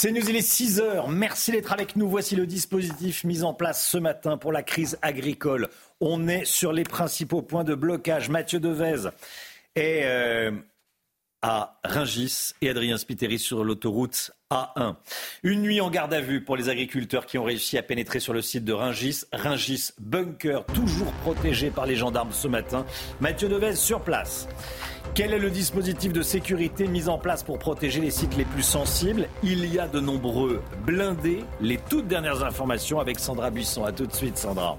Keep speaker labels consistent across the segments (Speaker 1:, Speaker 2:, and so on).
Speaker 1: C'est News, il est 6 heures. Merci d'être avec nous. Voici le dispositif mis en place ce matin pour la crise agricole. On est sur les principaux points de blocage. Mathieu Devez est euh, à Ringis et Adrien Spiteri sur l'autoroute A1. Une nuit en garde à vue pour les agriculteurs qui ont réussi à pénétrer sur le site de Ringis. Ringis, bunker, toujours protégé par les gendarmes ce matin. Mathieu Devez sur place. Quel est le dispositif de sécurité mis en place pour protéger les sites les plus sensibles? Il y a de nombreux blindés. Les toutes dernières informations avec Sandra Buisson. A tout de suite, Sandra.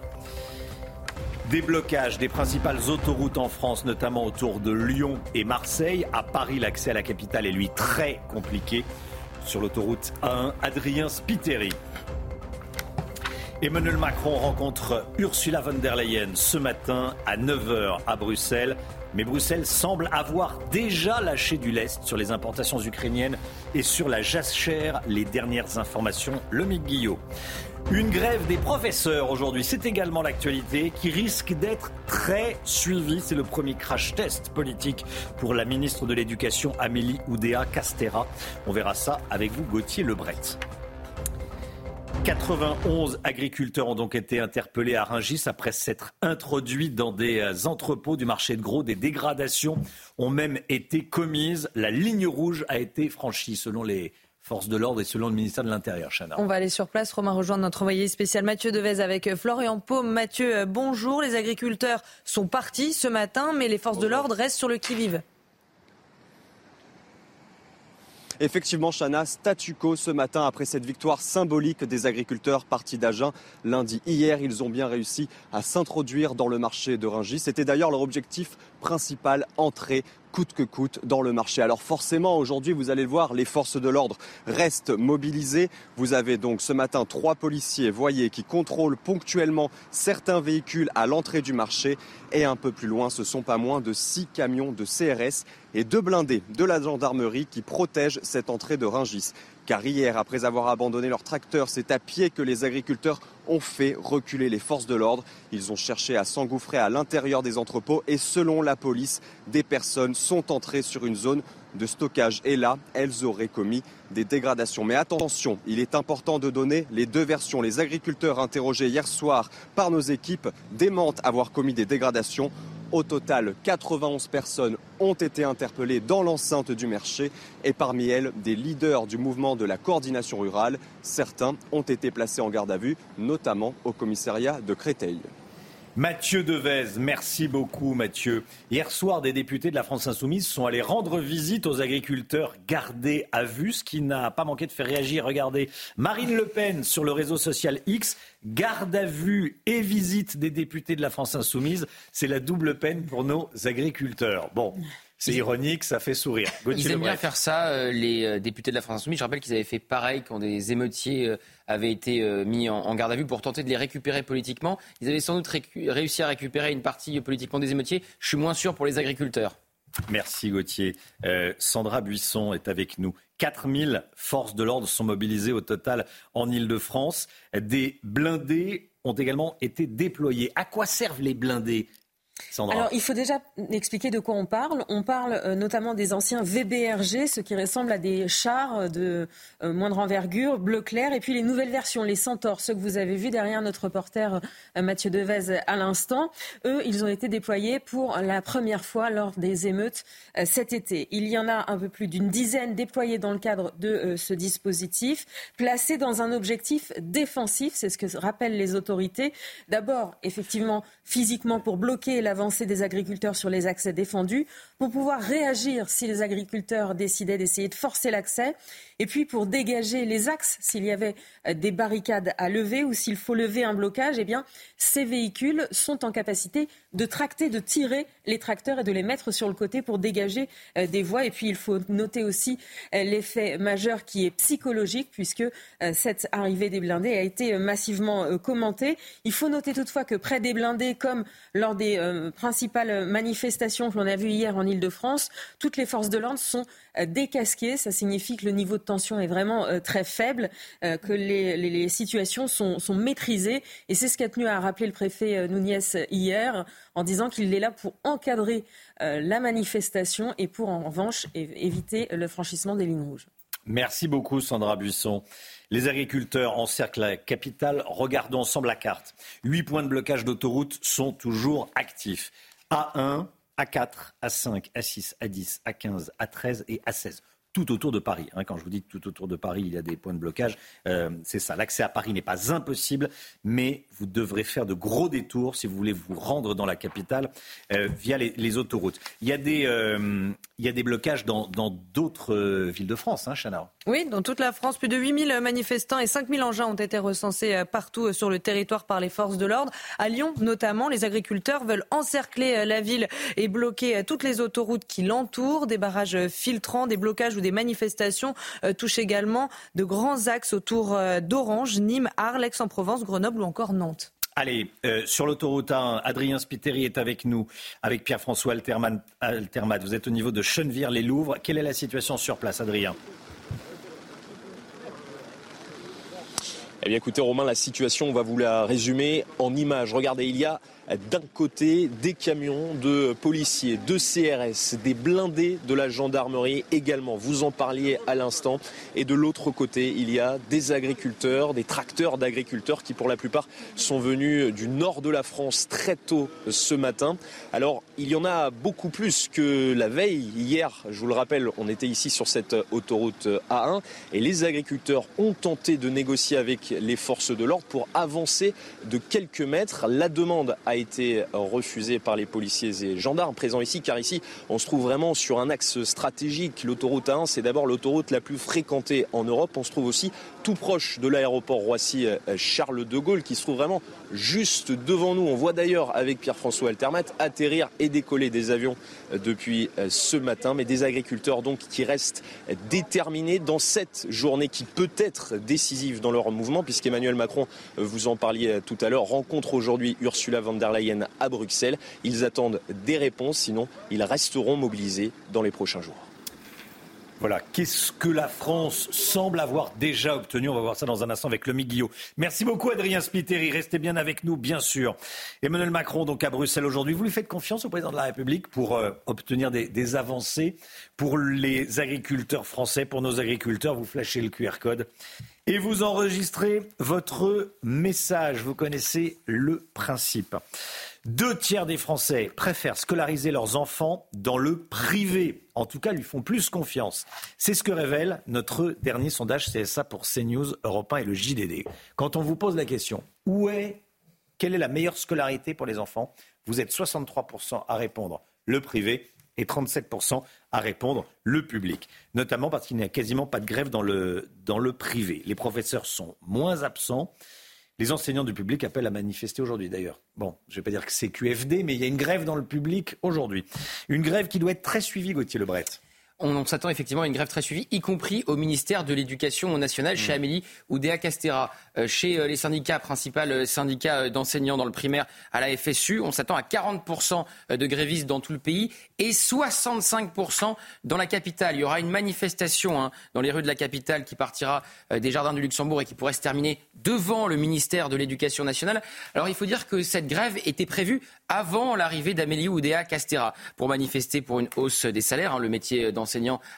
Speaker 1: Déblocage des principales autoroutes en France, notamment autour de Lyon et Marseille. À Paris, l'accès à la capitale est lui très compliqué. Sur l'autoroute A1, Adrien Spiteri. Emmanuel Macron rencontre Ursula von der Leyen ce matin à 9h à Bruxelles. Mais Bruxelles semble avoir déjà lâché du lest sur les importations ukrainiennes et sur la jachère. Les dernières informations, le Guillot. Une grève des professeurs aujourd'hui, c'est également l'actualité qui risque d'être très suivie. C'est le premier crash test politique pour la ministre de l'Éducation Amélie Oudéa Castera. On verra ça avec vous, Gauthier Lebret. 91 agriculteurs ont donc été interpellés à Rungis après s'être introduits dans des entrepôts du marché de gros. Des dégradations ont même été commises. La ligne rouge a été franchie selon les forces de l'ordre et selon le ministère de l'Intérieur. Chana.
Speaker 2: On va aller sur place. Romain rejoindre notre envoyé spécial Mathieu Devez avec Florian Paume. Mathieu, bonjour. Les agriculteurs sont partis ce matin, mais les forces de l'ordre restent sur le qui-vive.
Speaker 3: Effectivement, Chana, statu quo ce matin après cette victoire symbolique des agriculteurs partis d'Agen lundi. Hier, ils ont bien réussi à s'introduire dans le marché de Rungis. C'était d'ailleurs leur objectif principal, entrer coûte que coûte dans le marché. Alors forcément, aujourd'hui, vous allez le voir, les forces de l'ordre restent mobilisées. Vous avez donc ce matin trois policiers, voyez, qui contrôlent ponctuellement certains véhicules à l'entrée du marché. Et un peu plus loin, ce sont pas moins de six camions de CRS et deux blindés de la gendarmerie qui protègent cette entrée de Ringis. Car hier, après avoir abandonné leur tracteur, c'est à pied que les agriculteurs ont fait reculer les forces de l'ordre. Ils ont cherché à s'engouffrer à l'intérieur des entrepôts et selon la police, des personnes sont entrées sur une zone de stockage et là, elles auraient commis des dégradations. Mais attention, il est important de donner les deux versions. Les agriculteurs interrogés hier soir par nos équipes démentent avoir commis des dégradations. Au total, 91 personnes ont été interpellées dans l'enceinte du marché et parmi elles, des leaders du mouvement de la coordination rurale. Certains ont été placés en garde à vue, notamment au commissariat de Créteil.
Speaker 1: Mathieu Devez, merci beaucoup Mathieu. Hier soir, des députés de la France Insoumise sont allés rendre visite aux agriculteurs gardés à vue, ce qui n'a pas manqué de faire réagir. Regardez, Marine Le Pen sur le réseau social X, garde à vue et visite des députés de la France Insoumise, c'est la double peine pour nos agriculteurs. Bon. C'est ironique, ça fait sourire.
Speaker 4: Ils aiment bien faire ça, euh, les euh, députés de la France Insoumise. Je rappelle qu'ils avaient fait pareil quand des émeutiers euh, avaient été mis en, garde à vue pour tenter de les récupérer politiquement. Ils avaient sans doute réussi à récupérer une partie politiquement des émeutiers. Je suis moins sûr pour les agriculteurs.
Speaker 1: Merci Gauthier. Sandra Buisson est avec nous. 4000 forces de l'ordre sont mobilisées au total en Ile-de-France. Des blindés ont également été déployés. À quoi servent les blindés
Speaker 2: alors, il faut déjà expliquer de quoi on parle. On parle euh, notamment des anciens VBRG, ce qui ressemble à des chars de euh, moindre envergure, bleu clair, et puis les nouvelles versions, les Centaures, ceux que vous avez vus derrière notre reporter euh, Mathieu Devez à l'instant. Eux, ils ont été déployés pour la première fois lors des émeutes cet été. Il y en a un peu plus d'une dizaine déployés dans le cadre de ce dispositif, placés dans un objectif défensif, c'est ce que rappellent les autorités. D'abord, effectivement, physiquement pour bloquer l'avancée des agriculteurs sur les accès défendus, pour pouvoir réagir si les agriculteurs décidaient d'essayer de forcer l'accès, et puis pour dégager les axes s'il y avait euh, des barricades à lever ou s'il faut lever un blocage, eh bien ces véhicules sont en capacité de tracter, de tirer les tracteurs et de les mettre sur le côté pour dégager euh, des voies. Et puis il faut noter aussi euh, l'effet majeur qui est psychologique puisque cette arrivée des blindés a été massivement commentée. Il faut noter toutefois que près des blindés, comme lors des principales manifestations que l'on a vues hier en Ile-de-France, toutes les forces de l'ordre sont décasquées. Ça signifie que le niveau tension est vraiment euh, très faible, que les, situations sont, maîtrisées. Et c'est ce qu'a tenu à rappeler le préfet Nouniès hier en disant qu'il est là pour encadrer la manifestation et pour en revanche éviter le franchissement des lignes rouges.
Speaker 1: Merci beaucoup Sandra Buisson. Les agriculteurs encerclent la capitale. Regardons ensemble la carte. Huit points de blocage d'autoroute sont toujours actifs. A1, A4, A5, A6, A10, A15, A13 et A16 tout autour de Paris. Hein. quand je vous dis tout autour de Paris, il y a des points de blocage, euh, c'est ça. L'accès à Paris n'est pas impossible, mais vous devrez faire de gros détours si vous voulez vous rendre dans la capitale euh, via les, autoroutes. Il y a des, euh, blocages dans d'autres villes de France, hein.
Speaker 2: Oui, dans toute la France, plus de 8000 manifestants et 5000 engins ont été recensés partout sur le territoire par les forces de l'ordre. À Lyon, notamment, les agriculteurs veulent encercler la ville et bloquer toutes les autoroutes qui l'entourent. Des barrages filtrants, des blocages des manifestations euh, touchent également de grands axes autour euh, d'Orange, Nîmes, Arles, Aix-en-Provence, Grenoble ou encore Nantes.
Speaker 1: Allez, euh, sur l'autoroute 1, Adrien Spiteri est avec nous, avec Pierre-François Altermat. Vous êtes au niveau de Chennevières-les-Louvres. Quelle est la situation sur place, Adrien?
Speaker 5: Eh bien écoutez Romain, la situation, on va vous la résumer en images. Regardez, il y a d'un côté des camions de policiers, de CRS, des blindés de la gendarmerie également. Vous en parliez à l'instant. Et de l'autre côté, il y a des agriculteurs, des tracteurs d'agriculteurs qui pour la plupart sont venus du nord de la France très tôt ce matin. Alors il y en a beaucoup plus que la veille. Hier, je vous le rappelle, on était ici sur cette autoroute A1 et les agriculteurs ont tenté de négocier avec les forces de l'ordre pour avancer de quelques mètres. La demande a été refusé par les policiers et gendarmes présents ici, car ici, on se trouve vraiment sur un axe stratégique. L'autoroute A1, c'est d'abord l'autoroute la plus fréquentée en Europe. On se trouve aussi tout proche de l'aéroport Roissy-Charles de Gaulle, qui se trouve vraiment juste devant nous. On voit d'ailleurs avec Pierre-François Altermat atterrir et décoller des avions depuis ce matin, mais des agriculteurs donc qui restent déterminés dans cette journée qui peut être décisive dans leur mouvement, puisqu'Emmanuel Macron, vous en parliez tout à l'heure, rencontre aujourd'hui Ursula von der à Bruxelles. Ils attendent des réponses, sinon ils resteront mobilisés dans les prochains jours.
Speaker 1: Voilà, qu'est-ce que la France semble avoir déjà obtenu On va voir ça dans un instant avec le Guillot. Merci beaucoup Adrien Spiteri, restez bien avec nous bien sûr. Emmanuel Macron donc à Bruxelles aujourd'hui, vous lui faites confiance au président de la République pour euh, obtenir des, des, avancées pour les agriculteurs français, pour nos agriculteurs, vous flashez le QR code et vous enregistrez votre message. Vous connaissez le principe. Deux tiers des Français préfèrent scolariser leurs enfants dans le privé. En tout cas, lui font plus confiance. C'est ce que révèle notre dernier sondage CSA pour CNews, Europe 1 et le JDD. Quand on vous pose la question, où est, quelle est la meilleure scolarité pour les enfants Vous êtes 63% à répondre le privé et 37% à répondre le public. Notamment parce qu'il n'y a quasiment pas de grève dans le, dans le privé. Les professeurs sont moins absents. Les enseignants du public appellent à manifester aujourd'hui d'ailleurs. Bon, je ne vais pas dire que c'est QFD, mais il y a une grève dans le public aujourd'hui. Une grève qui doit être très suivie, Gauthier Lebret
Speaker 4: on, s'attend effectivement à une grève très suivie, y compris au ministère de l'Éducation nationale, chez mmh. Amélie Oudéa Castera. Euh, chez euh, les syndicats, principaux euh, syndicats d'enseignants dans le primaire à la FSU, on s'attend à 40% de grévistes dans tout le pays et 65% dans la capitale. Il y aura une manifestation hein, dans les rues de la capitale qui partira des Jardins du Luxembourg et qui pourrait se terminer devant le ministère de l'Éducation nationale. Alors il faut dire que cette grève était prévue avant l'arrivée d'Amélie Oudéa Castera pour manifester pour une hausse des salaires. Hein. Le métier d'enseignant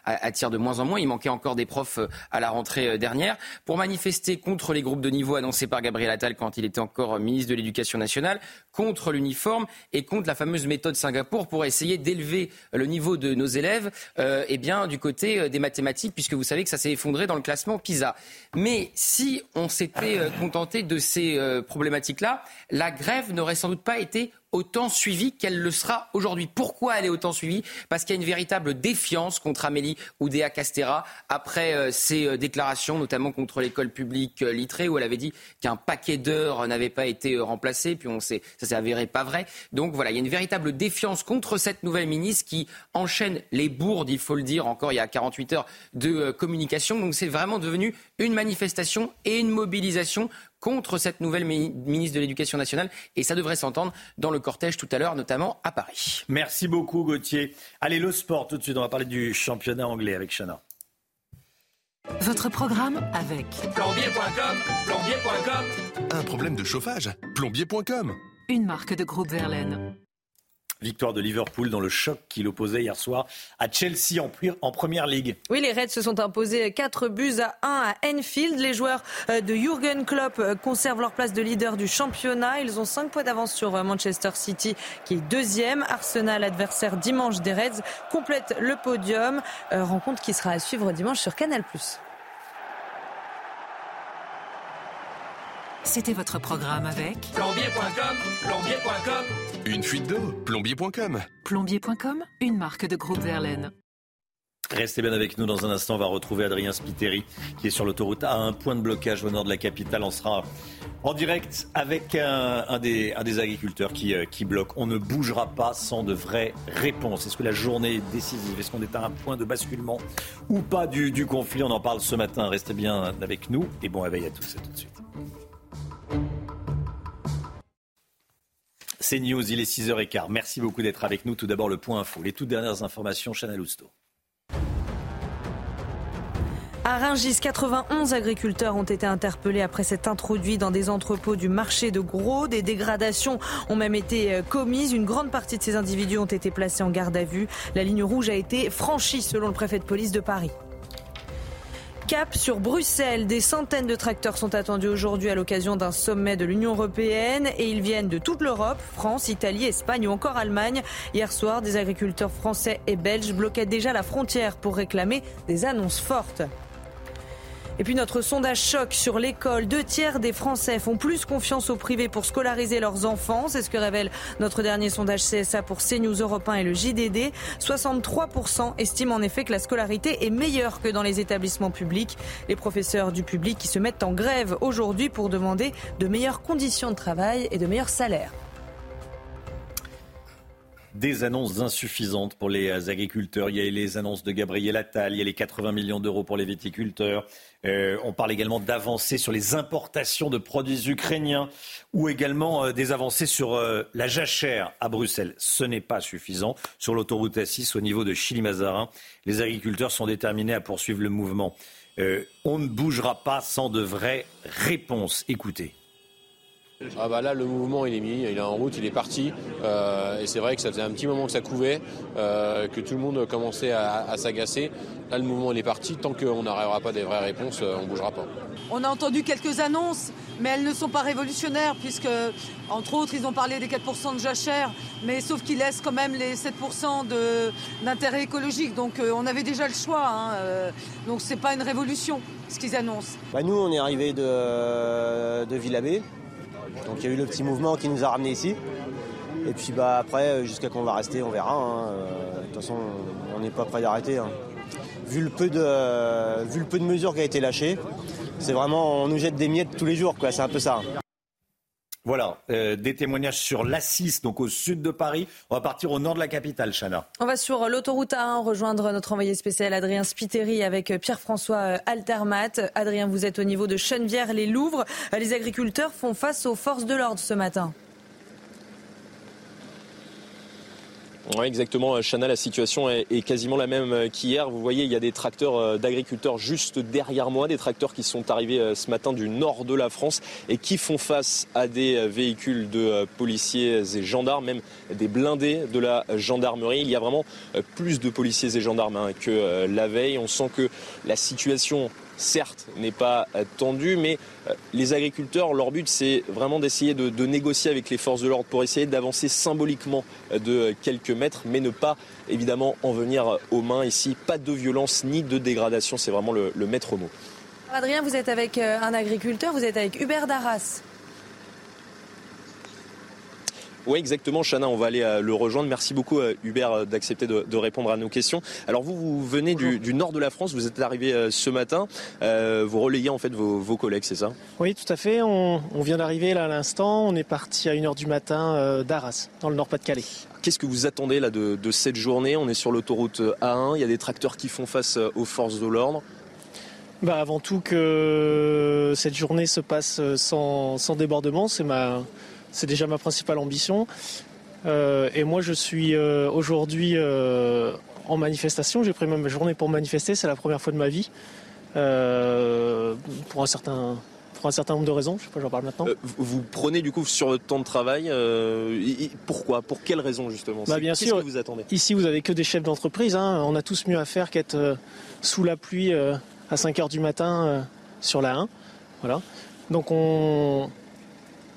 Speaker 4: attire de moins en moins. Il manquait encore des profs à la rentrée dernière. Pour manifester contre les groupes de niveau annoncé par Gabriel Attal quand il était encore ministre de l'Éducation nationale, contre l'uniforme et contre la fameuse méthode Singapour pour essayer d'élever le niveau de nos élèves euh, eh bien, du côté euh, des mathématiques, puisque vous savez que ça s'est effondré dans le classement PISA. Mais si on s'était euh, contenté de ces problématiques-là, la grève n'aurait sans doute pas été autant suivie qu'elle le sera aujourd'hui. Pourquoi elle est autant suivie? Parce qu'il y a une véritable défiance contre Amélie Oudéa Castera après euh, ses euh, déclarations, notamment contre l'école publique euh, Littré, où elle avait dit qu'un paquet d'heures n'avait pas été remplacé, puis on sait, ça s'est avéré pas vrai. Donc voilà, il y a une véritable défiance contre cette nouvelle ministre qui enchaîne les bourdes, il faut le dire, encore il y a 48 heures de communication. Donc c'est vraiment devenu une manifestation et une mobilisation contre cette nouvelle ministre de l'Éducation nationale. Et ça devrait s'entendre dans le cortège tout à l'heure, notamment à Paris.
Speaker 1: Merci beaucoup, Gauthier. Allez, le sport tout de suite. On va parler du championnat anglais avec Chana.
Speaker 6: Votre programme avec
Speaker 7: plombier.com, plombier.com.
Speaker 8: Un problème de chauffage, plombier.com.
Speaker 6: Une marque de groupe Verlaine.
Speaker 1: Victoire de Liverpool dans le choc qui l'opposait hier soir à Chelsea en, première ligue.
Speaker 9: Oui, les Reds se sont imposés 4 buts à 1 à Enfield. Les joueurs euh, de Jürgen Klopp euh, conservent leur place de leader du championnat. Ils ont 5 points d'avance sur euh, Manchester City qui est deuxième. Arsenal, adversaire dimanche des Reds, complète le podium. Rencontre qui sera à suivre dimanche sur Canal+.
Speaker 6: C'était votre programme avec
Speaker 7: Plombier.com, plombier.com.
Speaker 8: Une fuite d'eau, plombier.com.
Speaker 6: Plombier.com, une marque de groupe Verlaine.
Speaker 1: Restez bien avec nous dans un instant. On va retrouver Adrien Spiteri qui est sur l'autoroute à un point de blocage au nord de la capitale. On sera en direct avec un, des, agriculteurs qui, euh, qui, bloque. On ne bougera pas sans de vraies réponses. Est-ce que la journée est décisive? Est-ce qu'on est à un point de basculement ou pas du, du conflit? On en parle ce matin. Restez bien avec nous et bon réveil à tous et tout de suite. C'est News, il est 6h15. Merci beaucoup d'être avec nous. Tout d'abord, le point info. Les toutes dernières informations, Chana Lousteau.
Speaker 9: À Rungis, 91 agriculteurs ont été interpellés après s'être introduits dans des entrepôts du marché de gros. Des dégradations ont même été euh, commises. Une grande partie de ces individus ont été placés en garde à vue. La ligne rouge a été franchie selon le préfet de police de Paris. Cap sur Bruxelles. Des centaines de tracteurs sont attendus aujourd'hui à l'occasion d'un sommet de l'Union européenne et ils viennent de toute l'Europe, France, Italie, Espagne ou encore Allemagne. Hier soir, des agriculteurs français et belges bloquaient déjà la frontière pour réclamer des annonces fortes. Et puis notre sondage choc sur l'école. Deux tiers des Français font plus confiance au privé pour scolariser leurs enfants. C'est ce que révèle notre dernier sondage CSA pour CNews Europe 1 et le JDD. 63% estiment en effet que la scolarité est meilleure que dans les établissements publics. Les professeurs du public qui se mettent en grève aujourd'hui pour demander de meilleures conditions de travail et de meilleurs salaires
Speaker 1: des annonces insuffisantes pour les agriculteurs. Il y a les annonces de Gabriel Attal, il y a les 80 millions d'euros pour les viticulteurs. Euh, on parle également d'avancées sur les importations de produits ukrainiens ou également euh, des avancées sur euh, la jachère à Bruxelles. Ce n'est pas suffisant. Sur l'autoroute A6 au niveau de Chili-Mazarin, les agriculteurs sont déterminés à poursuivre le mouvement. on ne bougera pas sans de vraies réponses. Écoutez.
Speaker 10: Ah bah là le mouvement il est mis, il est en route, il est parti euh, et c'est vrai que ça faisait un petit moment que ça couvait, euh, que tout le monde commençait à, s'agacer. Là le mouvement il est parti, tant qu'on n'arrivera pas des vraies réponses, euh, on ne bougera pas.
Speaker 11: On a entendu quelques annonces, mais elles ne sont pas révolutionnaires puisque entre autres ils ont parlé des 4% de jachère, mais sauf qu'ils laissent quand même les 7% d'intérêt écologique. Donc on avait déjà le choix, hein, donc c'est pas une révolution ce qu'ils annoncent.
Speaker 12: Bah nous on est arrivé de, de Villabé. Donc il y a eu le petit mouvement qui nous a ramenés ici. Et puis bah, après, jusqu'à qu'on va rester, on verra. Hein. Euh, de toute façon, on n'est pas prêt d'arrêter. Hein. Vu, le peu de, vu le peu de mesures qui a été lâchées, c'est vraiment, on nous jette des miettes tous les jours. Quoi. C'est un peu ça.
Speaker 1: Voilà, euh, des témoignages sur l'Assis, donc au sud de Paris. On va partir au nord de la capitale, Chana.
Speaker 9: On va sur l'autoroute A1 rejoindre notre envoyé spécial Adrien Spiteri avec Pierre-François euh, Altermat. Adrien, vous êtes au niveau de Chenevière-les-Louvres. Les agriculteurs font face aux forces de l'ordre ce matin.
Speaker 5: Oui, exactement, Chana, la situation est, quasiment la même euh, qu'hier. Vous voyez, il y a des tracteurs euh, d'agriculteurs juste derrière moi, des tracteurs qui sont arrivés euh, ce matin du nord de la France et qui font face à des véhicules de policiers et gendarmes, même des blindés de la gendarmerie. Il y a vraiment plus de policiers et gendarmes hein, que la veille. On sent que la situation certes, n'est pas euh, tendu, mais euh, les agriculteurs, leur but, c'est vraiment d'essayer de, négocier avec les forces de l'ordre pour essayer d'avancer symboliquement euh, de quelques mètres, mais ne pas évidemment en venir aux mains ici. Pas de violence ni de dégradation, c'est vraiment le, le maître mot.
Speaker 9: Adrien, vous êtes avec un agriculteur, vous êtes avec Hubert Darras.
Speaker 5: Oui, exactement, Chana, on va aller euh, le rejoindre. Merci beaucoup, euh, Hubert, euh, d'accepter de, répondre à nos questions. Alors, vous, vous venez du, nord de la France, vous êtes arrivé ce matin. vous relayez en fait vos, collègues, c'est ça?
Speaker 13: Oui, tout à fait. On, vient d'arriver là à l'instant. On est parti à 1h du matin d'Arras, dans le Nord-Pas-de-Calais.
Speaker 5: Qu'est-ce que vous attendez là de, cette journée? On est sur l'autoroute A1, il y a des tracteurs qui font face aux forces de l'ordre.
Speaker 13: Bah avant tout que cette journée se passe sans, sans débordement, c'est ma, c'est déjà ma principale ambition. Euh, et moi, je suis euh, aujourd'hui euh, en manifestation. J'ai pris ma journée pour manifester. C'est la première fois de ma vie. pour un certain pour un certain nombre de raisons. Je sais pas, j'en parle maintenant.
Speaker 5: Vous prenez du coup sur votre temps de travail. Pourquoi? Pour quelles raisons justement?
Speaker 13: Bah, Bien sûr.
Speaker 5: Que vous attendez?
Speaker 13: Ici, vous avez que des chefs d'entreprise. Hein. On a tous mieux à faire qu'être sous la pluie à 5 heures du matin sur la 1. Voilà. Donc on,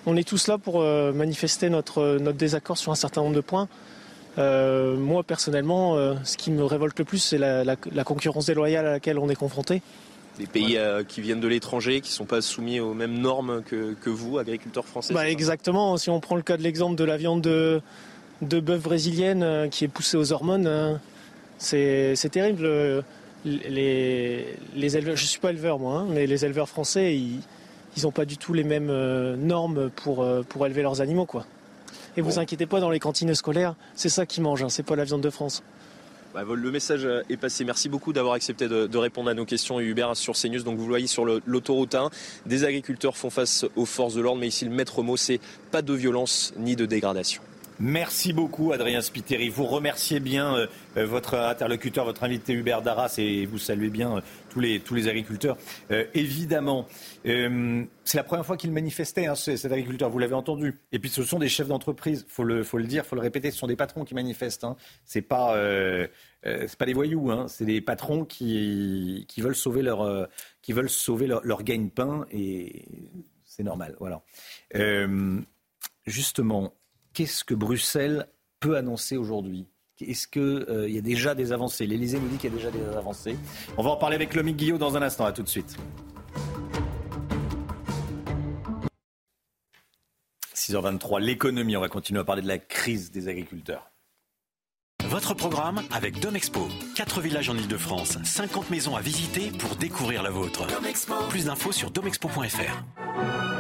Speaker 13: on est tous là pour manifester notre, notre désaccord sur un certain nombre de points. moi personnellement, ce qui me révolte le plus, c'est la, la concurrence déloyale à laquelle on est confronté
Speaker 5: des pays euh, qui viennent de l'étranger, qui ne sont pas soumis aux mêmes normes que, vous, agriculteurs français
Speaker 13: bah, Exactement. Si on prend le cas de l'exemple de la viande de, de bœuf brésilienne euh, qui est poussée aux hormones, euh, c'est terrible. Les, les éleveurs, je ne suis pas éleveur moi, hein, mais les éleveurs français, ils n'ont pas du tout les mêmes normes pour, pour élever leurs animaux. Quoi. Et vous inquiétez pas, dans les cantines scolaires, c'est ça qu'ils mangent, hein, c'est pas la viande de France.
Speaker 5: Bah, le message est passé. Merci beaucoup d'avoir accepté de, répondre à nos questions, Hubert, sur CNews. Donc vous le voyez sur l'autoroute 1, des agriculteurs font face aux forces de l'ordre, mais ici le maître mot, c'est pas de violence ni de dégradation.
Speaker 1: Merci beaucoup, Adrien Spiteri. Vous remerciez bien euh, euh, votre interlocuteur, votre invité Hubert Darras, et vous saluez bien euh, tous, les, agriculteurs. évidemment, c'est la première fois qu'il manifestait, hein, cet agriculteur, vous l'avez entendu. Et puis, ce sont des chefs d'entreprise, il faut le, dire, il faut le répéter, ce sont des patrons qui manifestent. Hein. Ce n'est pas, pas des voyous, hein. c'est des patrons qui, veulent sauver leur, gagne-pain, et c'est normal. Voilà. justement, qu'est-ce que Bruxelles peut annoncer aujourd'hui? Est-ce qu'il euh, y a déjà des avancées? L'Elysée nous dit qu'il y a déjà des avancées. On va en parler avec Lomique Guillot dans un instant. À tout de suite. 6h23, l'économie. On va continuer à parler de la crise des agriculteurs.
Speaker 14: Votre programme avec Domexpo. 4 villages en Ile-de-France, 50 maisons à visiter pour découvrir la vôtre. Plus d'infos sur domexpo.fr.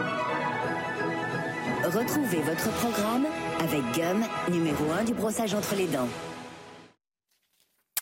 Speaker 15: Retrouvez votre programme avec Gum, numéro 1 du brossage entre les dents.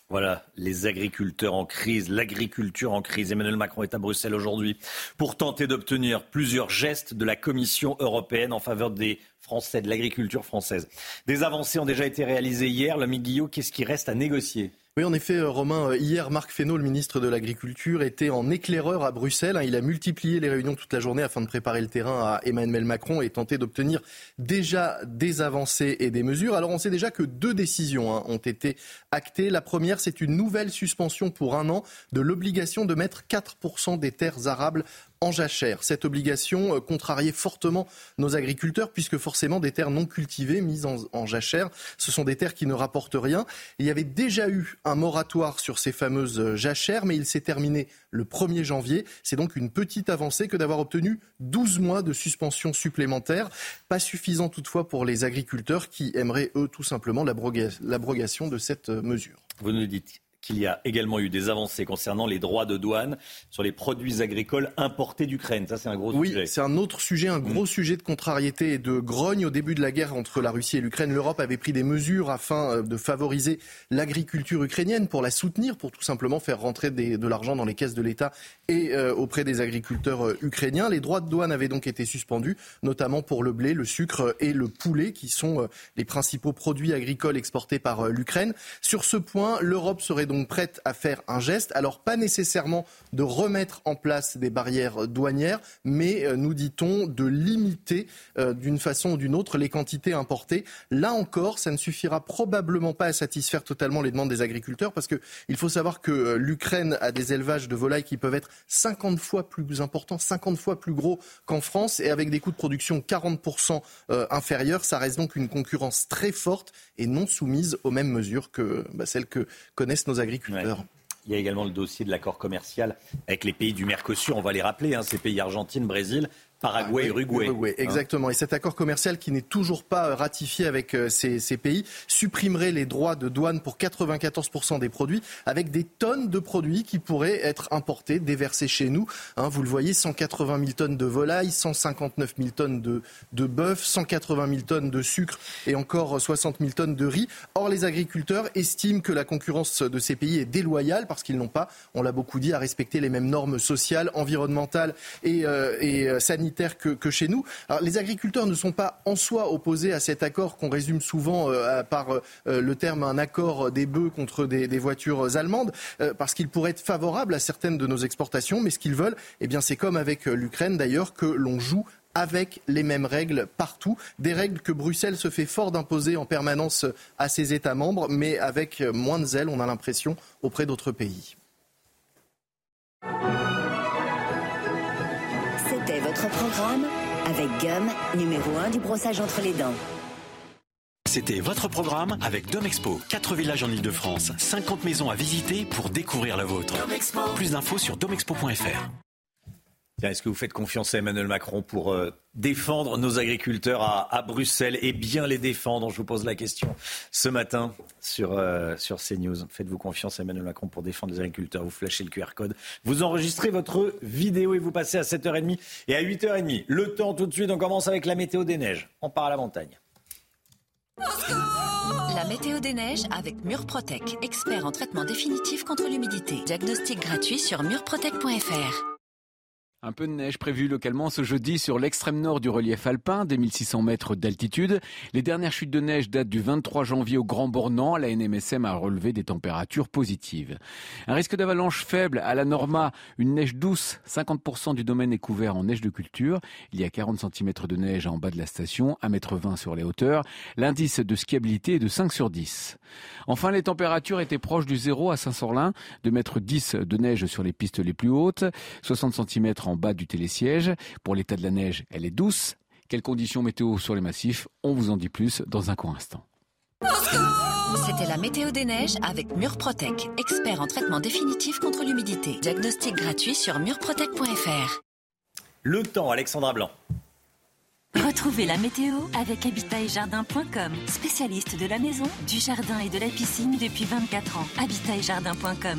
Speaker 1: Voilà, les agriculteurs en crise, l'agriculture en crise. Emmanuel Macron est à Bruxelles aujourd'hui pour tenter d'obtenir plusieurs gestes de la Commission européenne en faveur des Français, de l'agriculture française. Des avancées ont déjà été réalisées hier. Le Guillot, qu'est-ce qui reste à négocier?
Speaker 16: Oui, en effet, Romain, euh, hier, Marc Fesneau, le ministre de l'Agriculture, était en éclaireur à Bruxelles. Hein. Il a multiplié les réunions toute la journée afin de préparer le terrain à Emmanuel Macron et tenter d'obtenir déjà des avancées et des mesures. Alors, on sait déjà que deux décisions hein, ont été actées. La première, c'est une nouvelle suspension pour un an de l'obligation de mettre 4% des terres arables en jachère. Cette obligation euh, contrariait fortement nos agriculteurs puisque forcément des terres non cultivées mises en, jachère, ce sont des terres qui ne rapportent rien. il y avait déjà eu un moratoire sur ces fameuses euh, jachères, mais il s'est terminé le 1er janvier. C'est donc une petite avancée que d'avoir obtenu 12 mois de suspension supplémentaire. Pas suffisant toutefois pour les agriculteurs qui aimeraient, eux, tout simplement l'abrogation de cette euh, mesure.
Speaker 1: Vous nous dites qu'il y a également eu des avancées concernant les droits de douane sur les produits agricoles importés d'Ukraine. Ça, c'est un gros
Speaker 16: sujet. Oui, c'est un autre sujet, un gros mm. sujet de contrariété et de grogne. Au début de la guerre entre la Russie et l'Ukraine, l'Europe avait pris des mesures afin euh, de favoriser l'agriculture ukrainienne pour la soutenir, pour tout simplement faire rentrer de l'argent dans les caisses de l'État et euh, auprès des agriculteurs euh, ukrainiens. Les droits de douane avaient donc été suspendus, notamment pour le blé, le sucre et le poulet, qui sont les principaux produits agricoles exportés par l'Ukraine. Sur ce point, l'Europe serait donc prête à faire un geste. Alors pas nécessairement de remettre en place des barrières douanières, mais euh, nous dit-on de limiter euh, d'une façon ou d'une autre les quantités importées. Là encore, ça ne suffira probablement pas à satisfaire totalement les demandes des agriculteurs parce qu'il faut savoir que euh, l'Ukraine a des élevages de volailles qui peuvent être 50 fois plus importants, 50 fois plus gros qu'en France et avec des coûts de production 40% inférieurs. Ça reste donc une concurrence très forte et non soumise aux mêmes mesures que bah, celles que connaissent nos agriculteurs.
Speaker 1: Il y a également le dossier de l'accord commercial avec les pays du Mercosur. On va les rappeler, hein, ces pays Argentine, Brésil. Paraguay, Uruguay.
Speaker 16: Uruguay hein. exactement. Et cet accord commercial qui n'est toujours pas euh, ratifié avec euh, ces, ces, pays supprimerait les droits de douane pour 94% des produits, avec des tonnes de produits qui pourraient être importés, déversés chez nous. Hein, vous le voyez, 180 000 tonnes de volailles, 159 000 tonnes de, de bœuf, 180 000 tonnes de sucre et encore 60 000 tonnes de riz. Or, les agriculteurs estiment que la concurrence de ces pays est déloyale parce qu'ils n'ont pas, on l'a beaucoup dit, à respecter les mêmes normes sociales, environnementales et, euh, et sanitaires que, chez nous. Les agriculteurs ne sont pas en soi opposés à cet accord qu'on résume souvent euh, par euh, le terme un accord des bœufs contre des, voitures allemandes, euh, parce qu'il pourrait être favorable à certaines de nos exportations. Mais ce qu'ils veulent, eh bien, c'est comme avec l'Ukraine d'ailleurs, que l'on joue avec les mêmes règles partout. Des règles que Bruxelles se fait fort d'imposer en permanence à ses États membres, mais avec moins de zèle, on a l'impression, auprès d'autres pays.
Speaker 17: Votre programme avec Gum, numéro 1 du brossage entre les dents.
Speaker 18: C'était votre programme avec Domexpo. 4 villages en Ile-de-France, 50 maisons à visiter pour découvrir la vôtre. Plus d'infos sur domexpo.fr.
Speaker 1: Est-ce que vous faites confiance à Emmanuel Macron pour euh, défendre nos agriculteurs à, Bruxelles et bien les défendre? Je vous pose la question ce matin sur, euh, sur CNews. Faites-vous confiance à Emmanuel Macron pour défendre les agriculteurs? Vous flashez le QR code, vous enregistrez votre vidéo et vous passez à 7h30 et à 8h30. Le temps tout de suite, on commence avec la météo des neiges. On part à la montagne.
Speaker 19: La météo des neiges avec Murprotec, expert en traitement définitif contre l'humidité. Diagnostic gratuit sur murprotec.fr.
Speaker 20: Un peu de neige prévue localement ce jeudi sur l'extrême nord du relief alpin, des 1600 mètres d'altitude. Les dernières chutes de neige datent du 23 janvier au Grand Bornand. La NMSM a relevé des températures positives. Un risque d'avalanche faible à la Norma, une neige douce. 50% du domaine est couvert en neige de culture. Il y a 40 cm de neige en bas de la station, 1,20 m sur les hauteurs. L'indice de skiabilité est de 5 sur 10. Enfin, les températures étaient proches du zéro à Saint-Sorlin, de mètres 10 de neige sur les pistes les plus hautes, 60 cm en en bas du télésiège. Pour l'état de la neige, elle est douce. Quelles conditions météo sur les massifs? On vous en dit plus dans un court instant.
Speaker 19: C'était la météo des neiges avec Murprotec, expert en traitement définitif contre l'humidité. Diagnostic gratuit sur murprotec.fr.
Speaker 1: Le temps, Alexandra Blanc.
Speaker 21: Retrouvez la météo avec habitatjardin.com, spécialiste de la maison, du jardin et de la piscine depuis 24 ans. Habitatjardin.com.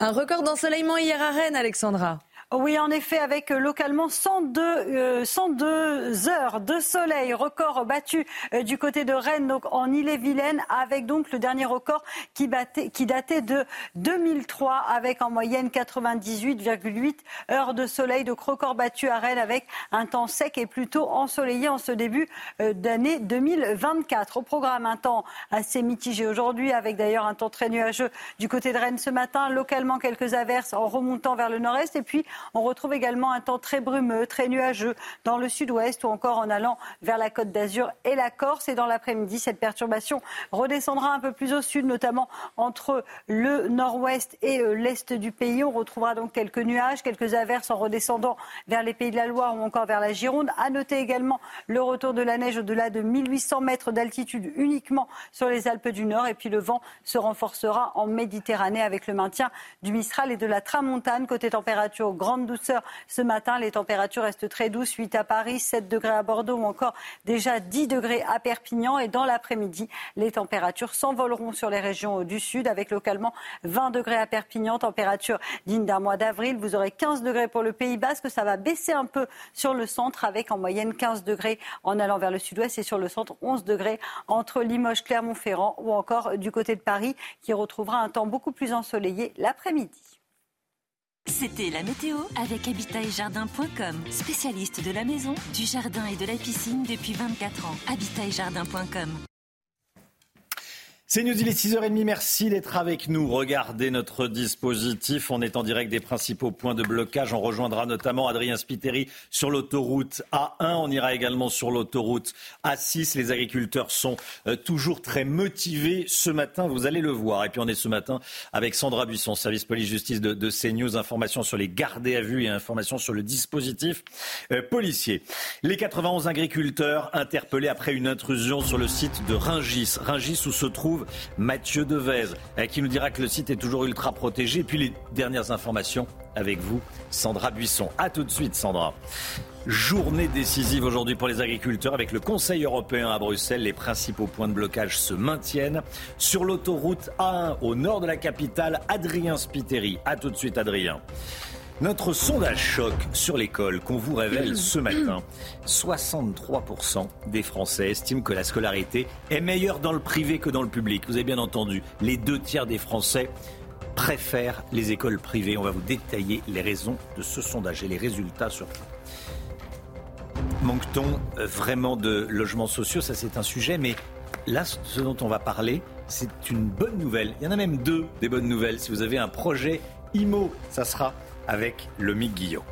Speaker 9: Un record d'ensoleillement hier à Rennes, Alexandra.
Speaker 22: Oui, en effet, avec euh, localement 102, 102 euh, heures de soleil, record battu euh, du côté de Rennes, donc en Ille-et-Vilaine, avec donc le dernier record qui, battait, qui datait de 2003, avec en moyenne 98,8 heures de soleil. Donc record battu à Rennes avec un temps sec et plutôt ensoleillé en ce début d'année 2024. Au programme, un temps assez mitigé aujourd'hui, avec d'ailleurs un temps très nuageux du côté de Rennes ce matin, localement quelques averses en remontant vers le nord-est, et puis on retrouve également un temps très brumeux, très nuageux dans le sud-ouest ou encore en allant vers la côte d'Azur et la Corse. Et dans l'après-midi, cette perturbation redescendra un peu plus au sud, notamment entre le nord-ouest et euh, l'est du pays. On retrouvera donc quelques nuages, quelques averses en redescendant vers les pays de la Loire ou encore vers la Gironde. À noter également le retour de la neige au-delà de 1800 mètres d'altitude uniquement sur les Alpes du Nord. Et puis le vent se renforcera en Méditerranée avec le maintien du Mistral et de la Tramontane. Côté température, grande douceur ce matin. Les températures restent très douces. 8 à Paris, 7 degrés à Bordeaux ou encore déjà 10 degrés à Perpignan. Et dans l'après-midi, les températures s'envoleront sur les régions du sud avec localement 20 degrés à Perpignan, température digne d'un mois d'avril. Vous aurez 15 degrés pour le Pays Basque. Ça va baisser un peu sur le centre avec en moyenne 15 degrés en allant vers le sud-ouest et sur le centre 11 degrés entre Limoges, Clermont-Ferrand ou encore du côté de Paris qui retrouvera un temps beaucoup plus ensoleillé l'après-midi.
Speaker 21: C'était la météo avec habitatjardin.com, spécialiste de la maison, du jardin et de la piscine depuis 24 ans. Habitatjardin.com.
Speaker 1: C'est News, il est 6h30, merci d'être avec nous. Regardez notre dispositif, on est en direct des principaux points de blocage. On rejoindra notamment Adrien Spiteri sur l'autoroute A1, on ira également sur l'autoroute A6. Les agriculteurs sont euh, toujours très motivés ce matin, vous allez le voir. Et puis on est ce matin avec Sandra Buisson, service police-justice de, CNews, informations sur les gardés à vue et informations sur le dispositif euh, policier. Les 91 agriculteurs interpellés après une intrusion sur le site de Ringis. Ringis où se trouve Mathieu Devez, euh, qui nous dira que le site est toujours ultra protégé. Et puis les dernières informations avec vous, Sandra Buisson. A tout de suite, Sandra. Journée décisive aujourd'hui pour les agriculteurs avec le Conseil européen à Bruxelles. Les principaux points de blocage se maintiennent. Sur l'autoroute A1 au nord de la capitale, Adrien Spiteri. A tout de suite, Adrien. Notre sondage choc sur l'école qu'on vous révèle ce matin. 63% des Français estiment que la scolarité est meilleure dans le privé que dans le public. Vous avez bien entendu, les deux tiers des Français préfèrent les écoles privées. On va vous détailler les raisons de ce sondage et les résultats surtout. Manque-t-on euh, vraiment de logements sociaux? Ça, c'est un sujet. Mais là, ce dont on va parler, c'est une bonne nouvelle. Il y en a même deux des bonnes nouvelles. Si vous avez un projet IMO, ça sera avec le Mick Guillot.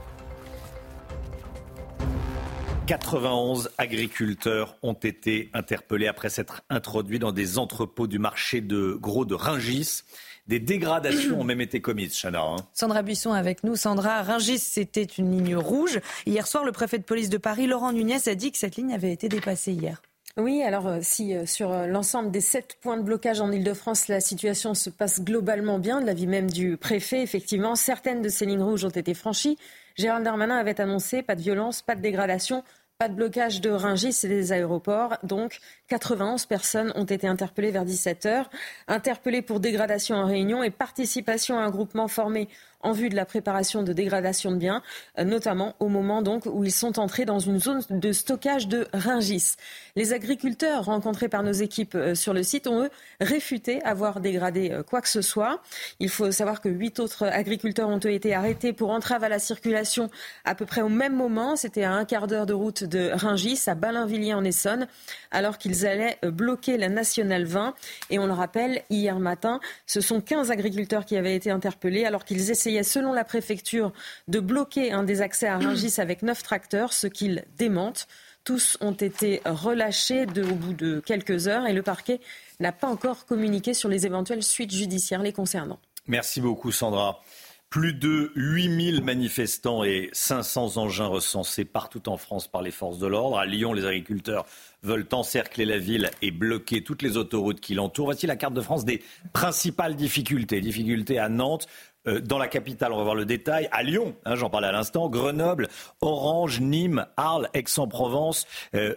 Speaker 1: 91 agriculteurs ont été interpellés après s'être introduits dans des entrepôts du marché de gros de Ringis. Des dégradations ont même été commises, Chana. Hein.
Speaker 9: Sandra Buisson avec nous. Sandra, Ringis, c'était une ligne rouge. Hier soir, le préfet de police de Paris, Laurent Nunez, a dit que cette ligne avait été dépassée hier.
Speaker 2: Oui, alors euh, si euh, sur euh, l'ensemble des sept points de blocage en Ile-de-France, la situation se passe globalement bien, de l'avis même du préfet, effectivement, certaines de ces lignes rouges ont été franchies. Gérald Darmanin avait annoncé pas de violence, pas de dégradation, pas de blocage de Ringis et des aéroports. Donc, 91 personnes ont été interpellées vers 17 heures. Interpellées pour dégradation en réunion et participation à un groupement formé en vue de la préparation de dégradation de biens, euh, notamment au moment donc où ils sont entrés dans une zone de stockage de Ringis. Les agriculteurs rencontrés par nos équipes euh, sur le site ont eux réfuté avoir dégradé euh, quoi que ce soit. Il faut savoir que huit autres agriculteurs ont été arrêtés pour entrave à la circulation à peu près au même moment. C'était à un quart d'heure de route de Ringis, à Balinvilliers en Essonne, alors qu'ils allaient bloquer la nationale 20. Et on le rappelle, hier matin, ce sont 15 agriculteurs qui avaient été interpellés alors qu'ils essayaient selon la préfecture, de bloquer un des accès à Rungis avec neuf tracteurs, ce qu'ils démentent. Tous ont été relâchés au bout de quelques heures et le parquet n'a pas encore communiqué sur les éventuelles suites judiciaires les concernant.
Speaker 1: Merci beaucoup Sandra. Plus de 8000 manifestants et 500 engins recensés partout en France par les forces de l'ordre. À Lyon, les agriculteurs veulent encercler la ville et bloquer toutes les autoroutes qui l'entourent. Voici la carte de France des principales difficultés. Difficultés à Nantes, euh, dans la capitale, on va voir le détail, à Lyon, hein, j'en parlais à l'instant, Grenoble, Orange, Nîmes, Arles, Aix-en-Provence, euh,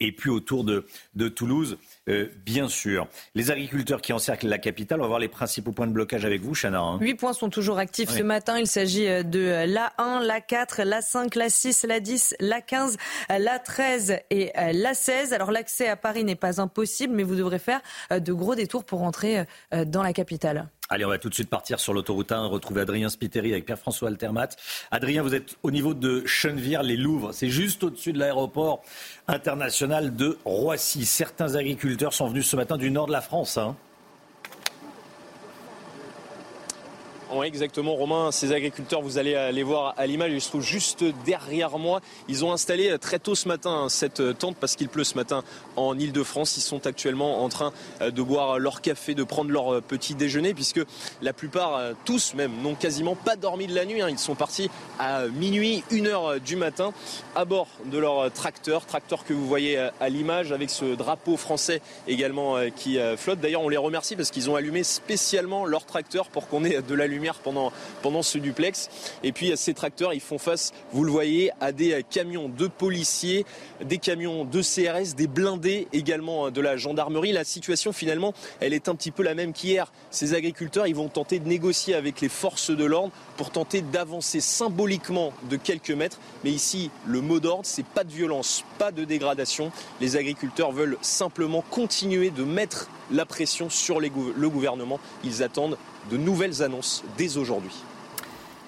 Speaker 1: et puis autour de Toulouse. Euh, bien sûr. Les agriculteurs qui encerclent la capitale, on va voir les principaux points de blocage avec vous, Chana. Hein.
Speaker 9: Huit points sont toujours actifs ce matin. Il s'agit de l'A1, l'A4, l'A5, l'A6, l'A10, l'A15, l'A13 et l'A16. Alors l'accès à Paris n'est pas impossible, mais vous devrez faire de gros détours pour rentrer dans la capitale.
Speaker 1: Allez, on va tout de suite partir sur l'autoroute 1, retrouver Adrien Spiteri avec Pierre-François Altermat. Adrien, vous êtes au niveau de Chennevières, les Louvres. C'est juste au-dessus de l'aéroport international de Roissy. Certains agriculteurs sont venus ce matin du nord de la France. Hein.
Speaker 5: Oui, exactement, Romain. Ces agriculteurs, vous allez les voir à l'image, ils se trouvent juste derrière moi. Ils ont installé très tôt ce matin cette tente parce qu'il pleut ce matin en Ile-de-France. Ils sont actuellement en train de boire leur café, de prendre leur petit déjeuner, puisque la plupart, tous même, n'ont quasiment pas dormi de la nuit. Hein. Ils sont partis à minuit, une heure du matin, à bord de leur tracteur, tracteur que vous voyez à l'image, avec ce drapeau français également qui flotte. D'ailleurs, on les remercie parce qu'ils ont allumé spécialement leur tracteur pour qu'on ait de la lumière pendant, ce duplex. Et puis ces tracteurs, ils font face, vous le voyez, à des camions de policiers, des camions de CRS, des blindés également de la gendarmerie. La situation finalement, elle est un petit peu la même qu'hier. Ces agriculteurs, ils vont tenter de négocier avec les forces de l'ordre pour tenter d'avancer symboliquement de quelques mètres. Mais ici, le mot d'ordre, c'est pas de violence, pas de dégradation. Les agriculteurs veulent simplement continuer de mettre la pression sur le gouvernement. Ils attendent de nouvelles annonces dès aujourd'hui.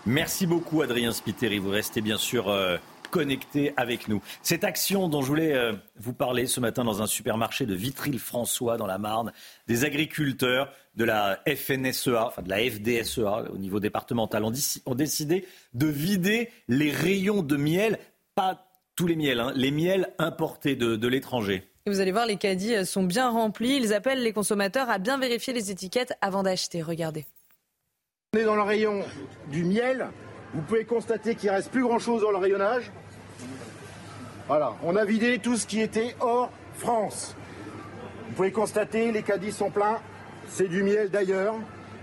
Speaker 1: Merci beaucoup Adrien Spiteri. Vous restez bien sûr euh, connecté avec nous. Cette action dont je voulais euh, vous parler ce matin dans un supermarché de Vitry-le-François dans la Marne, des agriculteurs de la FNSEA, enfin de la FDSEA au niveau départemental, ont, décidé de vider les rayons de miel, pas tous les miels, hein, les miels importés de l'étranger.
Speaker 9: Vous allez voir, les caddies euh, sont bien remplis. Ils appellent les consommateurs à bien vérifier les étiquettes avant d'acheter. Regardez.
Speaker 23: On est dans le rayon du miel. Vous pouvez constater qu'il reste plus grand-chose dans le rayonnage. Voilà, on a vidé tout ce qui était hors France. Vous pouvez constater, les caddies sont pleins. C'est du miel d'ailleurs.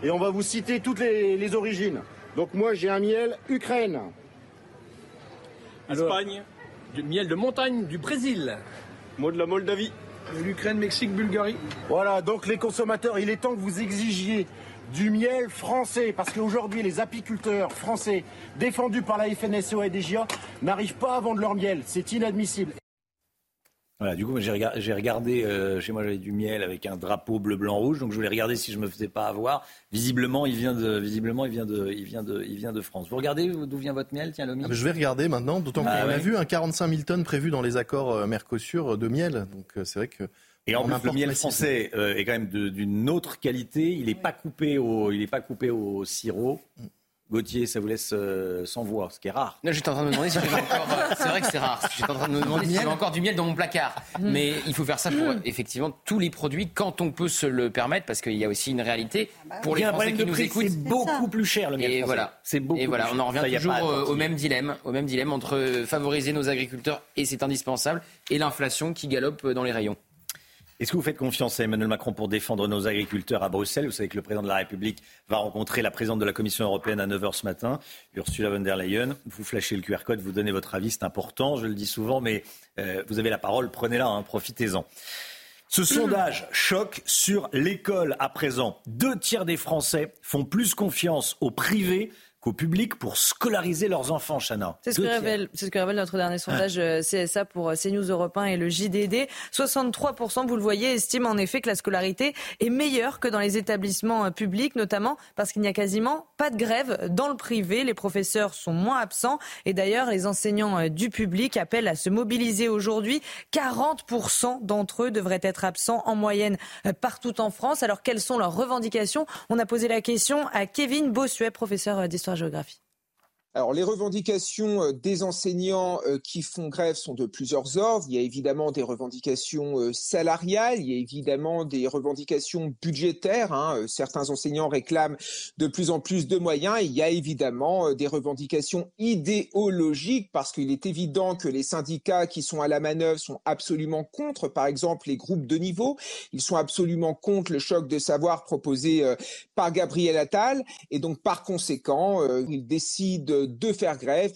Speaker 23: Et on va vous citer toutes les, origines. Donc moi, j'ai un miel Ukraine.
Speaker 24: Espagne. Du miel de montagne du Brésil.
Speaker 23: Moi de la Moldavie.
Speaker 24: L'Ukraine, Mexique, Bulgarie.
Speaker 23: Voilà, donc les consommateurs, il est temps que vous exigiez du miel français, parce qu'aujourd'hui, les apiculteurs français, défendus par la FNSEA et DGA, n'arrivent pas à vendre leur miel. C'est inadmissible.
Speaker 1: Voilà, du coup, j'ai regardé, euh, chez moi j'avais du miel avec un drapeau bleu, blanc, rouge, donc je voulais regarder si je me faisais pas avoir. Visiblement, il vient de, visiblement, il vient de, il vient de, il vient de France. Vous regardez d'où vient votre miel, tiens, Lomi?
Speaker 16: Ah, Je vais regarder maintenant, d'autant
Speaker 1: Ah
Speaker 16: qu'on
Speaker 1: ouais.
Speaker 16: a vu un 45 000 tonnes prévu dans les accords euh, Mercosur de miel. Donc euh, c'est vrai que.
Speaker 1: Et en plus, le miel français euh, est quand même d'une autre qualité. Il n'est pas coupé au, il est pas coupé au sirop. Gauthier, ça vous laisse euh, sans voix, ce qui est rare.
Speaker 4: Là, j'étais en train de me demander si j'avais encore. euh, C'est vrai que c'est rare. J'étais en train de me demander si j'avais encore du miel dans mon placard. Mais il faut faire ça pour effectivement tous les produits quand on peut se le permettre, parce qu'il y a aussi une réalité pour
Speaker 1: Il y
Speaker 4: les
Speaker 1: a un
Speaker 4: Français qui nous
Speaker 1: prix,
Speaker 4: écoutent.
Speaker 1: c'est beaucoup plus cher le miel
Speaker 4: Et
Speaker 1: français.
Speaker 4: voilà,
Speaker 1: C'est beaucoup
Speaker 4: Et voilà, on en.
Speaker 1: Ça,
Speaker 4: revient toujours au même dilemme, au même dilemme entre euh, favoriser nos agriculteurs et c'est indispensable, et l'inflation qui galope dans les rayons.
Speaker 1: Est-ce que vous faites confiance à Emmanuel Macron pour défendre nos agriculteurs à Bruxelles? Vous savez que le président de la République va rencontrer la présidente de la Commission européenne à 9h ce matin, Ursula von der Leyen. Vous flashez le QR code, vous donnez votre avis, c'est important, je le dis souvent, mais euh, vous avez la parole, prenez-la, hein, profitez-en. Ce sondage choque sur l'école à présent. Deux tiers des Français font plus confiance au privé qu'au public pour scolariser leurs enfants, Chana.
Speaker 9: C'est ce, ce que révèle notre dernier sondage euh, CSA pour euh, CNews Europe 1 et le JDD. 63%, vous le voyez, estiment en effet que la scolarité est meilleure que dans les établissements euh, publics, notamment parce qu'il n'y a quasiment pas de grève dans le privé. Les professeurs sont moins absents et d'ailleurs, les enseignants du public appellent à se mobiliser aujourd'hui. 40% d'entre eux devraient être absents en moyenne partout en France. Alors, quelles sont leurs revendications? On a posé la question à Kevin Bossuet, professeur euh, d'histoire-géographie.
Speaker 25: Alors, les revendications euh, des enseignants euh, qui font grève sont de plusieurs ordres. Il y a évidemment des revendications euh, salariales, il y a évidemment des revendications budgétaires. hein. Certains enseignants réclament de plus en plus de moyens. Il y a évidemment des revendications idéologiques parce qu'il est évident que les syndicats qui sont à la manœuvre sont absolument contre, par exemple, les groupes de niveau. Ils sont absolument contre le choc de savoir proposé par Gabriel Attal. Et donc, par conséquent, ils décident de faire grève.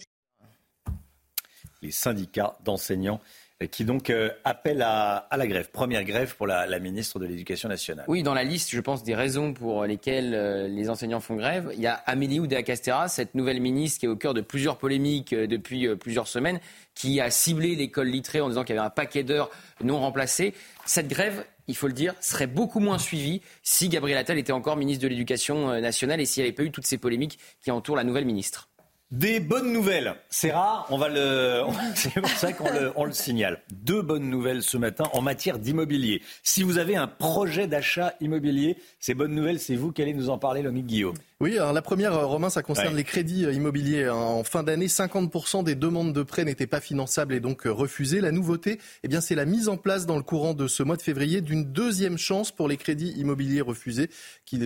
Speaker 1: les syndicats d'enseignants qui donc euh, appellent à, à la grève. Première grève pour la, la ministre de l'Éducation nationale.
Speaker 4: Oui, dans la liste, je pense, des raisons pour lesquelles euh, les enseignants font grève, il y a Amélie Oudéa-Castéra, cette nouvelle ministre qui est au cœur de plusieurs polémiques euh, depuis euh, plusieurs semaines, qui a ciblé l'école littrée en disant qu'il y avait un paquet d'heures non remplacées. Cette grève, il faut le dire, serait beaucoup moins suivie si Gabriel Attal était encore ministre de l'Éducation nationale et s'il n'y avait pas eu toutes ces polémiques qui entourent la nouvelle ministre.
Speaker 1: Des bonnes nouvelles, c'est rare, on va le, c'est pour ça qu'on le, signale. Deux bonnes nouvelles ce matin en matière d'immobilier. Si vous avez un projet d'achat immobilier, ces bonnes nouvelles, c'est vous qui allez nous en parler, Lomi Guillaume.
Speaker 16: Oui, alors la première, euh, Romain, ça concerne
Speaker 1: Ouais.
Speaker 16: les crédits euh, immobiliers. En fin d'année, 50% des demandes de prêts n'étaient pas finançables et donc euh, refusées. La nouveauté, eh bien, c'est la mise en place dans le courant de ce mois de février d'une deuxième chance pour les crédits immobiliers refusés,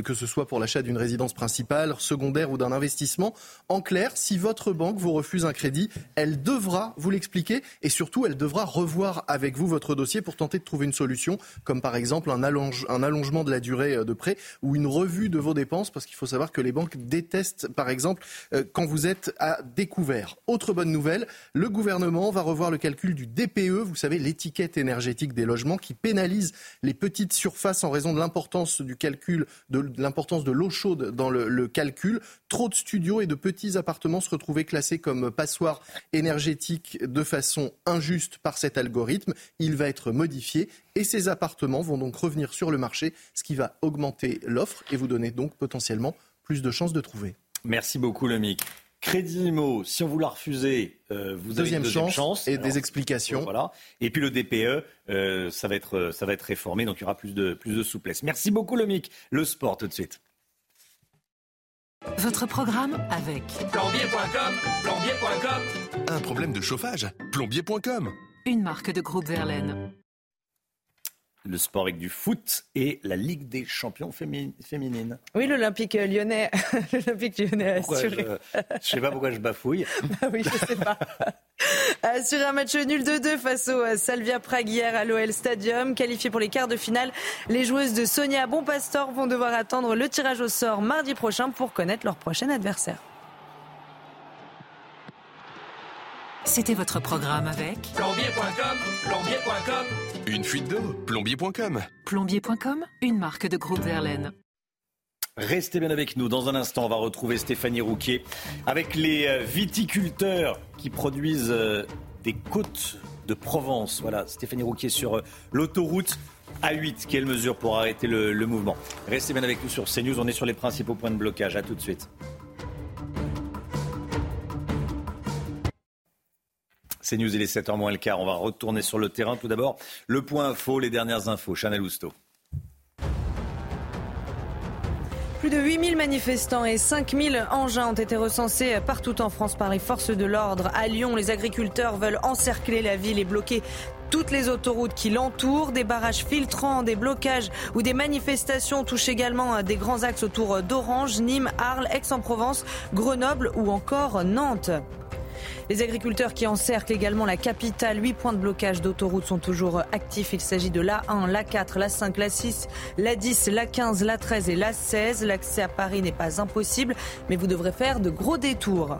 Speaker 16: que ce soit pour l'achat d'une résidence principale, secondaire ou d'un investissement. En clair, si votre banque vous refuse un crédit, elle devra vous l'expliquer et surtout, elle devra revoir avec vous votre dossier pour tenter de trouver une solution, comme par exemple un, allonge- un allongement de la durée de prêt ou une revue de vos dépenses, parce qu'il faut savoir que les banques détestent, par exemple, euh, quand vous êtes à découvert. Autre bonne nouvelle, le gouvernement va revoir le calcul du DPE, vous savez, l'étiquette énergétique des logements, qui pénalise les petites surfaces en raison de l'importance du calcul, de l'importance de l'eau chaude dans le, le calcul. Trop de studios et de petits appartements se retrouvaient classés comme passoires énergétiques de façon injuste par cet algorithme. Il va être modifié et ces appartements vont donc revenir sur le marché, ce qui va augmenter l'offre et vous donner donc potentiellement plus de chances de trouver.
Speaker 1: Merci beaucoup, Lomic. Crédit IMO, si on vous l'a refusé, euh, vous avez
Speaker 16: Deuxième
Speaker 1: une deuxième
Speaker 16: chance
Speaker 1: chance,
Speaker 16: et des explications.
Speaker 1: Voilà. Et puis le DPE, euh, ça va être ça va être réformé, donc il y aura plus de plus de souplesse. Merci beaucoup, Lomic. Le sport tout de suite.
Speaker 6: Votre programme avec
Speaker 7: Plombier.com, plombier.com.
Speaker 8: Un problème de chauffage Plombier.com.
Speaker 6: une marque de groupe Verlaine.
Speaker 1: Le sport avec du foot et la Ligue des champions fémi- féminines.
Speaker 9: Oui, l'Olympique lyonnais, l'Olympique lyonnais assuré.
Speaker 1: je, je sais pas pourquoi je bafouille.
Speaker 9: Ah oui, je sais pas. Assuré un match nul 2-2 face au euh, Salvia Prague hier à l'OL Stadium. Qualifié pour les quarts de finale, les joueuses de Sonia Bonpastor vont devoir attendre le tirage au sort mardi prochain pour connaître leur prochain adversaire.
Speaker 6: C'était votre programme avec
Speaker 7: Plombier.com, plombier.com.
Speaker 8: Une fuite d'eau Plombier.com.
Speaker 6: plombier.com, une marque de groupe Verlaine.
Speaker 1: Restez bien avec nous. Dans un instant, on va retrouver Stéphanie Rouquier avec les euh, viticulteurs qui produisent euh, des côtes de Provence. Voilà, Stéphanie Rouquier sur euh, l'autoroute A8. Quelle mesure pour arrêter le, le mouvement? Restez bien avec nous sur CNews. On est sur les principaux points de blocage. À tout de suite. C'est News, il est 7h moins le quart. On va retourner sur le terrain. Tout d'abord, le point info, les dernières infos. Chanel Housteau.
Speaker 9: Plus de 8000 manifestants et 5000 engins ont été recensés partout en France par les forces de l'ordre. À Lyon, les agriculteurs veulent encercler la ville et bloquer toutes les autoroutes qui l'entourent. Des barrages filtrants, des blocages ou des manifestations touchent également des grands axes autour d'Orange, Nîmes, Arles, Aix-en-Provence, Grenoble ou encore Nantes. Les agriculteurs qui encerclent également la capitale, huit points de blocage d'autoroute sont toujours actifs. Il s'agit de l'A1, l'A4, l'A5, l'A6, l'A10, l'A15, l'A13 et l'A16. L'accès à Paris n'est pas impossible, mais vous devrez faire de gros détours.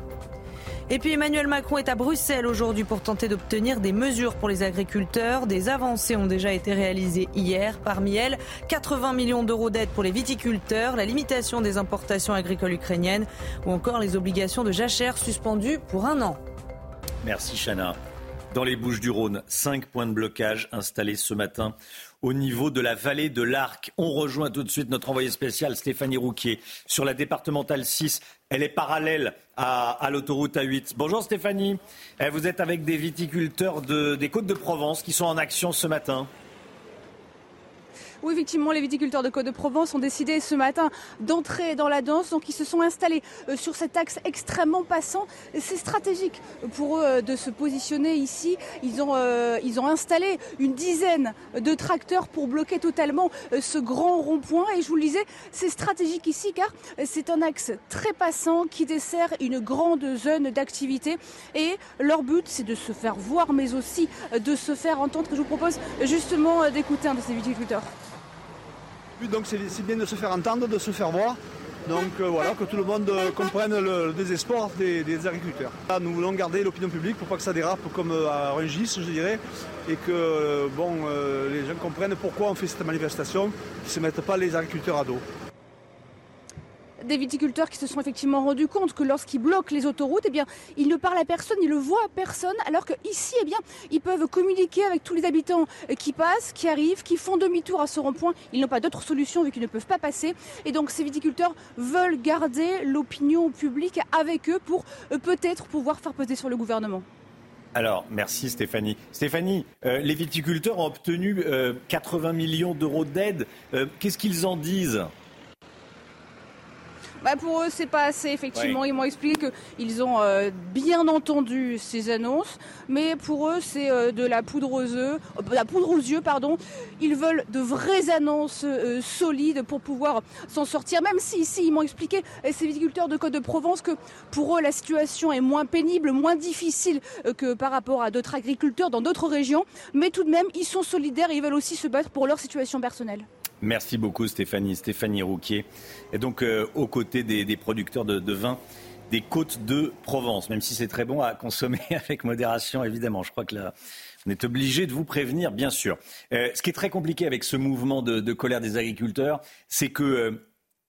Speaker 9: Et puis Emmanuel Macron est à Bruxelles aujourd'hui pour tenter d'obtenir des mesures pour les agriculteurs. Des avancées ont déjà été réalisées hier. Parmi elles, 80 millions d'euros d'aide pour les viticulteurs, la limitation des importations agricoles ukrainiennes ou encore les obligations de jachère suspendues pour un an.
Speaker 1: Merci Chana. Dans les Bouches du Rhône, cinq points de blocage installés ce matin au niveau de la vallée de l'Arc. On rejoint tout de suite notre envoyé spécial Stéphanie Rouquier sur la départementale 6. Elle est parallèle à, l'autoroute A8. Bonjour Stéphanie. Eh, vous êtes avec des viticulteurs des Côtes de Provence qui sont en action ce matin.
Speaker 26: Oui, effectivement, les viticulteurs de Côte-de-Provence ont décidé ce matin d'entrer dans la danse. Donc, ils se sont installés euh, sur cet axe extrêmement passant. C'est stratégique pour eux euh, de se positionner ici. Ils ont, euh, ils ont installé une dizaine de tracteurs pour bloquer totalement ce grand rond-point. Et je vous le disais, c'est stratégique ici car c'est un axe très passant qui dessert une grande zone d'activité. Et leur but, c'est de se faire voir, mais aussi de se faire entendre. Je vous propose justement d'écouter un de ces viticulteurs.
Speaker 27: Donc c'est bien de se faire entendre, de se faire voir. Donc euh, voilà, que tout le monde euh, comprenne le, désespoir des, agriculteurs. nous voulons garder l'opinion publique pour pas que ça dérape comme euh, à Rungis, je dirais, et que les gens comprennent pourquoi on fait cette manifestation, qu'ils ne se mettent pas les agriculteurs à dos
Speaker 26: des viticulteurs qui se sont effectivement rendus compte que lorsqu'ils bloquent les autoroutes, eh bien, ils ne parlent à personne, ils ne voient à personne, alors qu'ici, eh bien, ils peuvent communiquer avec tous les habitants qui passent, qui arrivent, qui font demi-tour à ce rond-point. Ils n'ont pas d'autre solution vu qu'ils ne peuvent pas passer. Et donc, ces viticulteurs veulent garder l'opinion publique avec eux pour euh, peut-être pouvoir faire peser sur le gouvernement.
Speaker 1: Alors, merci Stéphanie. Stéphanie, euh, les viticulteurs ont obtenu 80 euh, millions d'euros d'aide. Qu'est-ce qu'ils en disent?
Speaker 26: Bah pour eux, c'est pas assez, effectivement. Ils m'ont expliqué qu'ils ont euh, bien entendu ces annonces, mais pour eux, c'est euh, de la poudre aux yeux, euh, la poudre aux yeux, pardon. Ils veulent de vraies annonces solides pour pouvoir s'en sortir, même si ici, ils m'ont expliqué, ces viticulteurs de Côte de Provence, que pour eux, la situation est moins pénible, moins difficile que par rapport à d'autres agriculteurs dans d'autres régions, mais tout de même, ils sont solidaires et ils veulent aussi se battre pour leur situation personnelle.
Speaker 1: Merci beaucoup Stéphanie. Stéphanie Rouquier est donc euh, aux côtés des, producteurs de, vin des côtes de Provence, même si c'est très bon à consommer avec modération, évidemment. Je crois que là, on est obligé de vous prévenir, bien sûr. Euh, ce qui est très compliqué avec ce mouvement de, colère des agriculteurs, c'est que euh,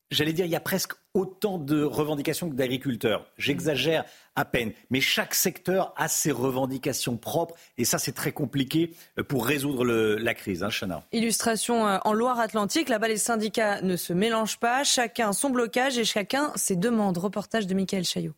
Speaker 1: j'allais dire, il y a presque autant de revendications que d'agriculteurs. J'exagère à peine. Mais chaque secteur a ses revendications propres. Et ça, c'est très compliqué euh, pour résoudre la crise. Hein, Chana.
Speaker 9: Illustration euh, en Loire-Atlantique. Là-bas, les syndicats ne se mélangent pas. Chacun son blocage et chacun ses demandes. Reportage de Michael Chaillot.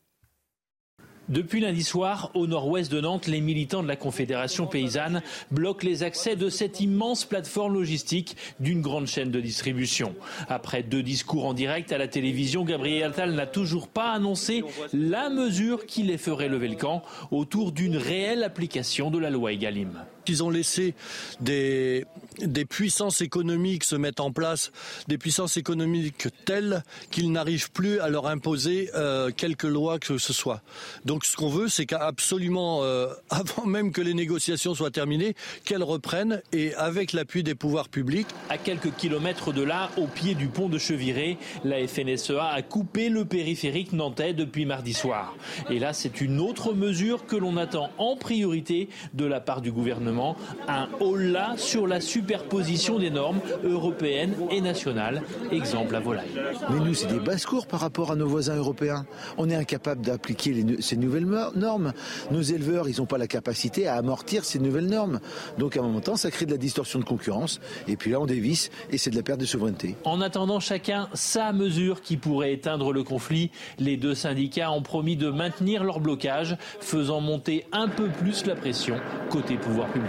Speaker 28: Depuis lundi soir, au nord-ouest de Nantes, les militants de la Confédération paysanne bloquent les accès de cette immense plateforme logistique d'une grande chaîne de distribution. Après deux discours en direct à la télévision, Gabriel Attal n'a toujours pas annoncé la mesure qui les ferait lever le camp autour d'une réelle application de la loi Egalim.
Speaker 29: Ils ont laissé des, des puissances économiques se mettre en place, des puissances économiques telles qu'ils n'arrivent plus à leur imposer euh, quelque loi que ce soit. Donc ce qu'on veut, c'est qu'absolument, euh, avant même que les négociations soient terminées, qu'elles reprennent et avec l'appui des pouvoirs publics.
Speaker 28: À quelques kilomètres de là, au pied du pont de Cheviré, la FNSEA a coupé le périphérique nantais depuis mardi soir. Et là, c'est une autre mesure que l'on attend en priorité de la part du gouvernement gouvernement un haut-là sur la superposition des normes européennes et nationales. Exemple à volaille.
Speaker 30: Mais nous, c'est des basses-cours par rapport à nos voisins européens. On est incapable d'appliquer les- ces nouvelles normes. Nos éleveurs, ils n'ont pas la capacité à amortir ces nouvelles normes. Donc, à un moment donné, ça crée de la distorsion de concurrence. Et puis là, on dévisse et c'est de la perte de souveraineté.
Speaker 28: En attendant chacun sa mesure qui pourrait éteindre le conflit, les deux syndicats ont promis de maintenir leur blocage, faisant monter un peu plus la pression côté pouvoir public.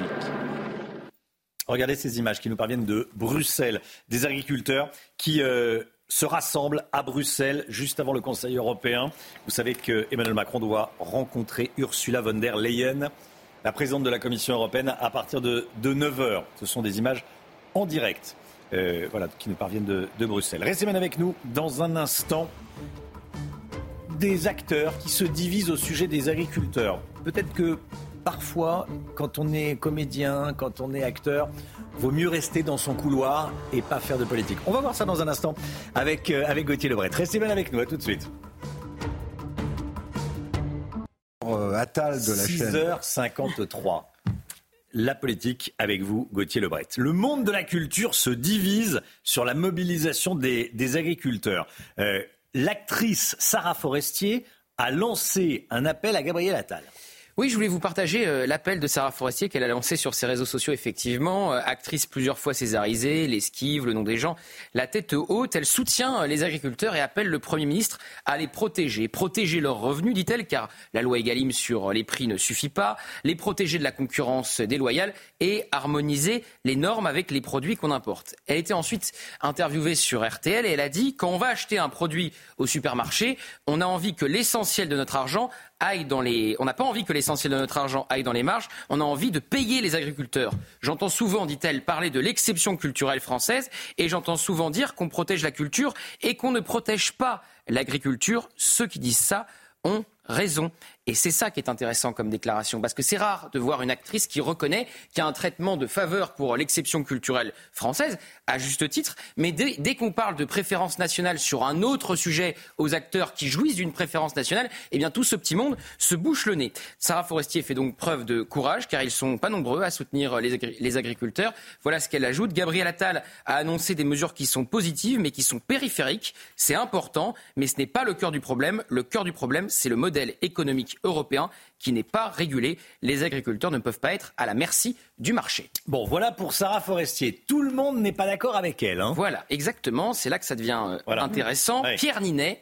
Speaker 1: Regardez ces images qui nous parviennent de Bruxelles, des agriculteurs qui euh, se rassemblent à Bruxelles juste avant le Conseil européen. Vous savez que Emmanuel Macron doit rencontrer Ursula von der Leyen, la présidente de la Commission européenne, à partir de, 9h. Ce sont des images en direct euh, voilà, qui nous parviennent de, Bruxelles. Restez bien avec nous dans un instant. Des acteurs qui se divisent au sujet des agriculteurs. Peut-être que parfois, quand on est comédien, quand on est acteur, vaut mieux rester dans son couloir et pas faire de politique. On va voir ça dans un instant avec, euh, avec Gauthier Lebret. Restez bien avec nous, à tout de suite.
Speaker 31: Euh, Attal de la chaîne.
Speaker 1: 6h53. La politique avec vous, Gauthier Lebret. Le monde de la culture se divise sur la mobilisation des, des agriculteurs. Euh, L'actrice Sarah Forestier a lancé un appel à Gabriel Attal.
Speaker 4: Oui, je voulais vous partager euh, l'appel de Sarah Forestier qu'elle a lancé sur ses réseaux sociaux, effectivement. Euh, actrice plusieurs fois césarisée, l'esquive, le nom des gens, la tête haute, elle soutient euh, les agriculteurs et appelle le Premier ministre à les protéger. Protéger leurs revenus, dit-elle, car la loi Egalim sur les prix ne suffit pas. Les protéger de la concurrence déloyale et harmoniser les normes avec les produits qu'on importe. Elle était ensuite interviewée sur RTL et elle a dit quand on va acheter un produit au supermarché, on a envie que l'essentiel de notre argent On n'a pas envie que l'essentiel de notre argent aille dans les marges. On a envie de payer les agriculteurs. J'entends souvent, dit-elle, parler de l'exception culturelle française, et j'entends souvent dire qu'on protège la culture et qu'on ne protège pas l'agriculture. Ceux qui disent ça ont raison. Et c'est ça qui est intéressant comme déclaration, parce que c'est rare de voir une actrice qui reconnaît qu'il y a un traitement de faveur pour l'exception culturelle française, à juste titre, mais dès, qu'on parle de préférence nationale sur un autre sujet aux acteurs qui jouissent d'une préférence nationale, eh bien tout ce petit monde se bouche le nez. Sarah Forestier fait donc preuve de courage, car ils sont pas nombreux à soutenir les, les agriculteurs. Voilà ce qu'elle ajoute. Gabriel Attal a annoncé des mesures qui sont positives, mais qui sont périphériques. C'est important, mais ce n'est pas le cœur du problème. Le cœur du problème, c'est le modèle économique européen qui n'est pas régulé. Les agriculteurs ne peuvent pas être à la merci du marché.
Speaker 1: Bon, voilà pour Sarah Forestier. Tout le monde n'est pas d'accord avec elle. hein.
Speaker 4: Voilà, exactement. C'est là que ça devient euh, intéressant.
Speaker 1: Ouais.
Speaker 4: Pierre Ninet.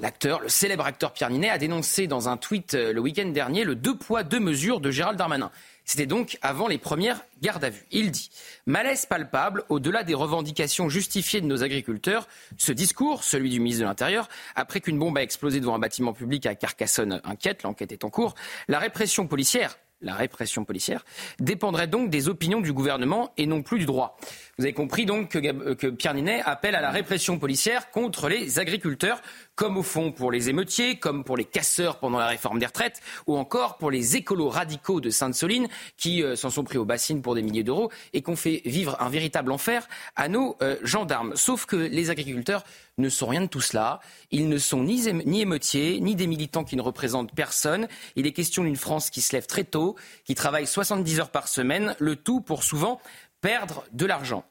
Speaker 4: L'acteur, le célèbre acteur Pierre Ninet, a dénoncé dans un tweet euh, le week-end dernier le deux poids, deux mesures de Gérald Darmanin. C'était donc avant les premières gardes à vue. Il dit Malaise palpable, au-delà des revendications justifiées de nos agriculteurs, ce discours, celui du ministre de l'Intérieur, après qu'une bombe a explosé devant un bâtiment public à Carcassonne inquiète, l'enquête est en cours, la répression policière la répression policière, dépendrait donc des opinions du gouvernement et non plus du droit. Vous avez compris donc euh, que Pierre Ninet appelle à la répression policière contre les agriculteurs, comme au fond pour les émeutiers, comme pour les casseurs pendant la réforme des retraites, ou encore pour les écolos radicaux de Sainte-Soline qui euh, s'en sont pris aux bassines pour des milliers d'euros et qu'on fait vivre un véritable enfer à nos euh, gendarmes. Sauf que les agriculteurs ne sont rien de tout cela. Ils ne sont ni émeutiers, ni des militants qui ne représentent personne. Il est question d'une France qui se lève très tôt, qui travaille 70 heures par semaine, le tout pour souvent perdre de l'argent.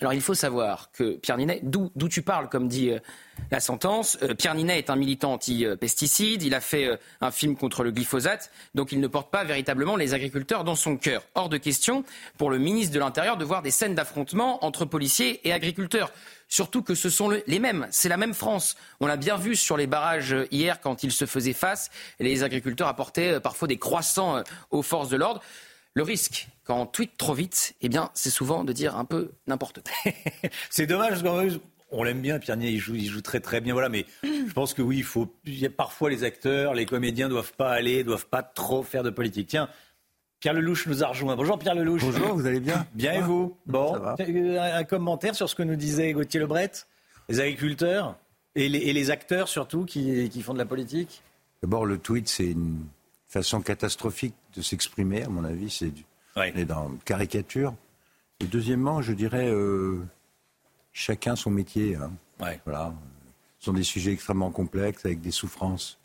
Speaker 4: Alors il faut savoir que Pierre Ninet, d'où tu parles, comme dit euh, la sentence, euh, Pierre Ninet est un militant anti-pesticide, il a fait euh, un film contre le glyphosate, donc il ne porte pas véritablement les agriculteurs dans son cœur. Hors de question pour le ministre de l'Intérieur de voir des scènes d'affrontement entre policiers et agriculteurs. Surtout que ce sont le- les mêmes, c'est la même France. On l'a bien vu sur les barrages hier quand ils se faisaient face, les agriculteurs apportaient parfois des croissants aux forces de l'ordre. Le risque, quand on tweet trop vite, eh bien, c'est souvent de dire un peu n'importe quoi.
Speaker 1: C'est dommage parce qu'on on l'aime bien, Pierre Ninet, il joue, il joue très très bien. Voilà, mais je pense que oui, il faut. il y a parfois les acteurs, les comédiens doivent pas aller, doivent pas trop faire de politique. Tiens, Pierre Lelouch nous a rejoint. Bonjour Pierre Lelouch.
Speaker 31: Bonjour, vous allez bien?
Speaker 1: Bien et vous? Bon, un un commentaire sur ce que nous disait Gauthier Lebret Les agriculteurs et les, et les acteurs surtout qui, qui font de la politique?
Speaker 31: D'abord, le tweet, c'est une façon catastrophique de s'exprimer, à mon avis. C'est du... On est dans une caricature. Et deuxièmement, je dirais, euh, chacun son métier. hein. Voilà. Ce sont des sujets extrêmement complexes, avec des souffrances.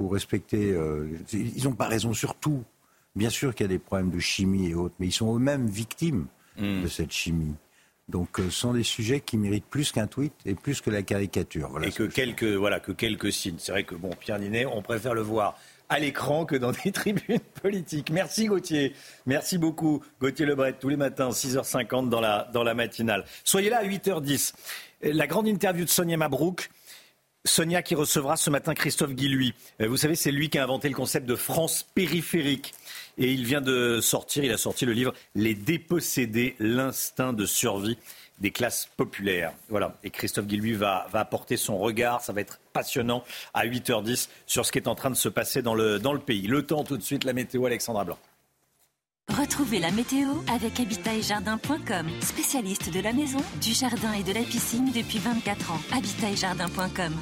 Speaker 31: Il faut respecter. euh, ils n'ont pas raison sur tout. Bien sûr qu'il y a des problèmes de chimie et autres, mais ils sont eux-mêmes victimes
Speaker 1: Hmm.
Speaker 31: de cette chimie. Donc, euh, ce sont des sujets qui méritent plus qu'un tweet et plus que la caricature. Voilà
Speaker 1: et que quelques, voilà, que quelques signes. C'est vrai que bon, Pierre Ninet, on préfère le voir à l'écran que dans des tribunes politiques. Merci Gauthier. Merci beaucoup Gauthier Lebret, tous les matins, 6h50 dans la, dans la matinale. Soyez là à 8h10. La grande interview de Sonia Mabrouk. Sonia qui recevra ce matin Christophe Guilluy. Euh, Vous savez, c'est lui qui a inventé le concept de France périphérique. Et il vient de sortir, il a sorti le livre Les dépossédés, l'instinct de survie des classes populaires. Voilà. Et Christophe Guilluy va, apporter son regard. Ça va être passionnant à 8h10 sur ce qui est en train de se passer dans le, dans le pays. Le temps tout de suite, la météo Alexandra Blanc.
Speaker 21: Retrouvez la météo avec habitaetjardin.com, spécialiste de la maison, du jardin et de la piscine depuis 24 ans. Habitaetjardin.com.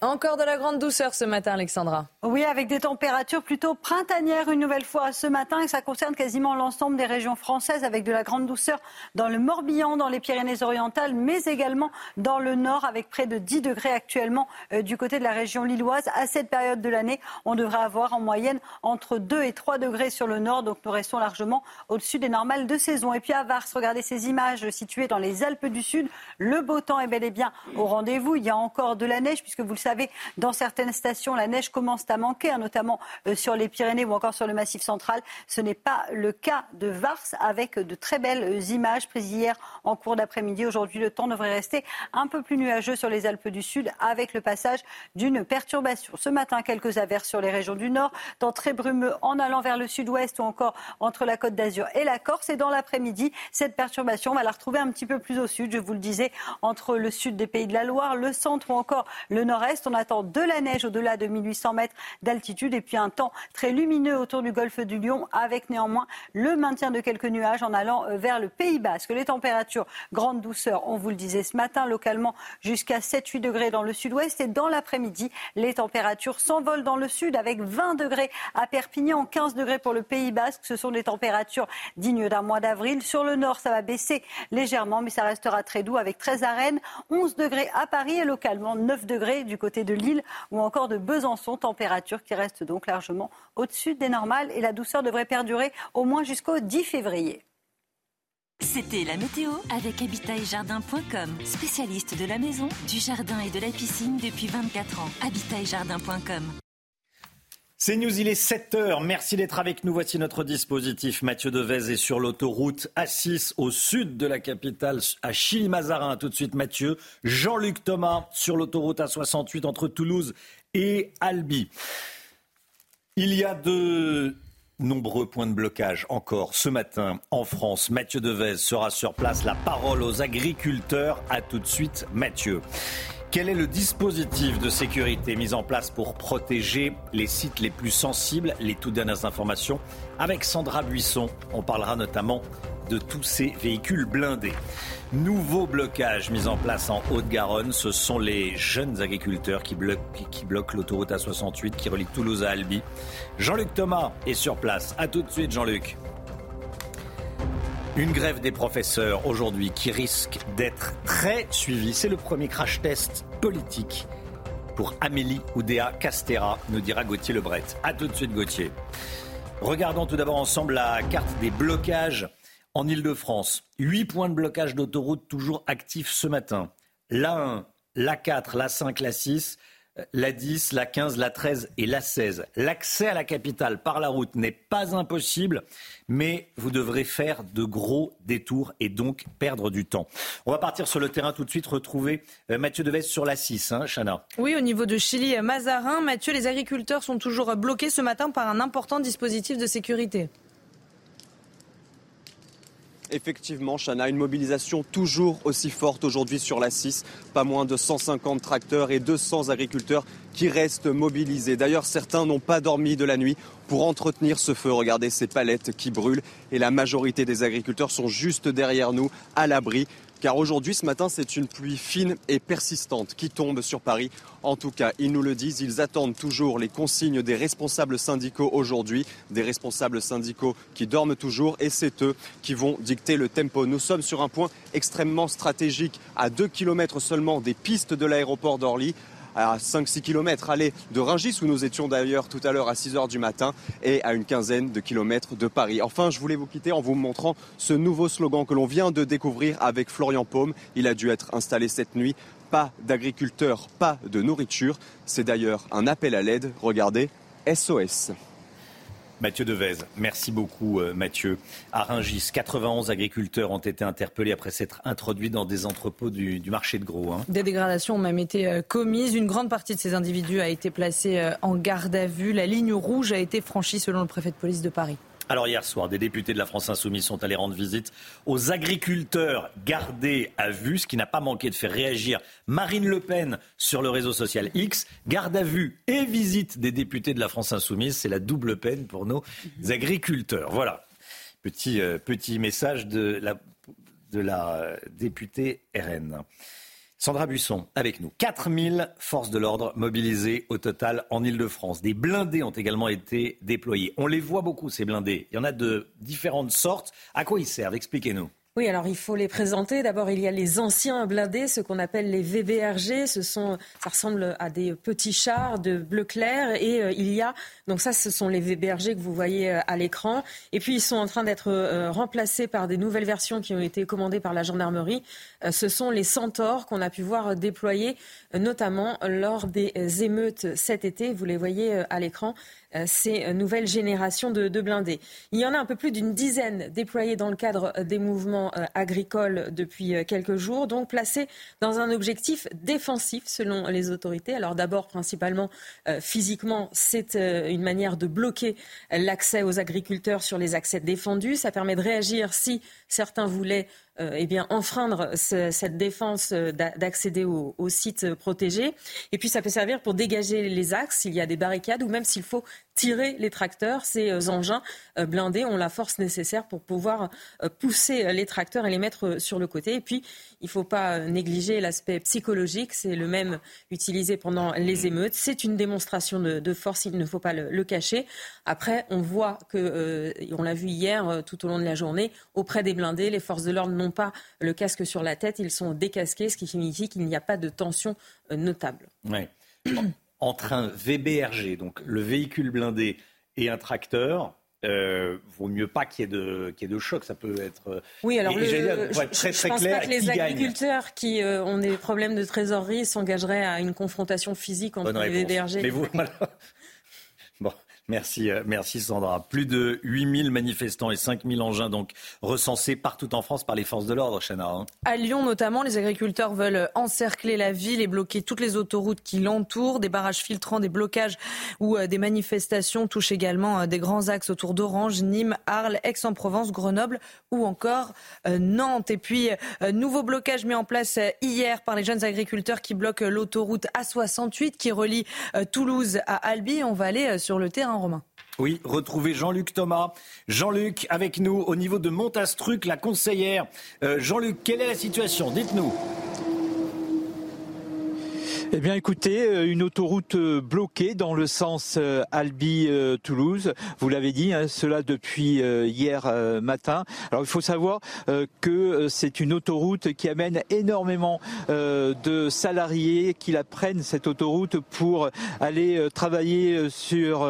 Speaker 9: Encore de la grande douceur ce matin, Alexandra.
Speaker 22: Oui, avec des températures plutôt printanières une nouvelle fois ce matin et ça concerne quasiment l'ensemble des régions françaises avec de la grande douceur dans le Morbihan, dans les Pyrénées-Orientales, mais également dans le nord avec près de 10 degrés actuellement euh, du côté de la région lilloise. À cette période de l'année, on devrait avoir en moyenne entre 2 et 3 degrés sur le nord, donc nous restons largement au-dessus des normales de saison. Et puis à Vars, regardez ces images situées dans les Alpes du Sud. Le beau temps est bel et bien au rendez-vous. Il y a encore de la neige puisque vous le savez, dans certaines stations, la neige commence à manquer, hein, notamment euh, sur les Pyrénées ou encore sur le Massif central. Ce n'est pas le cas de Vars avec de très belles euh, images prises hier en cours d'après-midi. Aujourd'hui, le temps devrait rester un peu plus nuageux sur les Alpes du Sud avec le passage d'une perturbation. Ce matin, quelques averses sur les régions du Nord, temps très brumeux en allant vers le sud-ouest ou encore entre la Côte d'Azur et la Corse. Et dans l'après-midi, cette perturbation, on va la retrouver un petit peu plus au sud, je vous le disais, entre le sud des Pays de la Loire, le centre ou encore le nord-est. On attend de la neige au-delà de 1800 mètres d'altitude et puis un temps très lumineux autour du golfe du Lion avec néanmoins le maintien de quelques nuages en allant euh, vers le Pays Basque. Les températures, grande douceur, on vous le disait ce matin, localement jusqu'à 7-8 degrés dans le sud-ouest et dans l'après-midi, les températures s'envolent dans le sud avec 20 degrés à Perpignan, 15 degrés pour le Pays Basque. Ce sont des températures dignes d'un mois d'avril. Sur le nord, ça va baisser légèrement, mais ça restera très doux avec 13 à Rennes, 11 degrés à Paris et localement 9 degrés du côté de Lille ou encore de Besançon, température qui reste donc largement au-dessus des normales et la douceur devrait perdurer au moins jusqu'au 10 février.
Speaker 21: C'était la météo avec spécialiste de la maison, du jardin et de la piscine depuis 24 ans. Habitaetjardin.com.
Speaker 1: C'est News, il est 7h. Merci d'être avec nous. Voici notre dispositif. Mathieu Devez est sur l'autoroute A6 au sud de la capitale, à Chili-Mazarin. Tout de suite, Mathieu. Jean-Luc Thomas sur l'autoroute A68 entre Toulouse et Albi. Il y a de nombreux points de blocage encore ce matin en France. Mathieu Devez sera sur place. La parole aux agriculteurs. À tout de suite, Mathieu. Quel est le dispositif de sécurité mis en place pour protéger les sites les plus sensibles? Les toutes dernières informations avec Sandra Buisson. On parlera notamment de tous ces véhicules blindés. Nouveau blocage mis en place en Haute-Garonne. Ce sont les jeunes agriculteurs qui bloquent, l'autoroute A68 qui relie Toulouse à Albi. Jean-Luc Thomas est sur place. A tout de suite, Jean-Luc. Une grève des professeurs aujourd'hui qui risque d'être très suivie. C'est le premier crash test politique pour Amélie Oudéa Castera, nous dira Gauthier Lebret. A tout de suite Gauthier. Regardons tout d'abord ensemble la carte des blocages en Ile-de-France. Huit points de blocage d'autoroute toujours actifs ce matin. La 1, la 4, la 5, la 6, la 10, la 15, la 13 et la 16. L'accès à la capitale par la route n'est pas impossible, mais vous devrez faire de gros détours et donc perdre du temps. On va partir sur le terrain tout de suite, retrouver euh, Mathieu Deves sur la 6, hein, Chana.
Speaker 9: Oui, au niveau de Chili-Mazarin, Mathieu, les agriculteurs sont toujours bloqués ce matin par un important dispositif de sécurité.
Speaker 32: Effectivement, Chana, une mobilisation toujours aussi forte aujourd'hui sur la 6. Pas moins de 150 tracteurs et 200 agriculteurs qui restent mobilisés. D'ailleurs, certains n'ont pas dormi de la nuit pour entretenir ce feu. Regardez ces palettes qui brûlent et la majorité des agriculteurs sont juste derrière nous, à l'abri. Car aujourd'hui, ce matin, c'est une pluie fine et persistante qui tombe sur Paris. En tout cas, ils nous le disent, ils attendent toujours les consignes des responsables syndicaux aujourd'hui, des responsables syndicaux qui dorment toujours et c'est eux qui vont dicter le tempo. Nous sommes sur un point extrêmement stratégique, à 2 km seulement des pistes de l'aéroport d'Orly
Speaker 3: à 5-6 km aller de Rungis, où nous étions d'ailleurs tout à l'heure à 6 h du matin, et à une quinzaine de kilomètres de Paris. Enfin, je voulais vous quitter en vous montrant ce nouveau slogan que l'on vient de découvrir avec Florian Paume. Il a dû être installé cette nuit. Pas d'agriculteurs, pas de nourriture. C'est d'ailleurs un appel à l'aide. Regardez, SOS.
Speaker 1: Mathieu Devez, merci beaucoup euh, Mathieu. À Rungis, 91 agriculteurs ont été interpellés après s'être introduits dans des entrepôts du, marché de gros. Hein.
Speaker 2: Des dégradations ont même été euh, commises. Une grande partie de ces individus a été placée euh, en garde à vue. La ligne rouge a été franchie selon le préfet de police de Paris.
Speaker 1: Alors hier soir, des députés de la France Insoumise sont allés rendre visite aux agriculteurs gardés à vue, ce qui n'a pas manqué de faire réagir Marine Le Pen sur le réseau social X. Garde à vue et visite des députés de la France Insoumise, c'est la double peine pour nos agriculteurs. Voilà, petit, euh, petit message de la, de la députée RN. Sandra Busson avec nous. 4000 forces de l'ordre mobilisées au total en Ile-de-France. Des blindés ont également été déployés. On les voit beaucoup, ces blindés. Il y en a de différentes sortes. À quoi ils servent? Expliquez-nous.
Speaker 2: Oui, alors il faut les présenter. D'abord, il y a les anciens blindés, ce qu'on appelle les VBRG. Ce sont, ça ressemble à des petits chars de bleu clair. Et euh, il y a, donc ça, ce sont les VBRG que vous voyez euh, à l'écran. Et puis, ils sont en train d'être euh, remplacés par des nouvelles versions qui ont été commandées par la gendarmerie. ce sont les Centaures qu'on a pu voir déployés, notamment lors des émeutes cet été. Vous les voyez à l'écran. Euh, ces nouvelles générations de, blindés. Il y en a un peu plus d'une dizaine déployés dans le cadre des mouvements euh, agricoles depuis euh, quelques jours, donc placés dans un objectif défensif selon les autorités. Alors d'abord, principalement physiquement, c'est une manière de bloquer l'accès aux agriculteurs sur les accès défendus. Ça permet de réagir si certains voulaient euh, eh bien, enfreindre cette défense euh, d'accéder aux, sites protégés. Et puis, ça peut servir pour dégager les axes s'il y a des barricades ou même s'il faut tirer les tracteurs. Ces euh, engins blindés ont la force nécessaire pour pouvoir pousser les tracteurs et les mettre sur le côté. Et puis, il ne faut pas négliger l'aspect psychologique. C'est le même utilisé pendant les émeutes. C'est une démonstration de, force. Il ne faut pas le, cacher. Après, on voit que, on l'a vu hier tout au long de la journée, auprès des blindés, les forces de l'ordre n'ont pas le casque sur la tête, ils sont décasqués, ce qui signifie qu'il n'y a pas de tension euh, notable.
Speaker 1: Ouais. Entre un VBRG, donc le véhicule blindé, et un tracteur, euh, vaut mieux pas qu'il y, ait de choc. Ça peut être. Euh,
Speaker 2: oui, alors le, je, très, très pense pas que les agriculteurs qui ont des problèmes de trésorerie s'engageraient à une confrontation physique entre les VBRG.
Speaker 1: Mais vous, Merci, euh, merci Sandra. Plus de 8000 manifestants et 5000 engins donc recensés partout en France par les forces de l'ordre, Chana. Hein.
Speaker 2: À Lyon notamment, les agriculteurs veulent encercler la ville et bloquer toutes les autoroutes qui l'entourent. Des barrages filtrants, des blocages ou euh, des manifestations touchent également euh, des grands axes autour d'Orange, Nîmes, Arles, Aix-en-Provence, Grenoble ou encore Nantes. Et puis, nouveau blocage mis en place hier par les jeunes agriculteurs qui bloquent l'autoroute A68 qui relie Toulouse à Albi. On va aller sur le terrain
Speaker 1: Oui, retrouvez Jean-Luc Thomas. Jean-Luc, avec nous au niveau de Montastruc, la conseillère. Euh, Jean-Luc, quelle est la situation? Dites-nous.
Speaker 33: Eh bien, écoutez, euh, une autoroute euh, bloquée dans le sens euh, Albi-Toulouse. Vous l'avez dit, hein, cela depuis hier matin. Alors, il faut savoir que c'est une autoroute qui amène énormément de salariés qui la prennent cette autoroute pour aller travailler sur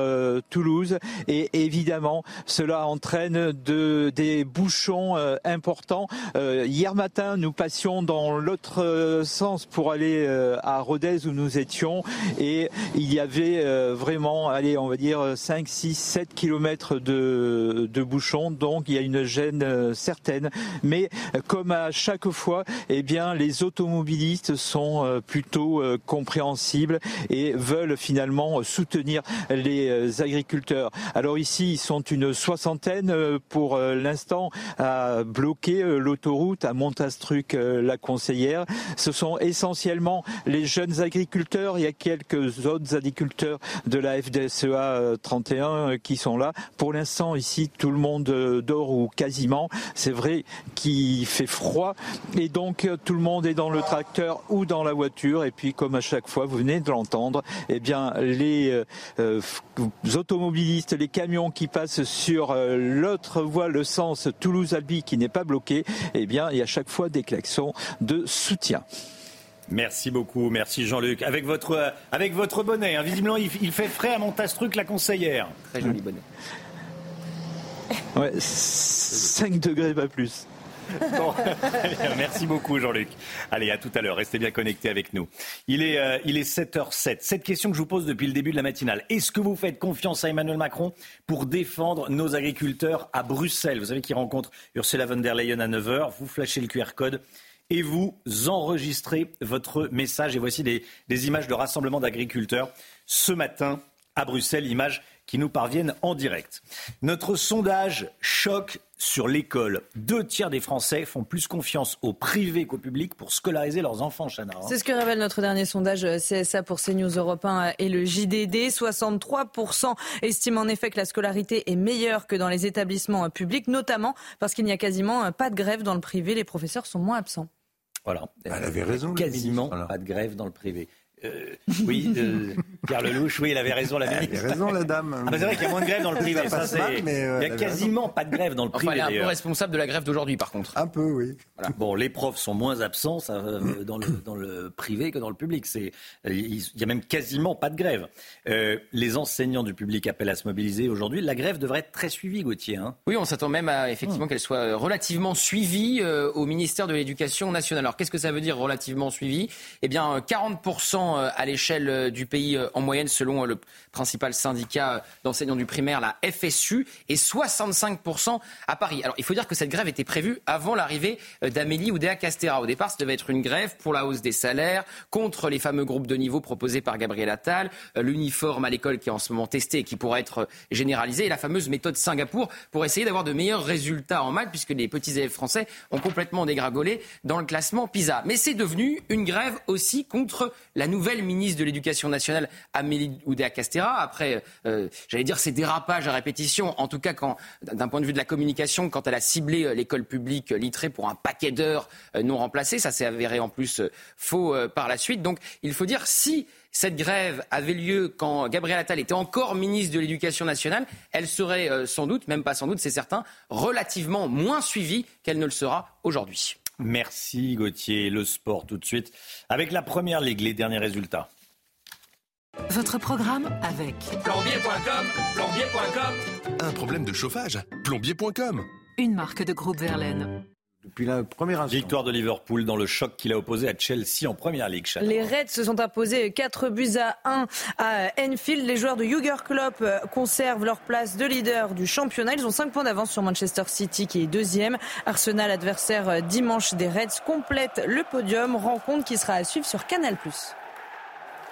Speaker 33: Toulouse. Et évidemment, cela entraîne de, des bouchons importants. Hier matin, nous passions dans l'autre sens pour aller à Rodez où nous étions et il y avait euh, vraiment, allez, on va dire 5, 6, 7 kilomètres de, de bouchons, donc il y a une gêne euh, certaine. Mais euh, comme à chaque fois, eh bien, les automobilistes sont plutôt compréhensibles et veulent finalement soutenir les agriculteurs. Alors ici, ils sont une soixantaine pour l'instant à bloquer l'autoroute à Montastruc la conseillère. Ce sont essentiellement les jeunes agriculteurs, il y a quelques autres agriculteurs de la FDSEA 31 euh, qui sont là. Pour l'instant, ici, tout le monde euh, dort ou quasiment. C'est vrai qu'il fait froid et donc euh, tout le monde est dans le tracteur ou dans la voiture. Et puis, comme à chaque fois, vous venez de l'entendre, eh bien, les automobilistes, les camions qui passent sur l'autre voie, le sens Toulouse-Albi qui n'est pas bloqué, eh bien, il y a chaque fois des klaxons de soutien.
Speaker 1: Merci beaucoup, merci Jean-Luc. Avec votre, avec votre bonnet, hein, visiblement il, il, fait frais à Montastruc, la conseillère.
Speaker 4: Très joli bonnet.
Speaker 33: Ouais, 5 degrés, pas plus.
Speaker 1: Bon, merci beaucoup Jean-Luc. Allez, à tout à l'heure. Restez bien connectés avec nous. Il est, euh, il est 7h07. Cette question que je vous pose depuis le début de la matinale. Est-ce que vous faites confiance à Emmanuel Macron pour défendre nos agriculteurs à Bruxelles? Vous savez qu'il rencontre Ursula von der Leyen à 9h. Vous flashez le QR code et vous enregistrez votre message. Et voici des, images de rassemblement d'agriculteurs ce matin à Bruxelles, images qui nous parviennent en direct. Notre sondage choque sur l'école. Deux tiers des Français font plus confiance au privé qu'au public pour scolariser leurs enfants, Chana. hein.
Speaker 9: C'est ce que révèle notre dernier sondage euh, CSA pour CNews Europe 1 et le JDD. 63% estiment en effet que la scolarité est meilleure que dans les établissements euh, publics, notamment parce qu'il n'y a quasiment euh, pas de grève dans le privé. Les professeurs sont moins absents.
Speaker 1: Voilà.
Speaker 31: Elle avait raison. le
Speaker 1: Quasiment pas de grève dans le privé. Euh, oui, euh, Pierre Lelouch, oui, il avait raison, la
Speaker 31: Elle
Speaker 1: ministre.
Speaker 31: avait raison, la dame.
Speaker 1: Ah bah c'est vrai qu'il y a moins de grève dans le privé.
Speaker 31: Ça
Speaker 1: ça,
Speaker 31: passe
Speaker 1: c'est-
Speaker 31: mal, mais, euh,
Speaker 1: il
Speaker 31: elle
Speaker 1: y a quasiment pas de grève dans le
Speaker 4: Enfin,
Speaker 1: privé.
Speaker 4: elle est un peu responsable de la grève d'aujourd'hui, par contre.
Speaker 31: Un peu, oui.
Speaker 1: Voilà. Bon, les profs sont moins absents ça, euh, dans, le, dans le privé que dans le public. C'est, il il y a même quasiment pas de grève. Euh, les enseignants du public appellent à se mobiliser aujourd'hui. La grève devrait être très suivie, Gauthier. hein.
Speaker 4: Oui, on s'attend même à effectivement qu'elle soit relativement suivie euh, au ministère de l'Éducation nationale. Alors, qu'est-ce que ça veut dire relativement suivie? Eh bien, euh, 40% euh, à l'échelle euh, du pays euh, en moyenne, selon euh, le principal syndicat euh, d'enseignants du primaire, la FSU, et 65% à Paris. Alors, il faut dire que cette grève était prévue avant l'arrivée euh, d'Amélie Oudéa Castera. Au départ, ça devait être une grève pour la hausse des salaires, contre les fameux groupes de niveau proposés par Gabriel Attal, euh, l'uniforme à l'école qui est en ce moment testé et qui pourrait être euh, généralisé, et la fameuse méthode Singapour pour essayer d'avoir de meilleurs résultats en maths, puisque les petits élèves français ont complètement dégringolé dans le classement PISA. Mais c'est devenu une grève aussi contre la nouvelle ministre de l'Éducation nationale, Amélie Oudéa Castera, après, euh, j'allais dire, ces dérapages à répétition, en tout cas d'un point de vue de la communication, quand elle a ciblé euh, l'école publique euh, littrée pour un paquet d'heures non remplacées, ça s'est avéré en plus faux par la suite. Donc il faut dire si cette grève avait lieu quand Gabriel Attal était encore ministre de l'Éducation nationale, elle serait sans doute, même pas sans doute, c'est certain, relativement moins suivie qu'elle ne le sera aujourd'hui.
Speaker 1: Merci Gauthier. Le sport tout de suite. Avec la première ligue, les derniers résultats.
Speaker 6: Votre programme avec
Speaker 7: Plombier.com, plombier.com.
Speaker 8: Un problème de chauffage Plombier.com.
Speaker 6: une marque de groupe Verlaine.
Speaker 31: Depuis la première instant.
Speaker 1: Victoire de Liverpool dans le choc qu'il a opposé à Chelsea en première ligue.
Speaker 9: Les Reds se sont imposés 4 buts à 1 à Enfield. Les joueurs de Jürgen Klopp euh, conservent leur place de leader du championnat. Ils ont 5 points d'avance sur Manchester City qui est deuxième. Arsenal, adversaire euh, dimanche des Reds, complète le podium. Rencontre qui sera à suivre sur Canal+.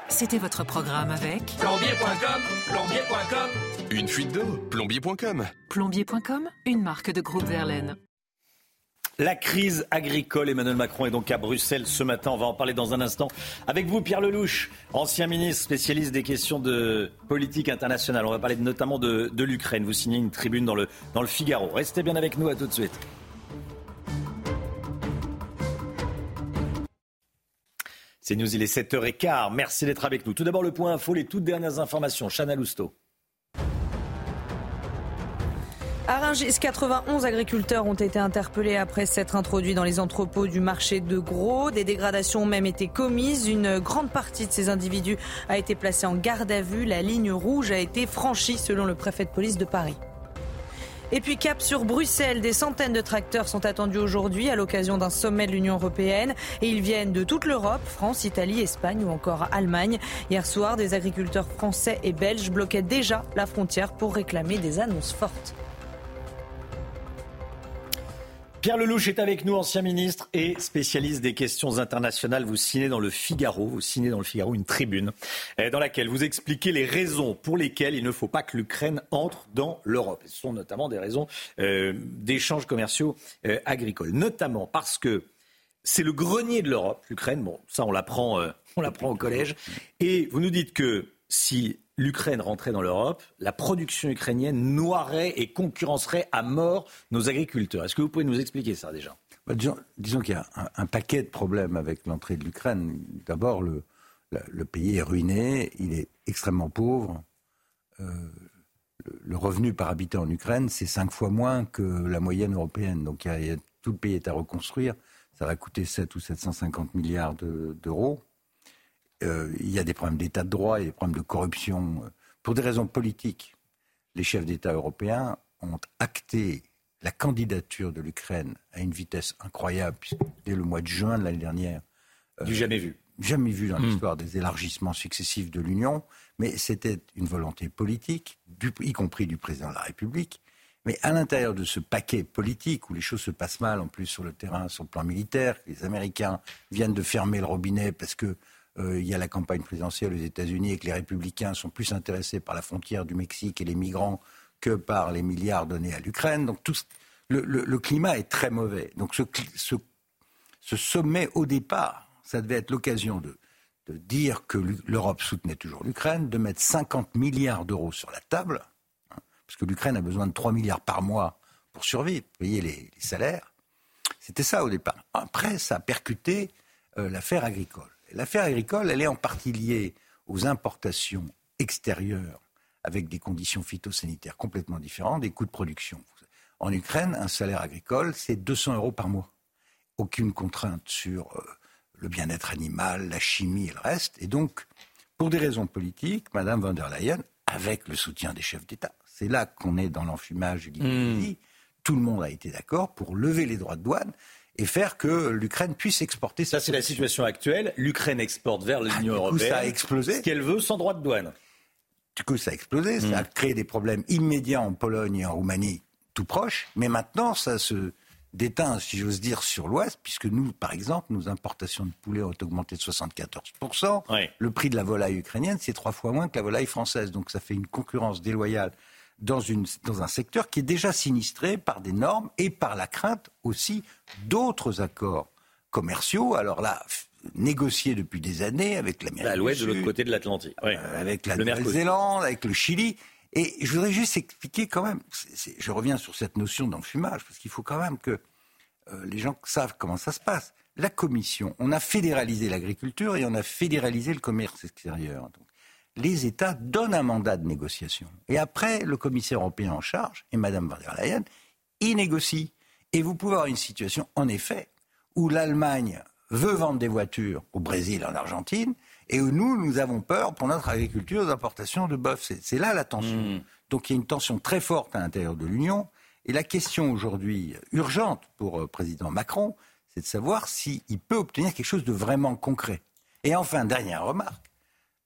Speaker 6: C'était votre programme avec
Speaker 7: Plombier.com, plombier.com.
Speaker 8: Une fuite d'eau Plombier.com.
Speaker 6: plombier.com, une marque de groupe Verlaine.
Speaker 1: La crise agricole, Emmanuel Macron est donc à Bruxelles ce matin. On va en parler dans un instant. Avec vous, Pierre Lelouch, ancien ministre spécialiste des questions de politique internationale. On va parler notamment de, l'Ukraine. Vous signez une tribune dans le, dans le Figaro. Restez bien avec nous, à tout de suite. C'est News, il est 7h15. Merci d'être avec nous. Tout d'abord, le point info, les toutes dernières informations. Chana Lousteau.
Speaker 9: À Rungis, 91 agriculteurs ont été interpellés après s'être introduits dans les entrepôts du marché de gros. Des dégradations ont même été commises. Une grande partie de ces individus a été placée en garde à vue. La ligne rouge a été franchie selon le préfet de police de Paris. Et puis cap sur Bruxelles, des centaines de tracteurs sont attendus aujourd'hui à l'occasion d'un sommet de l'Union européenne et ils viennent de toute l'Europe, France, Italie, Espagne ou encore Allemagne. Hier soir, des agriculteurs français et belges bloquaient déjà la frontière pour réclamer des annonces fortes.
Speaker 1: Pierre Lelouch est avec nous, ancien ministre et spécialiste des questions internationales. Vous signez dans le Figaro, vous signez dans le Figaro une tribune euh, dans laquelle vous expliquez les raisons pour lesquelles il ne faut pas que l'Ukraine entre dans l'Europe. Ce sont notamment des raisons euh, d'échanges commerciaux euh, agricoles, notamment parce que c'est le grenier de l'Europe, l'Ukraine. Bon, ça on on l'apprend au collège. Et vous nous dites que si l'Ukraine rentrait dans l'Europe, la production ukrainienne noierait et concurrencerait à mort nos agriculteurs. Est-ce que vous pouvez nous expliquer ça déjà?
Speaker 31: Bah, disons qu'il y a un, paquet de problèmes avec l'entrée de l'Ukraine. D'abord, le, pays est ruiné, il est extrêmement pauvre. Euh, le, revenu par habitant en Ukraine, c'est cinq fois moins que la moyenne européenne. Donc tout le pays est à reconstruire. ça va coûter 7 ou 750 milliards d'euros. Euh, il y a des problèmes d'état de droit, il y a des problèmes de corruption. Pour des raisons politiques, les chefs d'État européens ont acté la candidature de l'Ukraine à une vitesse incroyable, puisque dès le mois de juin de l'année dernière.
Speaker 1: du jamais vu.
Speaker 31: Jamais vu dans hmm. l'histoire des élargissements successifs de l'Union, mais c'était une volonté politique, y compris du président de la République. Mais à l'intérieur de ce paquet politique où les choses se passent mal, en plus sur le terrain, sur le plan militaire, les Américains viennent de fermer le robinet parce que euh, il y a la campagne présidentielle aux États-Unis et que les républicains sont plus intéressés par la frontière du Mexique et les migrants que par les milliards donnés à l'Ukraine. Le, climat est très mauvais. Donc ce, sommet au départ, ça devait être l'occasion de, de dire que l'Europe soutenait toujours l'Ukraine, de mettre 50 milliards d'euros sur la table, hein, parce que l'Ukraine a besoin de 3 milliards par mois pour survivre, payer les, salaires. C'était ça au départ. Après, ça a percuté euh, l'affaire agricole. L'affaire agricole, elle est en partie liée aux importations extérieures avec des conditions phytosanitaires complètement différentes, des coûts de production. En Ukraine, un salaire agricole, c'est 200 euros par mois. Aucune contrainte sur euh, le bien-être animal, la chimie et le reste. Et donc, pour des raisons politiques, Mme von der Leyen, avec le soutien des chefs d'État, c'est là qu'on est dans l'enfumage du mmh. tout le monde a été d'accord pour lever les droits de douane et faire que l'Ukraine puisse exporter.
Speaker 1: Ça, c'est la situation actuelle. L'Ukraine exporte vers l'Union ah, européenne.
Speaker 31: Ça a explosé.
Speaker 1: Ce qu'elle veut sans droit de douane.
Speaker 31: Du coup, ça a explosé. Ça a mm. créé des problèmes immédiats en Pologne et en Roumanie, tout proche. Mais maintenant, ça se déteint, si j'ose dire, sur l'Ouest, puisque nous, par exemple, nos importations de poulet ont augmenté de 74%. Le prix de la volaille ukrainienne, c'est trois fois moins que la volaille française. Donc ça fait une concurrence déloyale dans, une, dans un secteur qui est déjà sinistré par des normes et par la crainte aussi d'autres accords commerciaux. Alors là, négociés depuis des années avec l'Amérique
Speaker 1: À l'ouest, de l'autre côté de l'Atlantique.
Speaker 31: Euh, avec la Nouvelle-Zélande, avec le Chili. Et je voudrais juste expliquer quand même, je reviens sur cette notion d'enfumage, parce qu'il faut quand même que euh, les gens savent comment ça se passe. La Commission, on a fédéralisé l'agriculture et on a fédéralisé le commerce extérieur. Donc, les États donnent un mandat de négociation. Et après, le commissaire européen en charge, et Mme von der Leyen, y négocie. Et vous pouvez avoir une situation, en effet, où l'Allemagne veut vendre des voitures au Brésil, en Argentine, et où nous, nous avons peur pour notre agriculture d'importation de bœuf. C'est là la tension. Hmm. Donc il y a une tension très forte à l'intérieur de l'Union. Et la question aujourd'hui urgente pour le euh, président Macron, c'est de savoir s'il peut obtenir quelque chose de vraiment concret. Et enfin, dernière remarque,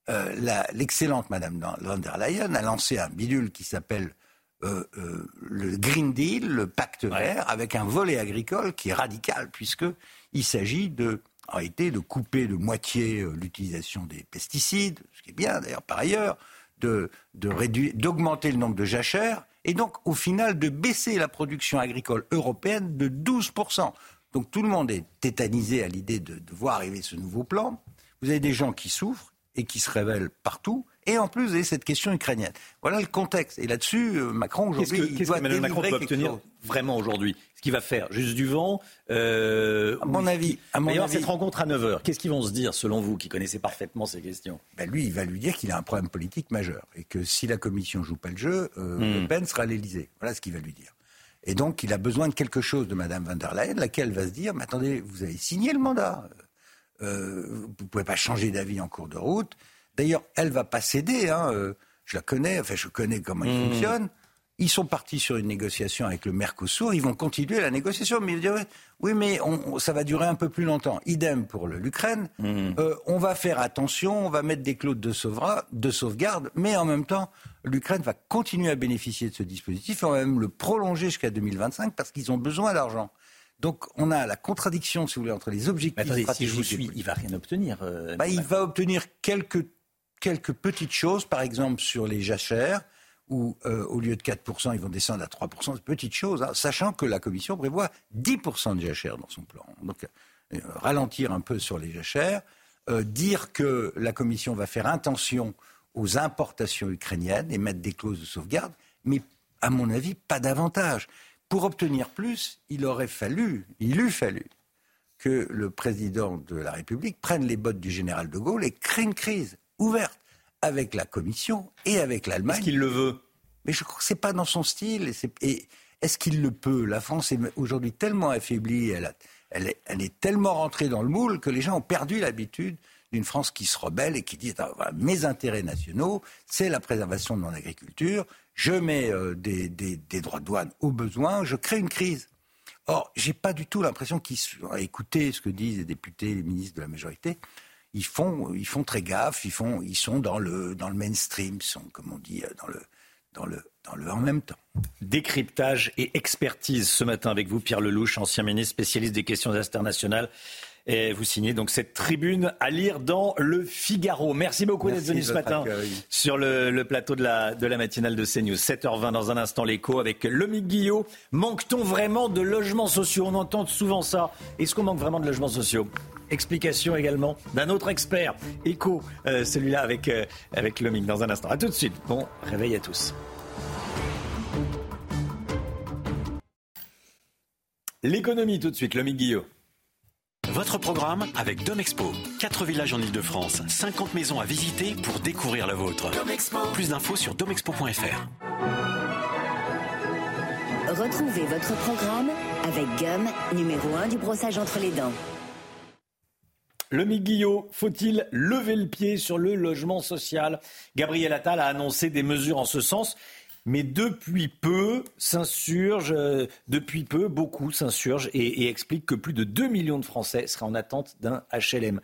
Speaker 31: euh, l'excellente Madame von der Leyen a lancé un bidule qui s'appelle euh, euh, le Green Deal, le pacte vert, avec un volet agricole qui est radical, puisqu'il s'agit de, en réalité, de couper de moitié l'utilisation des pesticides, ce qui est bien d'ailleurs par ailleurs, de, d'augmenter le nombre de jachères, et donc au final de baisser la production agricole européenne de 12%. Donc tout le monde est tétanisé à l'idée de, de voir arriver ce nouveau plan. Vous avez des gens qui souffrent, et qui se révèle partout. Et en plus, vous avez cette question ukrainienne. Voilà le contexte. Et là-dessus, euh, Macron, aujourd'hui,
Speaker 1: il doit que Macron peut obtenir vraiment aujourd'hui? Ce qu'il va faire Juste du vent
Speaker 31: euh, À mon avis. À mon
Speaker 1: avis... cette rencontre à 9h. Qu'est-ce qu'ils vont se dire, selon vous, qui connaissez parfaitement ces questions?
Speaker 31: Ben Lui, il va lui dire qu'il a un problème politique majeur. Et que si la Commission joue pas le jeu, euh, hmm. Le Pen sera à l'Élysée. Voilà ce qu'il va lui dire. Et donc, il a besoin de quelque chose de Mme van der Leyen, laquelle va se dire, mais attendez, vous avez signé le mandat. Euh, vous ne pouvez pas changer d'avis en cours de route. D'ailleurs, elle va pas céder. Hein, euh, je la connais, enfin je connais comment mmh. fonctionne. Ils sont partis sur une négociation avec le Mercosur. Ils vont continuer la négociation. Mais ils diraient, oui, mais ça va durer un peu plus longtemps. Idem pour l'Ukraine. Mmh. Euh, on va faire attention, on va mettre des clauses de, de sauvegarde, mais en même temps, l'Ukraine va continuer à bénéficier de ce dispositif. On va même le prolonger jusqu'à 2025 parce qu'ils ont besoin d'argent. Donc on a la contradiction, si vous voulez, entre les objectifs
Speaker 1: attendez, Si je vous suis, il va rien obtenir.
Speaker 31: Euh, bah, il va obtenir quelques, quelques petites choses, par exemple sur les jachères, où euh, au lieu de 4%, ils vont descendre à 3%, de petites choses, hein, sachant que la Commission prévoit 10% de jachères dans son plan. Donc euh, ralentir un peu sur les jachères, dire que la Commission va faire intention aux importations ukrainiennes et mettre des clauses de sauvegarde, mais à mon avis, pas davantage. Pour obtenir plus, il aurait fallu, il eût fallu que le président de la République prenne les bottes du général de Gaulle et crée une crise ouverte avec la Commission et avec l'Allemagne.
Speaker 1: Est-ce qu'il le veut?
Speaker 31: Mais je crois que ce n'est pas dans son style. Et, Est-ce qu'il le peut? La France est aujourd'hui tellement affaiblie, elle, elle, est, elle, est, tellement rentrée dans le moule que les gens ont perdu l'habitude d'une France qui se rebelle et qui dit mes intérêts nationaux, c'est la préservation de mon agriculture, je mets euh, des, droits de douane au besoin, je crée une crise. Or, j'ai pas du tout l'impression qu'ils, écouter ce que disent les députés, les ministres de la majorité, ils font, ils font très gaffe, ils, ils sont dans le, dans le mainstream, sont, comme on dit, dans le, dans le, dans le en même temps.
Speaker 1: Décryptage et expertise ce matin avec vous, Pierre Lelouch, ancien ministre spécialiste des questions internationales. Et vous signez donc cette tribune à lire dans le Figaro. Merci beaucoup d'être venu ce matin sur le, plateau de la, de la matinale de CNews. 7h20 dans un instant l'écho avec Lomique Guillot. Manque-t-on vraiment de logements sociaux? On entend souvent ça. Est-ce qu'on manque vraiment de logements sociaux? Explication également d'un autre expert. Écho, euh, celui-là avec, euh, avec Lomique dans un instant. A tout de suite. Bon réveil à tous. L'économie tout de suite, Lomique Guillot.
Speaker 18: Votre programme avec Domexpo. 4 villages en Ile-de-France, 50 maisons à visiter pour découvrir la vôtre. Plus d'infos sur domexpo.fr.
Speaker 17: Retrouvez votre programme avec Gum, numéro 1 du brossage entre les dents.
Speaker 1: Le Guillot, faut-il lever le pied sur le logement social? Gabriel Attal a annoncé des mesures en ce sens mais depuis peu s'insurgent, euh, depuis peu, beaucoup s'insurgent et, et expliquent que plus de 2 millions de Français seraient en attente d'un HLM.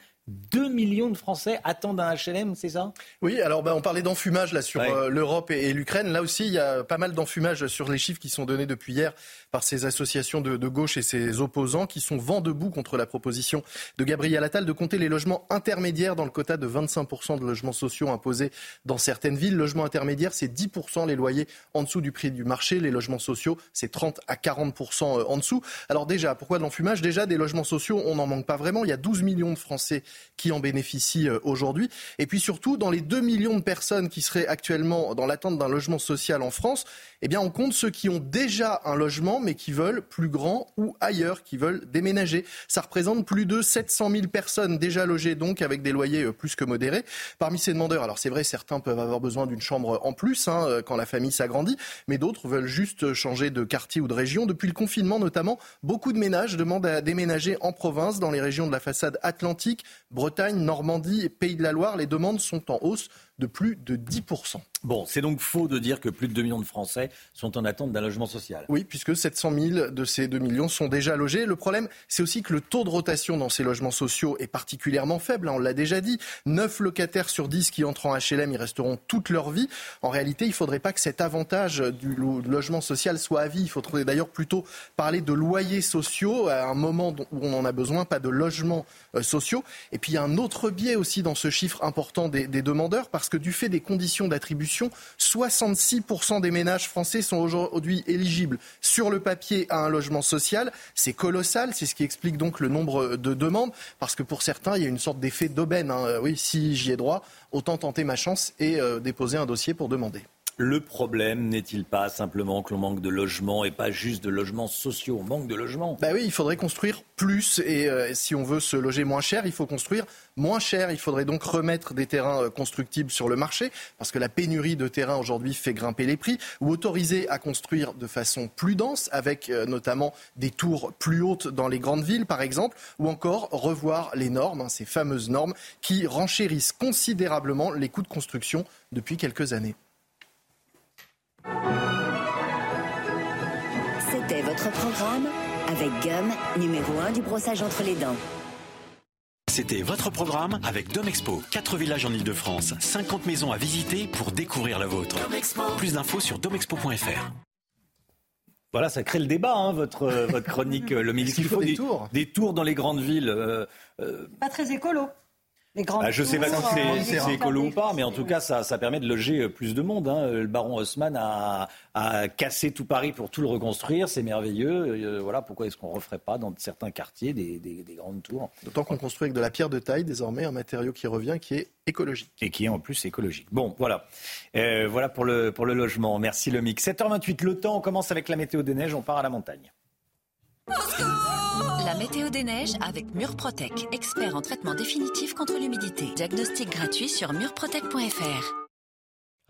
Speaker 1: 2 millions de Français attendent un HLM, c'est ça?
Speaker 16: Oui, alors ben, on parlait d'enfumage là sur euh, l'Europe et, l'Ukraine. Là aussi, il y a pas mal d'enfumage sur les chiffres qui sont donnés depuis hier par ces associations de, gauche et ces opposants qui sont vent debout contre la proposition de Gabriel Attal de compter les logements intermédiaires dans le quota de 25% de logements sociaux imposés dans certaines villes. Logement intermédiaire, c'est 10% les loyers en dessous du prix du marché. Les logements sociaux, c'est 30 à 40% euh, en dessous. Alors déjà, pourquoi de l'enfumage? Déjà, des logements sociaux, on n'en manque pas vraiment. Il y a 12 millions de Français qui en bénéficient euh, aujourd'hui. Et puis surtout, dans les 2 millions de personnes qui seraient actuellement dans l'attente d'un logement social en France, eh bien, on compte ceux qui ont déjà un logement, mais qui veulent plus grand ou ailleurs, qui veulent déménager. Ça représente plus de 700 000 personnes déjà logées, donc avec des loyers euh, plus que modérés. Parmi ces demandeurs, alors c'est vrai, certains peuvent avoir besoin d'une chambre en plus hein, euh, quand la famille s'agrandit, mais d'autres veulent juste changer de quartier ou de région. Depuis le confinement, notamment, beaucoup de ménages demandent à déménager en province, dans les régions de la façade atlantique, Bretagne, Normandie et Pays de la Loire. Les demandes sont en hausse de plus de 10%.
Speaker 1: Bon, c'est donc faux de dire que plus de 2 millions de Français sont en attente d'un logement social.
Speaker 16: Oui, puisque 700 000 de ces 2 millions sont déjà logés. Le problème, c'est aussi que le taux de rotation dans ces logements sociaux est particulièrement faible. Hein, on l'a déjà dit. 9 locataires sur 10 qui entrent en HLM, ils resteront toute leur vie. En réalité, il ne faudrait pas que cet avantage du logement social soit à vie. Il faudrait d'ailleurs plutôt parler de loyers sociaux à un moment où on en a besoin, pas de logements euh, sociaux. Et puis, il y a un autre biais aussi dans ce chiffre important des demandeurs, parce que du fait des conditions d'attribution, 66% des ménages français sont aujourd'hui éligibles sur le papier à un logement social. C'est colossal, c'est ce qui explique donc le nombre de demandes, parce que pour certains, il y a une sorte d'effet d'aubaine. Hein. Oui, si j'y ai droit, autant tenter ma chance et euh, déposer un dossier pour demander.
Speaker 1: Le problème n'est-il pas simplement que l'on manque de logements et pas juste de logements sociaux? On manque de logements.
Speaker 16: Bah oui, il faudrait construire plus et euh, si on veut se loger moins cher, il faut construire moins cher. Il faudrait donc remettre des terrains euh, constructibles sur le marché parce que la pénurie de terrains aujourd'hui fait grimper les prix ou autoriser à construire de façon plus dense avec euh, notamment des tours plus hautes dans les grandes villes par exemple ou encore revoir les normes, hein, ces fameuses normes qui renchérissent considérablement les coûts de construction depuis quelques années.
Speaker 17: C'était votre programme avec Gum, numéro 1 du brossage entre les dents.
Speaker 18: C'était votre programme avec Domexpo. 4 villages en Ile-de-France, 50 maisons à visiter pour découvrir la vôtre. Plus d'infos sur domexpo.fr.
Speaker 1: Voilà, ça crée le débat, hein, votre, votre chronique, le ministre.
Speaker 16: Il faut, des, tours.
Speaker 1: Des tours dans les grandes villes. Euh,
Speaker 22: euh, Pas très écolo.
Speaker 1: Ah, je ne sais pas si c'est écolo ou pas, mais en tout cas, ça, ça permet de loger euh, plus de monde. Hein. Le baron Haussmann a, a, cassé tout Paris pour tout le reconstruire. C'est merveilleux. Euh, voilà, pourquoi est-ce qu'on ne referait pas dans certains quartiers des, des, des grandes tours
Speaker 16: D'autant qu'on construit avec de la pierre de taille, désormais, un matériau qui revient, qui est écologique.
Speaker 1: Et qui est en plus écologique. Bon, voilà. Euh, voilà pour le, pour le logement. Merci, le mix. 7h28, le temps. On commence avec la météo des neiges. On part à la montagne.
Speaker 21: La météo des neiges avec Murprotec, expert en traitement définitif contre l'humidité. Diagnostic gratuit sur murprotec.fr.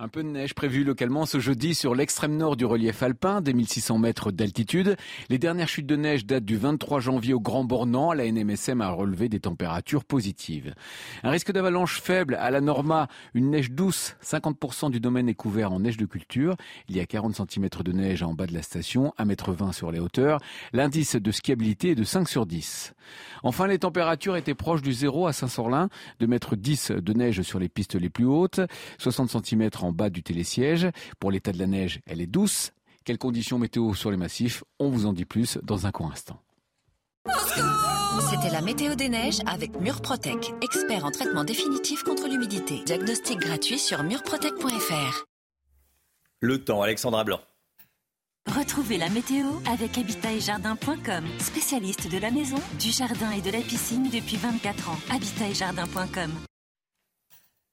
Speaker 20: Un peu de neige prévue localement ce jeudi sur l'extrême nord du relief alpin, des 1600 mètres d'altitude. Les dernières chutes de neige datent du 23 janvier au Grand Bornand. La NMSM a relevé des températures positives. Un risque d'avalanche faible à la Norma, une neige douce. 50% du domaine est couvert en neige de culture. Il y a 40 cm de neige en bas de la station, 1,20 m sur les hauteurs. L'indice de skiabilité est de 5 sur 10. Enfin, les températures étaient proches du zéro à Saint-Sorlin, de mètres 10 de neige sur les pistes les plus hautes, 60 cm en bas du télésiège. Pour l'état de la neige, elle est douce. Quelles conditions météo sur les massifs On vous en dit plus dans un court instant.
Speaker 21: C'était la météo des neiges avec Murprotec, expert en traitement définitif contre l'humidité. Diagnostic gratuit sur murprotec.fr.
Speaker 1: Le temps, Alexandra Blanc.
Speaker 21: Retrouvez la météo avec habitatjardin.com, spécialiste de la maison, du jardin et de la piscine depuis 24 ans. habitatjardin.com.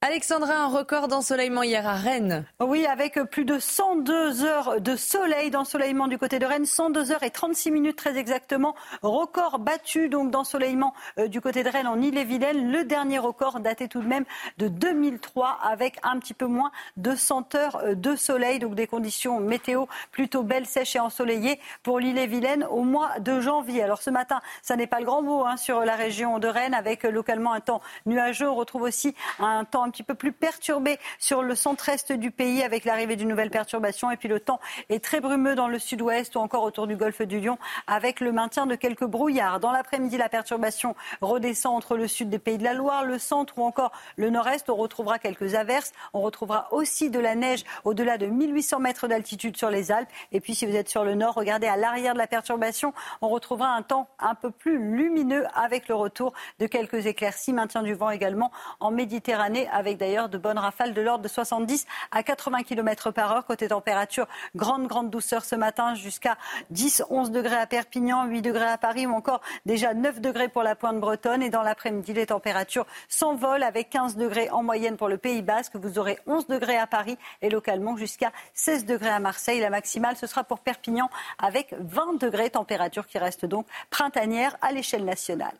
Speaker 9: Alexandra, un record d'ensoleillement hier à Rennes.
Speaker 22: Oui, avec plus de 102 heures de soleil d'ensoleillement du côté de Rennes, 102 heures et 36 minutes très exactement. Record battu donc d'ensoleillement euh, du côté de Rennes en Ille-et-Vilaine. Le dernier record daté tout de même de 2003 avec un petit peu moins de 100 heures euh, de soleil. Donc des conditions météo plutôt belles, sèches et ensoleillées pour l'Ille-et-Vilaine au mois de janvier. Alors ce matin, ça n'est pas le grand mot hein, sur la région de Rennes avec euh, localement un temps nuageux. On retrouve aussi un temps un petit peu plus perturbé sur le centre-est du pays avec l'arrivée d'une nouvelle perturbation. Et puis le temps est très brumeux dans le sud-ouest ou encore autour du golfe du Lion avec le maintien de quelques brouillards. Dans l'après-midi, la perturbation redescend entre le sud des pays de la Loire, le centre ou encore le nord-est. On retrouvera quelques averses. On retrouvera aussi de la neige au-delà de 1800 mètres d'altitude sur les Alpes. Et puis si vous êtes sur le nord, regardez à l'arrière de la perturbation, on retrouvera un temps un peu plus lumineux avec le retour de quelques éclaircies. Maintien du vent également en Méditerranée avec d'ailleurs de bonnes rafales de l'ordre de 70 à 80 km par heure. Côté température, grande, grande douceur ce matin jusqu'à 10, 11 degrés à Perpignan, 8 degrés à Paris ou encore déjà 9 degrés pour la pointe bretonne. Et dans l'après-midi, les températures s'envolent avec 15 degrés en moyenne pour le Pays Basque. Vous aurez 11 degrés à Paris et localement jusqu'à 16 degrés à Marseille. La maximale, ce sera pour Perpignan avec 20 degrés, température qui reste donc printanière à l'échelle nationale.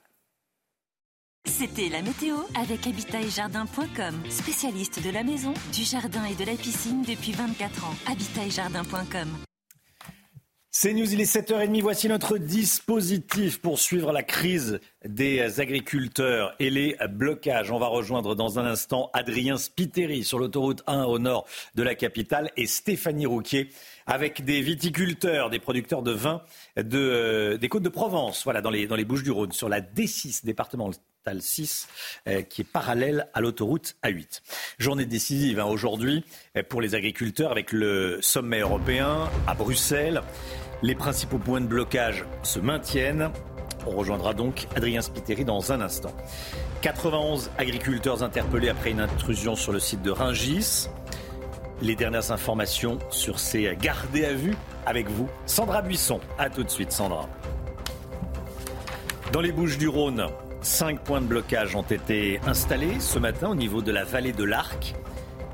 Speaker 21: C'était la météo avec habitatjardin.com, spécialiste de la maison, du jardin et de la piscine depuis 24 ans. habitatjardin.com.
Speaker 1: C'est News, il est 7h30. Voici notre dispositif pour suivre la crise des agriculteurs et les blocages. On va rejoindre dans un instant Adrien Spiteri sur l'autoroute 1 au nord de la capitale et Stéphanie Rouquier avec des viticulteurs, des producteurs de vin de, des Côtes de Provence, voilà, dans les, dans les Bouches-du-Rhône, sur la D6, départementale 6, euh, qui est parallèle à l'autoroute A8. Journée décisive hein, aujourd'hui euh, pour les agriculteurs avec le sommet européen à Bruxelles. Les principaux points de blocage se maintiennent. On rejoindra donc Adrien Spiteri dans un instant. 91 agriculteurs interpellés après une intrusion sur le site de Ringis. Les dernières informations sur ces gardés à vue avec vous, Sandra Buisson. A tout de suite, Sandra. Dans les Bouches du Rhône, cinq points de blocage ont été installés ce matin au niveau de la vallée de l'Arc.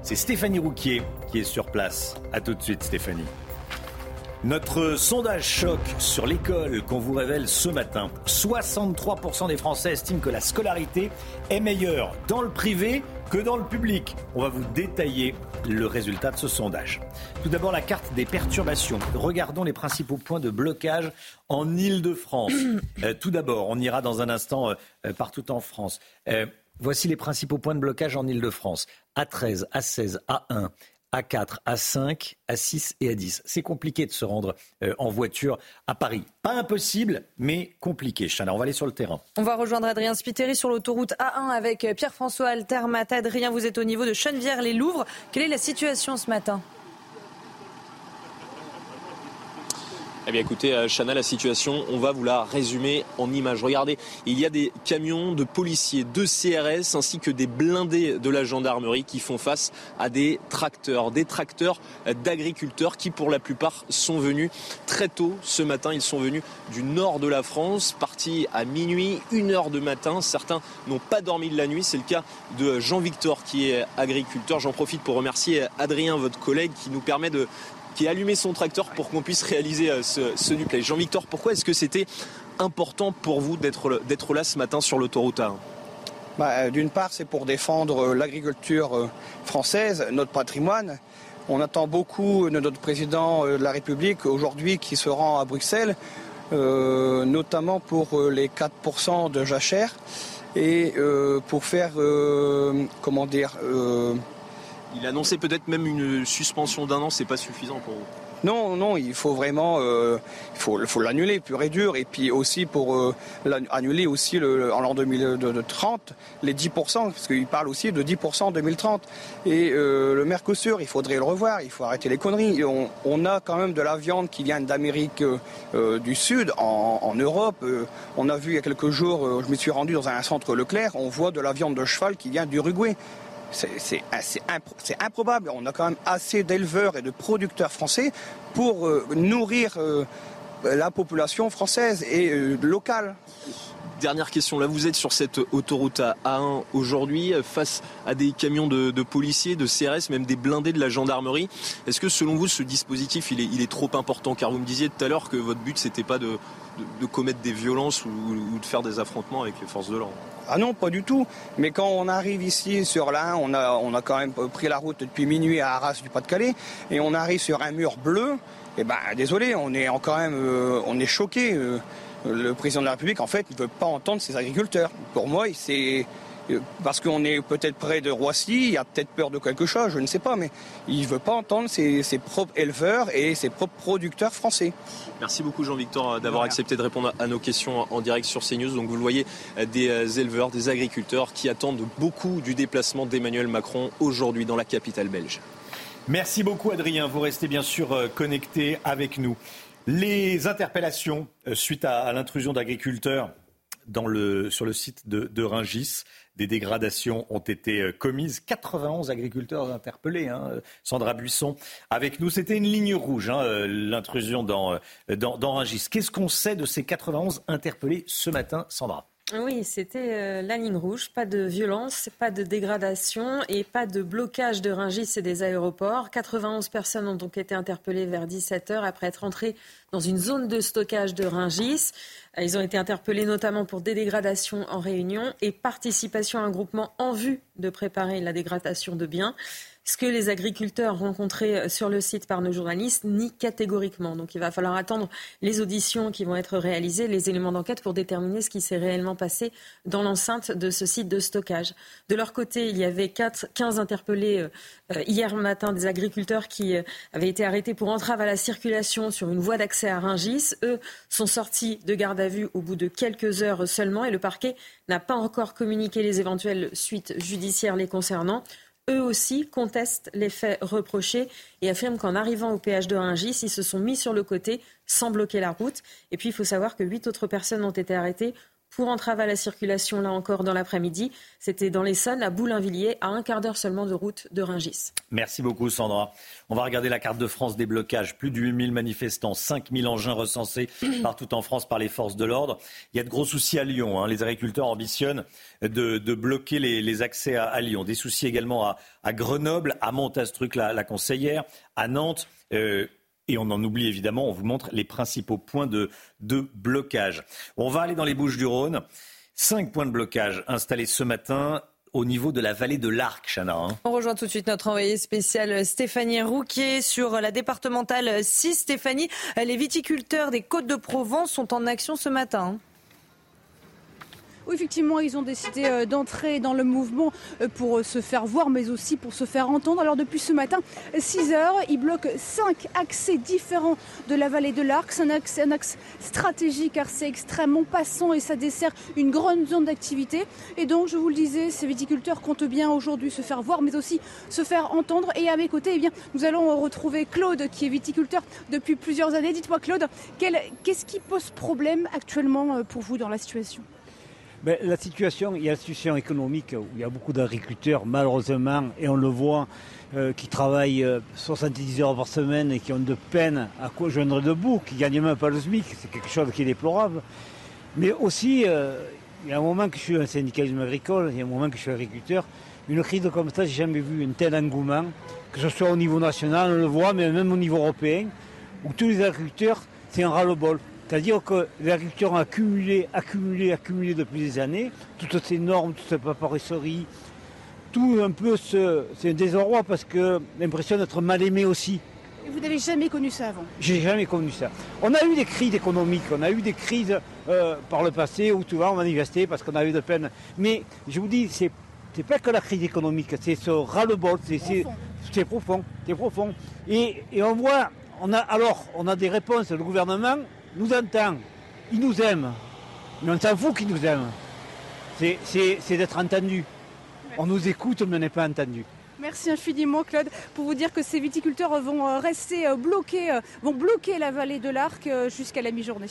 Speaker 1: C'est Stéphanie Rouquier qui est sur place. A tout de suite, Stéphanie. Notre sondage choc sur l'école qu'on vous révèle ce matin. 63% des Français estiment que la scolarité est meilleure dans le privé que dans le public. On va vous détailler le résultat de ce sondage. Tout d'abord, la carte des perturbations. Regardons les principaux points de blocage en Ile-de-France. Euh, tout d'abord, on ira dans un instant euh, euh, partout en France. voici les principaux points de blocage en Ile-de-France. A13, A16, A1, a4, A5, A6 et A10. C'est compliqué de se rendre euh, en voiture à Paris. Pas impossible, mais compliqué. Chana, on va aller sur le terrain.
Speaker 9: On va rejoindre Adrien Spiteri sur l'autoroute A1 avec Pierre-François Altermat. Adrien, vous êtes au niveau de Chenevière-les-Louvres. Quelle est la situation ce matin?
Speaker 5: Eh bien écoutez, euh, Chana, la situation, on va vous la résumer en images. Regardez, il y a des camions de policiers, de CRS ainsi que des blindés de la gendarmerie qui font face à des tracteurs, des tracteurs d'agriculteurs qui pour la plupart sont venus très tôt ce matin. Ils sont venus du nord de la France, partis à minuit, une heure de matin. Certains n'ont pas dormi de la nuit. C'est le cas de Jean-Victor qui est agriculteur. J'en profite pour remercier Adrien, votre collègue, qui nous permet de qui a allumé son tracteur pour qu'on puisse réaliser euh, ce, ce. Jean-Victor, pourquoi est-ce que c'était important pour vous d'être là ce matin sur l'autoroute A1
Speaker 34: bah, D'une part, c'est pour défendre l'agriculture française, notre patrimoine. On attend beaucoup de notre président de la République aujourd'hui qui se rend à Bruxelles, notamment pour les 4% de jachère et pour faire, comment dire,
Speaker 5: il a annoncé peut-être même une suspension d'un an, c'est pas suffisant pour vous
Speaker 34: non, non, il faut vraiment, euh, il faut, l'annuler pur et dur, et puis aussi pour euh, annuler aussi le, en l'an 2030 les 10%, parce qu'il parle aussi de 10% en 2030. Et euh, le Mercosur, il faudrait le revoir, il faut arrêter les conneries. On, a quand même de la viande qui vient d'Amérique du Sud, en Europe. on a vu il y a quelques jours, je me suis rendu dans un centre Leclerc, on voit de la viande de cheval qui vient d'Uruguay. C'est improbable. On a quand même assez d'éleveurs et de producteurs français pour euh, nourrir euh, la population française et euh, locale.
Speaker 5: Dernière question, là vous êtes sur cette autoroute A1 aujourd'hui face à des camions de, policiers, de CRS, même des blindés de la gendarmerie. Est-ce que selon vous ce dispositif il est, trop important? Car vous me disiez tout à l'heure que votre but c'était pas de, commettre des violences ou de faire des affrontements avec les forces de l'ordre.
Speaker 34: Ah non, pas du tout. Mais quand on arrive ici sur l'Ain, on a, on a quand même pris la route depuis minuit à Arras du Pas-de-Calais, et on arrive sur un mur bleu. Et eh ben, désolé, on est quand même, euh, on est choqué. Euh, le président de la République, en fait, ne veut pas entendre ses agriculteurs. Pour moi, c'est parce qu'on est peut-être près de Roissy, il y a peut-être peur de quelque chose, je ne sais pas, mais il ne veut pas entendre ses, propres éleveurs et ses propres producteurs français.
Speaker 5: Merci beaucoup Jean-Victor d'avoir accepté de répondre à nos questions en direct sur CNews. Donc vous le voyez, des euh, éleveurs, des agriculteurs qui attendent beaucoup du déplacement d'Emmanuel Macron aujourd'hui dans la capitale belge.
Speaker 1: Merci beaucoup Adrien, vous restez bien sûr euh, connecté avec nous. Les interpellations suite à, l'intrusion d'agriculteurs sur le site de, de Ringis des dégradations ont été euh, commises. 91 agriculteurs interpellés. Hein. Sandra Buisson avec nous. C'était une ligne rouge, hein, euh, l'intrusion dans, euh, dans, dans. Qu'est-ce qu'on sait de ces 91 interpellés ce matin, Sandra?
Speaker 2: Oui, c'était la ligne rouge. Pas de violence, pas de dégradation et pas de blocage de Ringis et des aéroports. 91 personnes ont donc été interpellées vers 17h après être entrées dans une zone de stockage de Ringis. Ils ont été interpellés notamment pour des dégradations en réunion et participation à un groupement en vue de préparer la dégradation de biens ce que les agriculteurs rencontrés euh, sur le site par nos journalistes nient catégoriquement. Donc il va falloir attendre les auditions qui vont être réalisées, les éléments d'enquête pour déterminer ce qui s'est réellement passé dans l'enceinte de ce site de stockage. De leur côté, il y avait 4, 15 interpellés euh, euh, hier matin, des agriculteurs qui avaient été arrêtés pour entrave à la circulation sur une voie d'accès à Ringis. Eux sont sortis de garde à vue au bout de quelques heures seulement et le parquet n'a pas encore communiqué les éventuelles suites judiciaires les concernant eux aussi contestent les faits reprochés et affirment qu'en arrivant au péage de Rungis, ils se sont mis sur le côté sans bloquer la route. Et puis, il faut savoir que huit autres personnes ont été arrêtées pour entrave à la circulation, là encore, dans l'après-midi. C'était dans l'Essonne, à Boulainvilliers, à un quart d'heure seulement de route de Rungis.
Speaker 1: Merci beaucoup, Sandra. On va regarder la carte de France des blocages. Plus de 8000 manifestants, 5000 engins recensés partout en France par les forces de l'ordre. Il y a de gros soucis à Lyon. Hein. Les agriculteurs ambitionnent de, bloquer les, accès à, Lyon. Des soucis également à, Grenoble, à Montastruc, la, la conseillère, à Nantes. Euh, et on en oublie évidemment, on vous montre les principaux points de, blocage. On va aller dans les Bouches du Rhône. Cinq points de blocage installés ce matin au niveau de la vallée de l'Arc, Chana. Hein.
Speaker 2: On rejoint tout de suite notre envoyée spéciale Stéphanie Rouquier sur la départementale 6. Stéphanie, les viticulteurs des Côtes de Provence sont en action ce matin.
Speaker 26: Effectivement, ils ont décidé euh, d'entrer dans le mouvement euh, pour euh, se faire voir, mais aussi pour se faire entendre. Alors depuis ce matin, 6 heures, ils bloquent cinq accès différents de la vallée de l'Arc. C'est un axe, un axe stratégique car c'est extrêmement passant et ça dessert une grande zone d'activité. Et donc, je vous le disais, ces viticulteurs comptent bien aujourd'hui se faire voir, mais aussi se faire entendre. Et à mes côtés, eh bien, nous allons retrouver Claude, qui est viticulteur depuis plusieurs années. Dites-moi, Claude, qu'est-ce qui pose problème actuellement pour vous dans la situation?
Speaker 35: La situation, il y a la situation économique où il y a beaucoup d'agriculteurs, malheureusement, et on le voit, euh, qui travaillent 70 euh, heures par semaine et qui ont de peine à joindre debout, qui ne gagnent même pas le SMIC. C'est quelque chose qui est déplorable. Mais aussi, euh, il y a un moment que je suis un syndicalisme agricole, il y a un moment que je suis agriculteur. Une crise comme ça, j'ai jamais vu un tel engouement, que ce soit au niveau national, on le voit, mais même au niveau européen, où tous les agriculteurs, c'est un ras-le-bol. C'est-à-dire que les agriculteurs ont accumulé, accumulé, accumulé depuis des années toutes ces normes, toute cette paperesserie, tout un peu ce, c'est un désarroi parce que l'impression d'être mal aimé aussi.
Speaker 26: Et vous n'avez jamais connu ça avant
Speaker 35: J'ai jamais connu ça. On a eu des crises économiques, on a eu des crises euh, par le passé où tu vois, on manifestait parce qu'on avait de peine. Mais je vous dis, c'est c'est pas que la crise économique, c'est ce ras-le-bol, c'est c'est profond, c'est profond. Et, et on voit, on a alors on a des réponses. Le gouvernement nous entend, il nous aime, mais on s'en fout qu'il nous aime. C'est- C'est c'est d'être entendu. On nous écoute, mais on n'est pas entendu.
Speaker 26: Merci infiniment Claude pour vous dire que ces viticulteurs vont euh, rester euh, bloqués, euh, vont bloquer la vallée de l'Arc jusqu'à la mi-journée.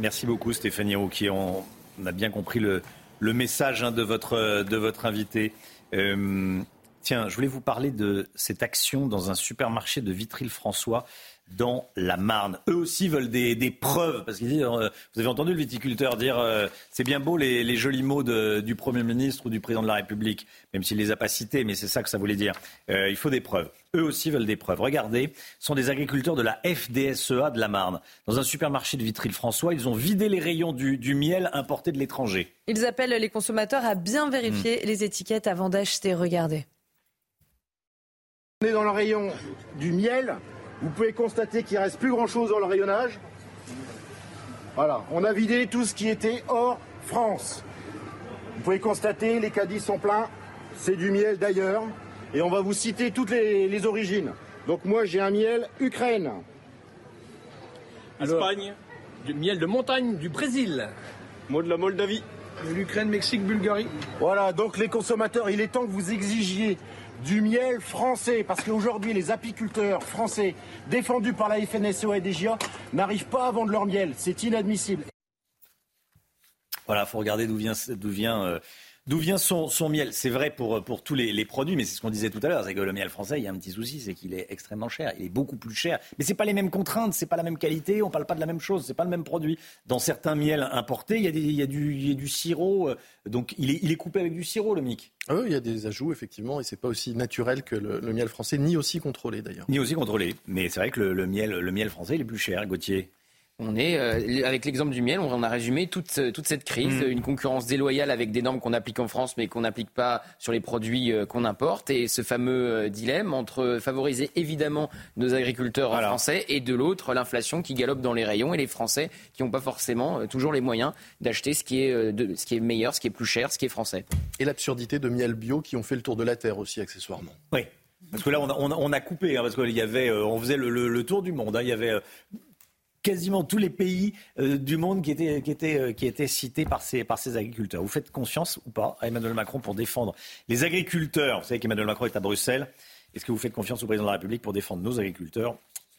Speaker 1: Merci beaucoup Stéphanie Rouquier. On, on a bien compris le, le message hein, de, votre, de votre invité. Euh, tiens, je voulais vous parler de cette action dans un supermarché de Vitry-le-François dans la Marne. Eux aussi veulent des, des preuves, parce qu'ils disent, euh, vous avez entendu le viticulteur dire, euh, c'est bien beau les, les jolis mots de- du Premier ministre ou du Président de la République, même s'il les a pas cités, mais c'est ça que ça voulait dire. Euh, il faut des preuves. Eux aussi veulent des preuves. Regardez, ce sont des agriculteurs de la FDSEA de la Marne. Dans un supermarché de Vitry-le-François, ils ont vidé les rayons du, du miel importé de l'étranger.
Speaker 9: Ils appellent les consommateurs à bien vérifier les étiquettes avant d'acheter. Regardez.
Speaker 36: On est dans le rayon du miel. Vous pouvez constater qu'il reste plus grand chose dans le rayonnage. Voilà, on a vidé tout ce qui était hors France. Vous pouvez constater, les caddies sont pleins. C'est du miel d'ailleurs. Et on va vous citer toutes les, les origines. Donc moi j'ai un miel Ukraine.
Speaker 37: Espagne, du miel de montagne du Brésil.
Speaker 36: Moi de la Moldavie.
Speaker 37: L'Ukraine, Mexique, Bulgarie.
Speaker 36: Voilà, donc les consommateurs, il est temps que vous exigiez du miel français, parce qu'aujourd'hui les apiculteurs français défendus par la FNSEA et DGA n'arrivent pas à vendre leur miel. C'est inadmissible.
Speaker 1: Voilà, faut regarder d'où vient, d'où vient, euh, d'où vient son, son miel? C'est vrai pour, pour tous les, les produits, mais c'est ce qu'on disait tout à l'heure, c'est que le miel français, il y a un petit souci, c'est qu'il est extrêmement cher. Il est beaucoup plus cher. Mais c'est pas les mêmes contraintes, c'est pas la même qualité, on parle pas de la même chose, c'est pas le même produit. Dans certains miels importés, il y a, des, il y a, du, il y a du sirop, euh, donc il est, il est coupé avec du sirop, le mic.
Speaker 16: Ah oui, il y a des ajouts, effectivement, et c'est pas aussi naturel que le, le miel français, ni aussi contrôlé d'ailleurs.
Speaker 1: Ni aussi contrôlé. Mais c'est vrai que le, le miel, le miel français, il est plus cher, Gauthier.
Speaker 4: On est, euh, avec l'exemple du miel, on a résumé toute, euh, toute cette crise,
Speaker 1: Mm.
Speaker 4: une concurrence déloyale avec des normes qu'on applique en France mais qu'on n'applique pas sur les produits euh, qu'on importe et ce fameux euh, dilemme entre favoriser évidemment nos agriculteurs français et de l'autre l'inflation qui galope dans les rayons et les Français qui n'ont pas forcément euh, toujours les moyens d'acheter ce, qui est, de- ce qui est meilleur, ce qui est plus cher, ce qui est français.
Speaker 16: Et l'absurdité de miel bio qui ont fait le tour de la Terre aussi, accessoirement.
Speaker 1: Oui. Parce que là, on a, on a- coupé, hein, parce qu'il y avait, on faisait le, le- le tour du monde. hein. il y avait quasiment tous les pays euh, du monde euh, qui étaient cités par ces, agriculteurs. Vous faites confiance ou pas à Emmanuel Macron pour défendre les agriculteurs? Vous savez qu'Emmanuel Macron est à Bruxelles. Est-ce que vous faites confiance au président de la République pour défendre nos agriculteurs?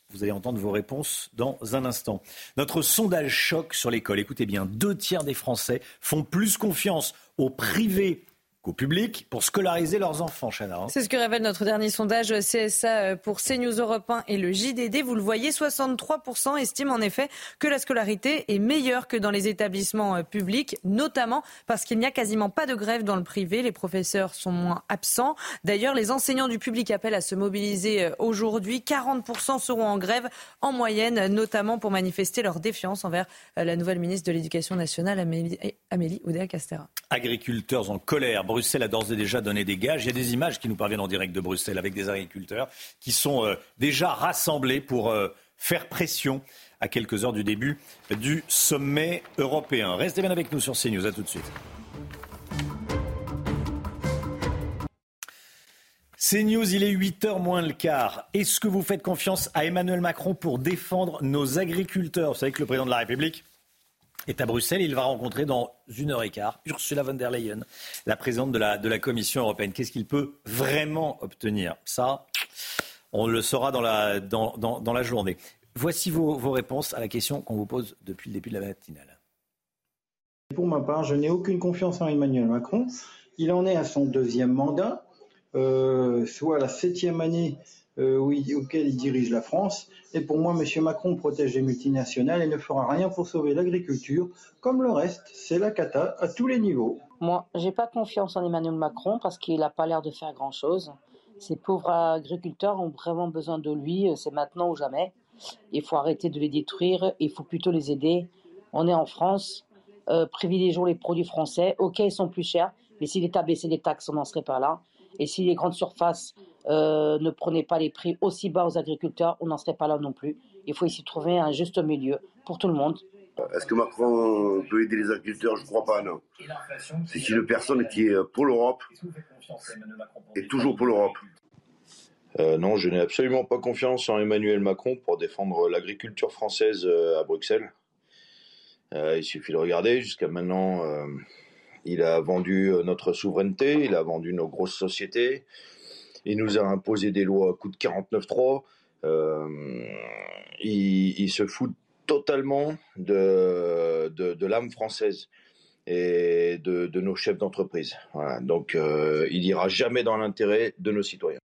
Speaker 1: Vous allez entendre vos réponses dans un instant. Notre sondage choc sur l'école. Écoutez bien, deux tiers des Français font plus confiance au privé qu'au public pour scolariser leurs enfants, Chana. hein.
Speaker 9: C'est ce que révèle notre dernier sondage CSA pour CNews Europe 1 et le JDD. Vous le voyez, 63% estiment en effet que la scolarité est meilleure que dans les établissements euh, publics, notamment parce qu'il n'y a quasiment pas de grève dans le privé. Les professeurs sont moins absents. D'ailleurs, les enseignants du public appellent à se mobiliser euh, aujourd'hui. 40% seront en grève en moyenne, notamment pour manifester leur défiance envers euh, la nouvelle ministre de l'Éducation nationale, Amélie, Amélie Oudéa-Castera.
Speaker 1: agriculteurs en colère. Bruxelles a d'ores et déjà donné des gages. Il y a des images qui nous parviennent en direct de Bruxelles avec des agriculteurs qui sont euh, déjà rassemblés pour euh, faire pression à quelques heures du début du sommet européen. Restez bien avec nous sur CNews. À tout de suite. CNews, il est 8h moins le quart. Est-ce que vous faites confiance à Emmanuel Macron pour défendre nos agriculteurs? Vous savez que le président de la République est à Bruxelles. Il va rencontrer dans une heure et quart Ursula von der Leyen, la présidente de la, Commission européenne. Qu'est-ce qu'il peut vraiment obtenir? Ça, on le saura dans la, journée. Voici vos, réponses à la question qu'on vous pose depuis le début de la matinale.
Speaker 38: Pour ma part, je n'ai aucune confiance en Emmanuel Macron. Il en est à son deuxième mandat, euh, soit la septième année euh, auquel il dirige la France. Et pour moi, M. Macron protège les multinationales et ne fera rien pour sauver l'agriculture. Comme le reste, c'est la cata à tous les niveaux.
Speaker 39: Moi, j'ai pas confiance en Emmanuel Macron parce qu'il n'a pas l'air de faire grand-chose. Ces pauvres agriculteurs ont vraiment besoin de lui, euh, c'est maintenant ou jamais. Il faut arrêter de les détruire, il faut plutôt les aider. On est en France, euh, privilégions les produits français. Ok, ils sont plus chers, mais si l'État baissait les taxes, on n'en serait pas là. Et si les grandes surfaces euh, ne prenaient pas les prix aussi bas aux agriculteurs, on n'en serait pas là non plus. Il faut ici trouver un juste milieu pour tout le monde.
Speaker 40: Est-ce que Macron peut aider les agriculteurs? Je ne crois pas, non. C'est une personne qui est pour l'Europe et toujours pour l'Europe.
Speaker 41: Euh, non, je n'ai absolument pas confiance en Emmanuel Macron pour défendre l'agriculture française euh, à Bruxelles. Euh, il suffit de regarder. Jusqu'à maintenant, il a vendu notre souveraineté, il a vendu nos grosses sociétés, il nous a imposé des lois à coût de 49.3. Il, il, se fout totalement de, de, l'âme française et de, de nos chefs d'entreprise. Voilà. Donc, euh, il n'ira jamais dans l'intérêt de nos citoyens.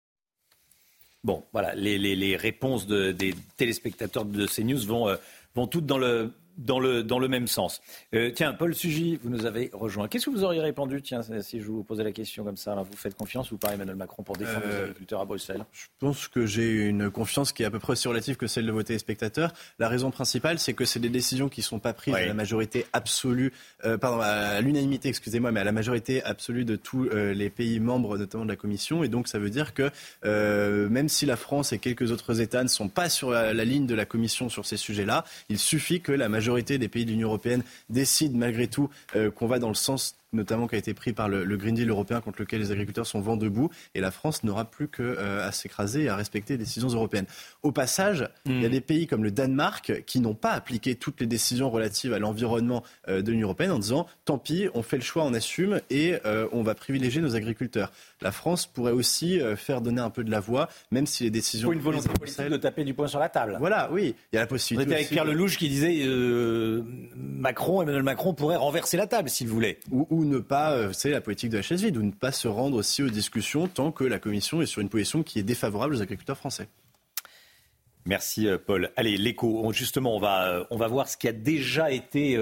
Speaker 1: Bon, voilà, les, les, les réponses de, des téléspectateurs de CNews vont, euh, vont toutes dans le dans le, dans le même sens. Euh, tiens, Paul Sugy, vous nous avez rejoint. Qu'est-ce que vous auriez répondu, tiens, si je vous posais la question comme ça Vous faites confiance ou pas Emmanuel Macron pour défendre les euh, agriculteurs à Bruxelles?
Speaker 42: Je pense que j'ai une confiance qui est à peu près aussi relative que celle de vos téléspectateurs. La raison principale, c'est que c'est des décisions qui ne sont pas prises à la majorité absolue, euh, pardon, à l'unanimité, excusez-moi, mais à la majorité absolue de tous les pays membres, notamment de la Commission. Et donc, ça veut dire que même si la France et quelques autres États ne sont pas sur la, la ligne de la Commission sur ces sujets-là, il suffit que la majorité majorité des pays de l'Union européenne décident malgré tout euh, qu'on va dans le sens notamment qui a été pris par le, Green Deal européen contre lequel les agriculteurs sont vent debout. Et la France n'aura plus qu'à euh, s'écraser et à respecter les décisions européennes. Au passage, il y a hmm. des pays comme le Danemark qui n'ont pas appliqué toutes les décisions relatives à l'environnement euh, de l'Union européenne en disant tant pis, on fait le choix, on assume et euh, on va privilégier nos agriculteurs. La France pourrait aussi faire donner un peu de la voix, même si les décisions.
Speaker 1: Pour une volonté politique de taper du poing sur la table.
Speaker 42: Voilà, oui, il y a la possibilité.
Speaker 1: On était avec Pierre Lelouch qui disait Macron, Emmanuel Macron pourrait renverser la table s'il voulait.
Speaker 42: Ou, ou ne pas, c'est euh, la politique de la chaise vide, ou ne pas se rendre aussi aux discussions tant que la Commission est sur une position qui est défavorable aux agriculteurs français.
Speaker 1: Merci euh, Paul. Allez, l'écho, justement, on va, euh, on va voir ce qui a déjà été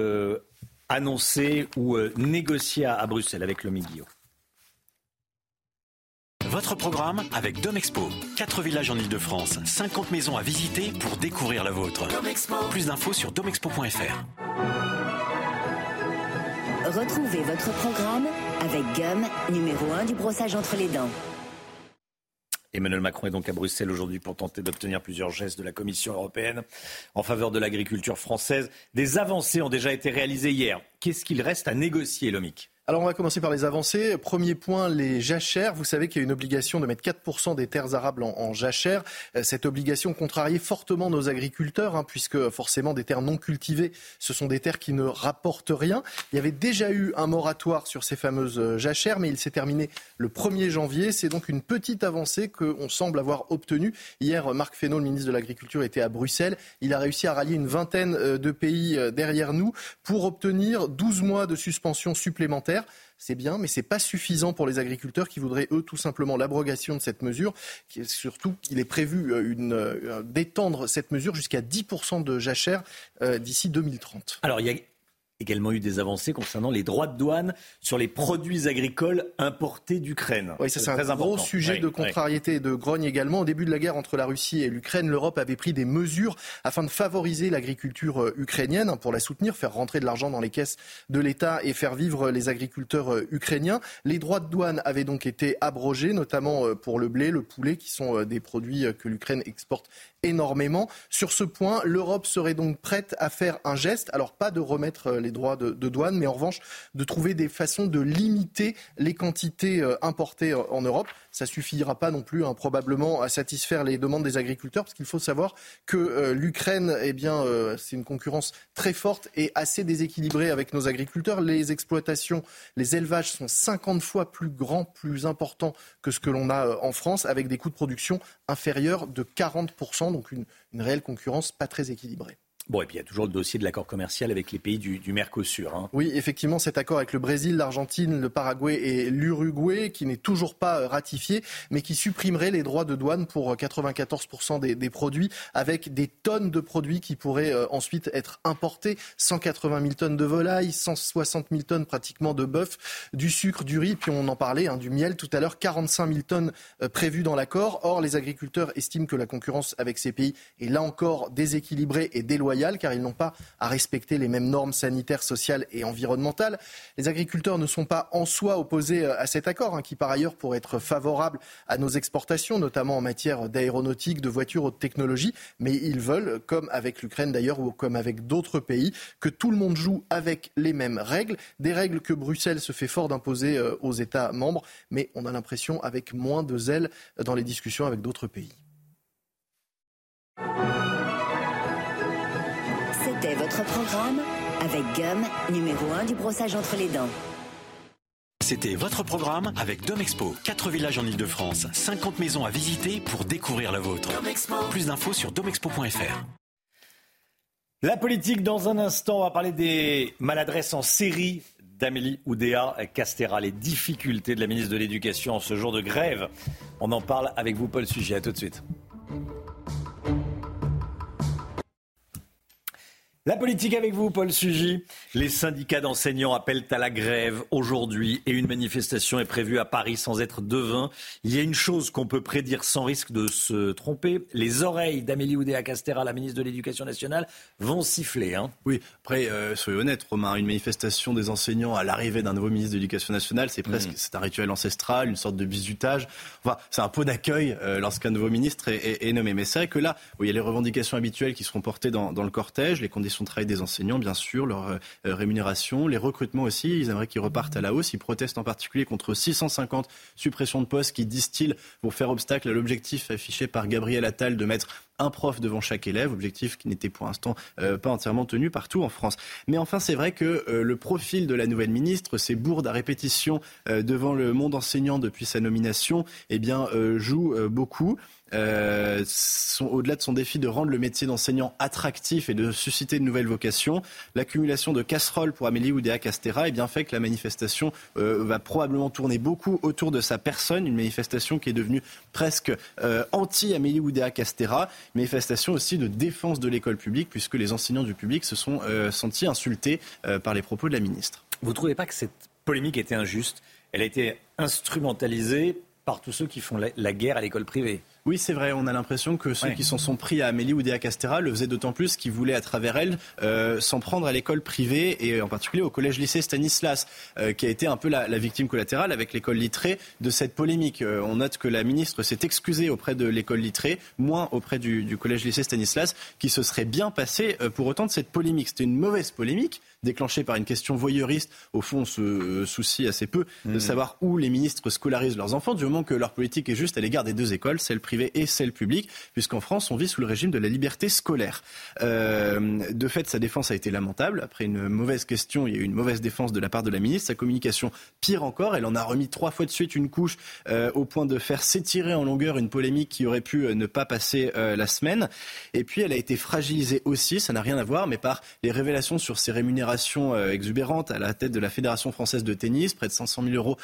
Speaker 1: annoncé ou négocié à, Bruxelles avec le Guillaume.
Speaker 18: Votre programme avec Domexpo. 4 villages en Ile-de-France, 50 maisons à visiter pour découvrir la vôtre. Plus d'infos sur domexpo.fr.
Speaker 17: Retrouvez votre programme avec Gum, numéro 1 du brossage entre les dents.
Speaker 1: Emmanuel Macron est donc à Bruxelles aujourd'hui pour tenter d'obtenir plusieurs gestes de la Commission européenne en faveur de l'agriculture française. Des avancées ont déjà été réalisées hier. Qu'est-ce qu'il reste à négocier, Lomic
Speaker 16: alors on va commencer par les avancées. Premier point, les jachères. Vous savez qu'il y a une obligation de mettre 4% des terres arables en, en jachères. Euh, cette obligation contrariait fortement nos agriculteurs, hein, puisque forcément des terres non cultivées, ce sont des terres qui ne rapportent rien. Il y avait déjà eu un moratoire sur ces fameuses euh, jachères, mais il s'est terminé le 1er janvier. C'est donc une petite avancée qu'on semble avoir obtenue. Hier, Marc Fesneau, le ministre de l'Agriculture, était à Bruxelles. Il a réussi à rallier une vingtaine euh, de pays derrière nous pour obtenir 12 mois de suspension supplémentaire c'est bien, mais ce n'est pas suffisant pour les agriculteurs qui voudraient, eux, tout simplement l'abrogation de cette mesure. Surtout, il est prévu euh, euh, d'étendre cette mesure jusqu'à 10% de jachère euh, d'ici 2030.
Speaker 1: Alors, il y a également eu des avancées concernant les droits de douane sur les produits agricoles importés d'Ukraine.
Speaker 16: Oui, ça c'est un gros sujet de contrariété et de grogne également. Au début de la guerre entre la Russie et l'Ukraine, l'Europe avait pris des mesures afin de favoriser l'agriculture euh, ukrainienne hein, pour la soutenir, faire rentrer de l'argent dans les caisses de l'État et faire vivre les agriculteurs euh, ukrainiens. Les droits de douane avaient donc été abrogés, notamment euh, pour le blé, le poulet, qui sont des produits que l'Ukraine exporte énormément. Sur ce point, l'Europe serait donc prête à faire un geste, alors pas de remettre les droits de, douane, mais en revanche de trouver des façons de limiter les quantités euh, importées euh, en Europe. Ça suffira pas non plus hein, probablement à satisfaire les demandes des agriculteurs, parce qu'il faut savoir que euh, l'Ukraine, eh bien, c'est une concurrence très forte et assez déséquilibrée avec nos agriculteurs. Les exploitations, les élevages sont 50 fois plus grands, plus importants que ce que l'on a en France, avec des coûts de production inférieurs de 40 donc une, une réelle concurrence pas très équilibrée.
Speaker 1: Bon, et puis il y a toujours le dossier de l'accord commercial avec les pays du, Mercosur. Hein.
Speaker 16: Oui, effectivement, cet accord avec le Brésil, l'Argentine, le Paraguay et l'Uruguay, qui n'est toujours pas euh, ratifié, mais qui supprimerait les droits de douane pour 94% des, des, produits, avec des tonnes de produits qui pourraient ensuite être importés. 180 000 tonnes de volailles, 160 000 tonnes pratiquement de bœuf, du sucre, du riz, puis on en parlait, hein, du miel tout à l'heure, 45 000 tonnes prévues dans l'accord. Or, les agriculteurs estiment que la concurrence avec ces pays est là encore déséquilibrée et déloyale, car ils n'ont pas à respecter les mêmes normes sanitaires, sociales et environnementales. Les agriculteurs ne sont pas en soi opposés euh, à cet accord, hein, qui par ailleurs pourrait être favorable à nos exportations, notamment en matière d'aéronautique, de voitures haute technologie, mais ils veulent, comme avec l'Ukraine d'ailleurs, ou comme avec d'autres pays, que tout le monde joue avec les mêmes règles, des règles que Bruxelles se fait fort d'imposer euh, aux États membres, mais on a l'impression avec moins de zèle dans les discussions avec d'autres pays.
Speaker 17: Votre programme avec Gum, numéro 1 du brossage entre les dents.
Speaker 18: C'était votre programme avec Domexpo. 4 villages en Ile-de-France, 50 maisons à visiter pour découvrir la vôtre. Plus d'infos sur domexpo.fr.
Speaker 1: La politique dans un instant, on va parler des maladresses en série d'Amélie Oudéa Castera, les difficultés de la ministre de l'Éducation en ce jour de grève. On en parle avec vous, Paul Sujet. À tout de suite. La politique avec vous, Paul Sugy. Les syndicats d'enseignants appellent à la grève aujourd'hui et une manifestation est prévue à Paris sans être devin. Il y a une chose qu'on peut prédire sans risque de se tromper. Les oreilles d'Amélie Oudéa-Castera, la ministre de l'Éducation nationale, vont siffler. Hein.
Speaker 42: Oui, après, euh, soyez honnête, Romain, une manifestation des enseignants à l'arrivée d'un nouveau ministre de l'Éducation nationale, c'est presque mm. c'est un rituel ancestral, une sorte de bisutage. Enfin, c'est un pot d'accueil euh, lorsqu'un nouveau ministre est, nommé. Mais c'est vrai que là, il y a les revendications habituelles qui seront portées dans, dans le cortège, les conditions de travail des enseignants, bien sûr, leur euh, rémunération, les recrutements aussi. Ils aimeraient qu'ils repartent à la hausse. Ils protestent en particulier contre 650 suppressions de postes qui, disent-ils, vont faire obstacle à l'objectif affiché par Gabriel Attal de mettre un prof devant chaque élève, objectif qui n'était pour l'instant euh, pas entièrement tenu partout en France. Mais enfin, c'est vrai que euh, le profil de la nouvelle ministre, ces bourdes à répétition devant le monde enseignant depuis sa nomination, eh bien, joue beaucoup. Euh, au-delà de son défi de rendre le métier d'enseignant attractif et de susciter de nouvelles vocations, l'accumulation de casseroles pour Amélie Oudéa Castera est bien fait que la manifestation euh, va probablement tourner beaucoup autour de sa personne, une manifestation qui est devenue presque euh, anti-Amélie Oudéa Castera, manifestation aussi de défense de l'école publique puisque les enseignants du public se sont sentis insultés par les propos de la ministre.
Speaker 1: Vous ne trouvez pas que cette polémique était injuste? Elle a été instrumentalisée par tous ceux qui font la guerre à l'école privée?
Speaker 42: Oui, c'est vrai. On a l'impression que ceux qui s'en sont pris à Amélie Oudéa Castera le faisaient d'autant plus qu'ils voulaient, à travers elle, euh, s'en prendre à l'école privée et en particulier au collège-lycée Stanislas, euh, qui a été un peu la, victime collatérale avec l'école littrée de cette polémique. Euh, on note que la ministre s'est excusée auprès de l'école littrée, moins auprès du, du collège-lycée Stanislas, qui se serait bien passé pour autant de cette polémique. C'était une mauvaise polémique déclenchée par une question voyeuriste. Au fond, on se soucie assez peu de mmh. savoir où les ministres scolarisent leurs enfants, du moment que leur politique est juste à l'égard des deux écoles, celle privée et celle publique, puisqu'en France, on vit sous le régime de la liberté scolaire. Euh, de fait, sa défense a été lamentable. Après une mauvaise question, il y a eu une mauvaise défense de la part de la ministre. Sa communication, pire encore, elle en a remis trois fois de suite une couche euh, au point de faire s'étirer en longueur une polémique qui aurait pu euh, ne pas passer la semaine. Et puis, elle a été fragilisée aussi, ça n'a rien à voir, mais par les révélations sur ses rémunérations exubérantes à la tête de la Fédération française de tennis, près de 500 000 euros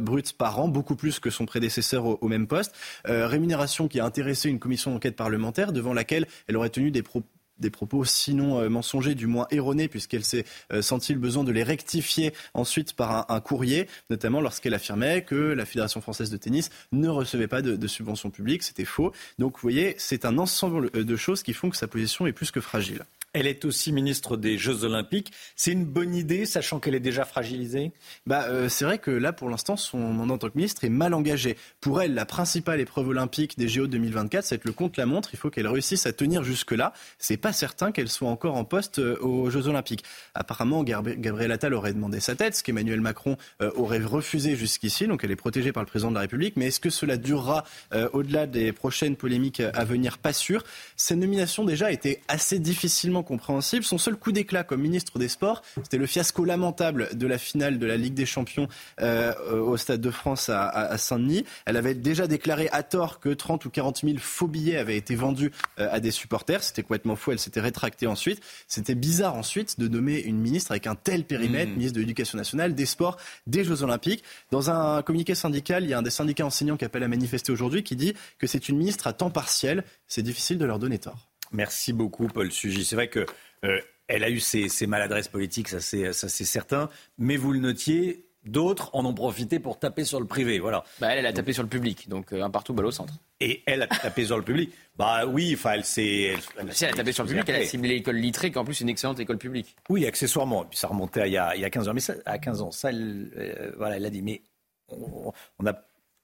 Speaker 42: bruts par an, beaucoup plus que son prédécesseur au, au même poste. rémunération qui a intéressé une commission d'enquête parlementaire devant laquelle elle aurait tenu des propos sinon euh, mensongers, du moins erronés, puisqu'elle s'est euh, senti le besoin de les rectifier ensuite par un, courrier, notamment lorsqu'elle affirmait que la Fédération française de tennis ne recevait pas de, de subventions publiques. C'était faux. Donc vous voyez, c'est un ensemble euh, de choses qui font que sa position est plus que fragile.
Speaker 1: Elle est aussi ministre des Jeux Olympiques. C'est une bonne idée, sachant qu'elle est déjà fragilisée?
Speaker 42: Bah, euh, C'est vrai que là, pour l'instant, son mandat en tant que ministre est mal engagé. Pour elle, la principale épreuve olympique des JO 2024, c'est le contre-la-montre. Il faut qu'elle réussisse à tenir jusque-là. C'est pas certain qu'elle soit encore en poste euh, aux Jeux Olympiques. Apparemment, Gabriel Attal aurait demandé sa tête, ce qu'Emmanuel Macron euh, aurait refusé jusqu'ici. Donc elle est protégée par le président de la République. Mais est-ce que cela durera au-delà des prochaines polémiques à venir? Pas sûr. Sa nomination déjà été assez difficilement compréhensible. Son seul coup d'éclat comme ministre des Sports, c'était le fiasco lamentable de la finale de la Ligue des Champions euh, au Stade de France à, Saint-Denis. Elle avait déjà déclaré à tort que 30 ou 40 000 faux billets avaient été vendus euh, à des supporters. C'était complètement faux. Elle s'était rétractée ensuite. C'était bizarre ensuite de nommer une ministre avec un tel périmètre, mmh. ministre de l'Éducation nationale, des Sports, des Jeux Olympiques. Dans un communiqué syndical, il y a un des syndicats enseignants qui appelle à manifester aujourd'hui qui dit que c'est une ministre à temps partiel. C'est difficile de leur donner tort.
Speaker 1: Merci beaucoup, Paul Sugy. C'est vrai que euh, elle a eu ses, maladresses politiques, ça c'est certain. Mais vous le notiez, d'autres en ont profité pour taper sur le privé. Voilà.
Speaker 4: Bah, elle, elle a tapé sur le public, donc euh, un partout, balle au centre.
Speaker 1: Et elle a tapé sur le public. Bah oui, enfin, elle s'est.
Speaker 4: Elle, si elle a tapé sur le public, elle a ciblé l'école littrée, qui en plus est une excellente école publique.
Speaker 1: Oui, accessoirement. puis ça remontait à il, y a, il y a 15 ans. Mais ça, à 15 ans, ça, elle, euh, voilà, elle a dit. Mais on, a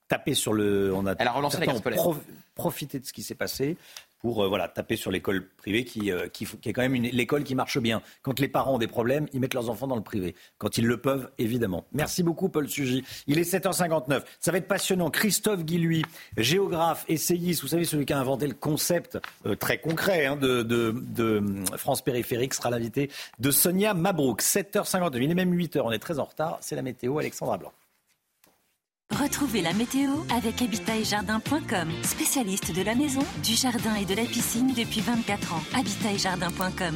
Speaker 1: tapé sur le. On a,
Speaker 4: elle a relancé la
Speaker 1: profité de ce qui s'est passé pour euh, voilà, taper sur l'école privée qui, euh, qui, qui, est quand même l'école qui marche bien. Quand les parents ont des problèmes, ils mettent leurs enfants dans le privé. Quand ils le peuvent, évidemment. Merci beaucoup, Paul Sugy. Il est 7h59. Ça va être passionnant. Christophe Guilluy, géographe, essayiste, vous savez, celui qui a inventé le concept euh, très concret hein, de, de, de, France périphérique, sera l'invité de Sonia Mabrouk. 7h59. Il est même 8h. On est très en retard. C'est la météo. Alexandra Blanc.
Speaker 21: Retrouvez la météo avec habitaetjardin.com, spécialiste de la maison, du jardin et de la piscine depuis 24 ans. habitaetjardin.com.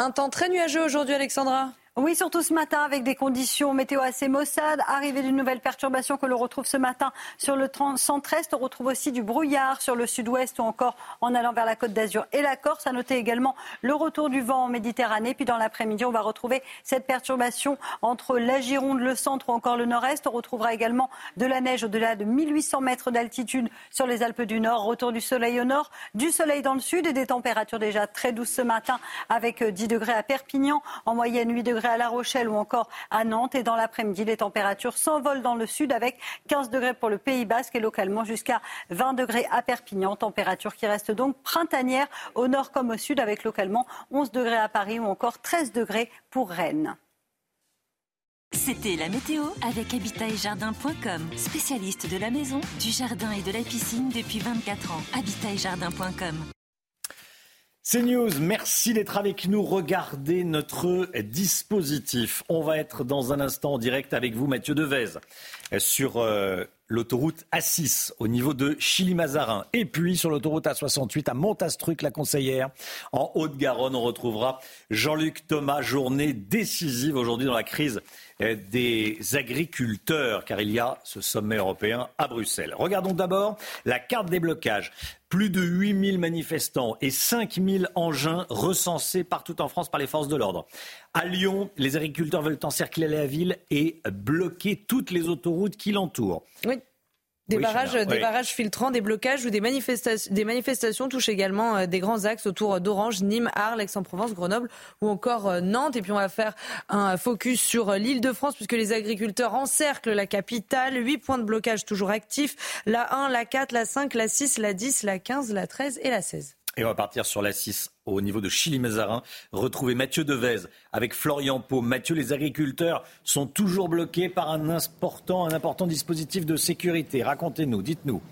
Speaker 9: Un temps très nuageux aujourd'hui, Alexandra?
Speaker 22: Oui, surtout ce matin avec des conditions météo assez maussades. Arrivée d'une nouvelle perturbation que l'on retrouve ce matin sur le centre-est. On retrouve aussi du brouillard sur le sud-ouest ou encore en allant vers la côte d'Azur et la Corse. À noter également le retour du vent en Méditerranée. Puis dans l'après-midi, on va retrouver cette perturbation entre la Gironde, le centre ou encore le nord-est. On retrouvera également de la neige au-delà de 1800 mètres d'altitude sur les Alpes du Nord. Retour du soleil au nord, du soleil dans le sud et des températures déjà très douces ce matin avec 10 degrés à Perpignan, en moyenne 8 degrés à La Rochelle ou encore à Nantes. Et dans l'après-midi, les températures s'envolent dans le sud avec 15 degrés pour le Pays Basque et localement jusqu'à 20 degrés à Perpignan. Température qui reste donc printanière au nord comme au sud avec localement 11 degrés à Paris ou encore 13 degrés pour Rennes.
Speaker 21: C'était la météo avec habitaetjardin.com, spécialiste de la maison, du jardin et de la piscine depuis 24 ans. habitaetjardin.com.
Speaker 1: C'est News, merci d'être avec nous. Regardez notre dispositif. On va être dans un instant en direct avec vous, Mathieu Devez, sur euh, l'autoroute A6 au niveau de Chili-Mazarin. Et puis sur l'autoroute A68 à Montastruc, la conseillère. En Haute-Garonne, on retrouvera Jean-Luc Thomas. Journée décisive aujourd'hui dans la crise des agriculteurs, car il y a ce sommet européen à Bruxelles. Regardons d'abord la carte des blocages. Plus de 8000 manifestants et 5000 engins recensés partout en France par les forces de l'ordre. À Lyon, les agriculteurs veulent encercler la ville et bloquer toutes les autoroutes qui l'entourent.
Speaker 9: Des, barrages, des barrages filtrants, des blocages ou des manifestations, des manifestations touchent également euh, des grands axes autour d'Orange, Nîmes, Arles, Aix-en-Provence, Grenoble ou encore euh, Nantes. Et puis on va faire un focus sur euh, l'île de France puisque les agriculteurs encerclent la capitale. Huit points de blocage toujours actifs. La 1, la 4, la 5, la 6, la 10, la 15, la 13 et la 16.
Speaker 1: Et on va partir sur la 6 au niveau de Chili-Mazarin. Retrouver Mathieu Devez avec Florian Pau. Mathieu, les agriculteurs sont toujours bloqués par un important, dispositif de sécurité. Racontez-nous, dites-nous.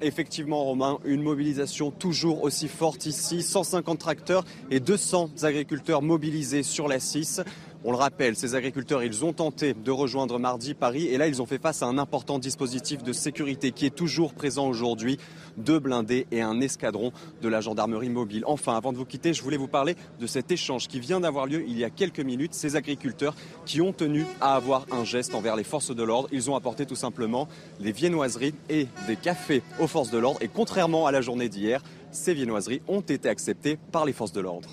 Speaker 3: Effectivement, Romain, une mobilisation toujours aussi forte ici. 150 tracteurs et 200 agriculteurs mobilisés sur la 6. On le rappelle, ces agriculteurs, ont tenté de rejoindre mardi Paris et là, ils ont fait face à un important dispositif de sécurité qui est toujours présent aujourd'hui. Deux blindés et un escadron de la gendarmerie mobile. Enfin, avant de vous quitter, je voulais vous parler de cet échange qui vient d'avoir lieu il y a quelques minutes. Ces agriculteurs qui ont tenu à avoir un geste envers les forces de l'ordre. Ils ont apporté tout simplement des viennoiseries et des cafés aux forces de l'ordre. Et contrairement à la journée d'hier, ces viennoiseries ont été acceptées par les forces de l'ordre.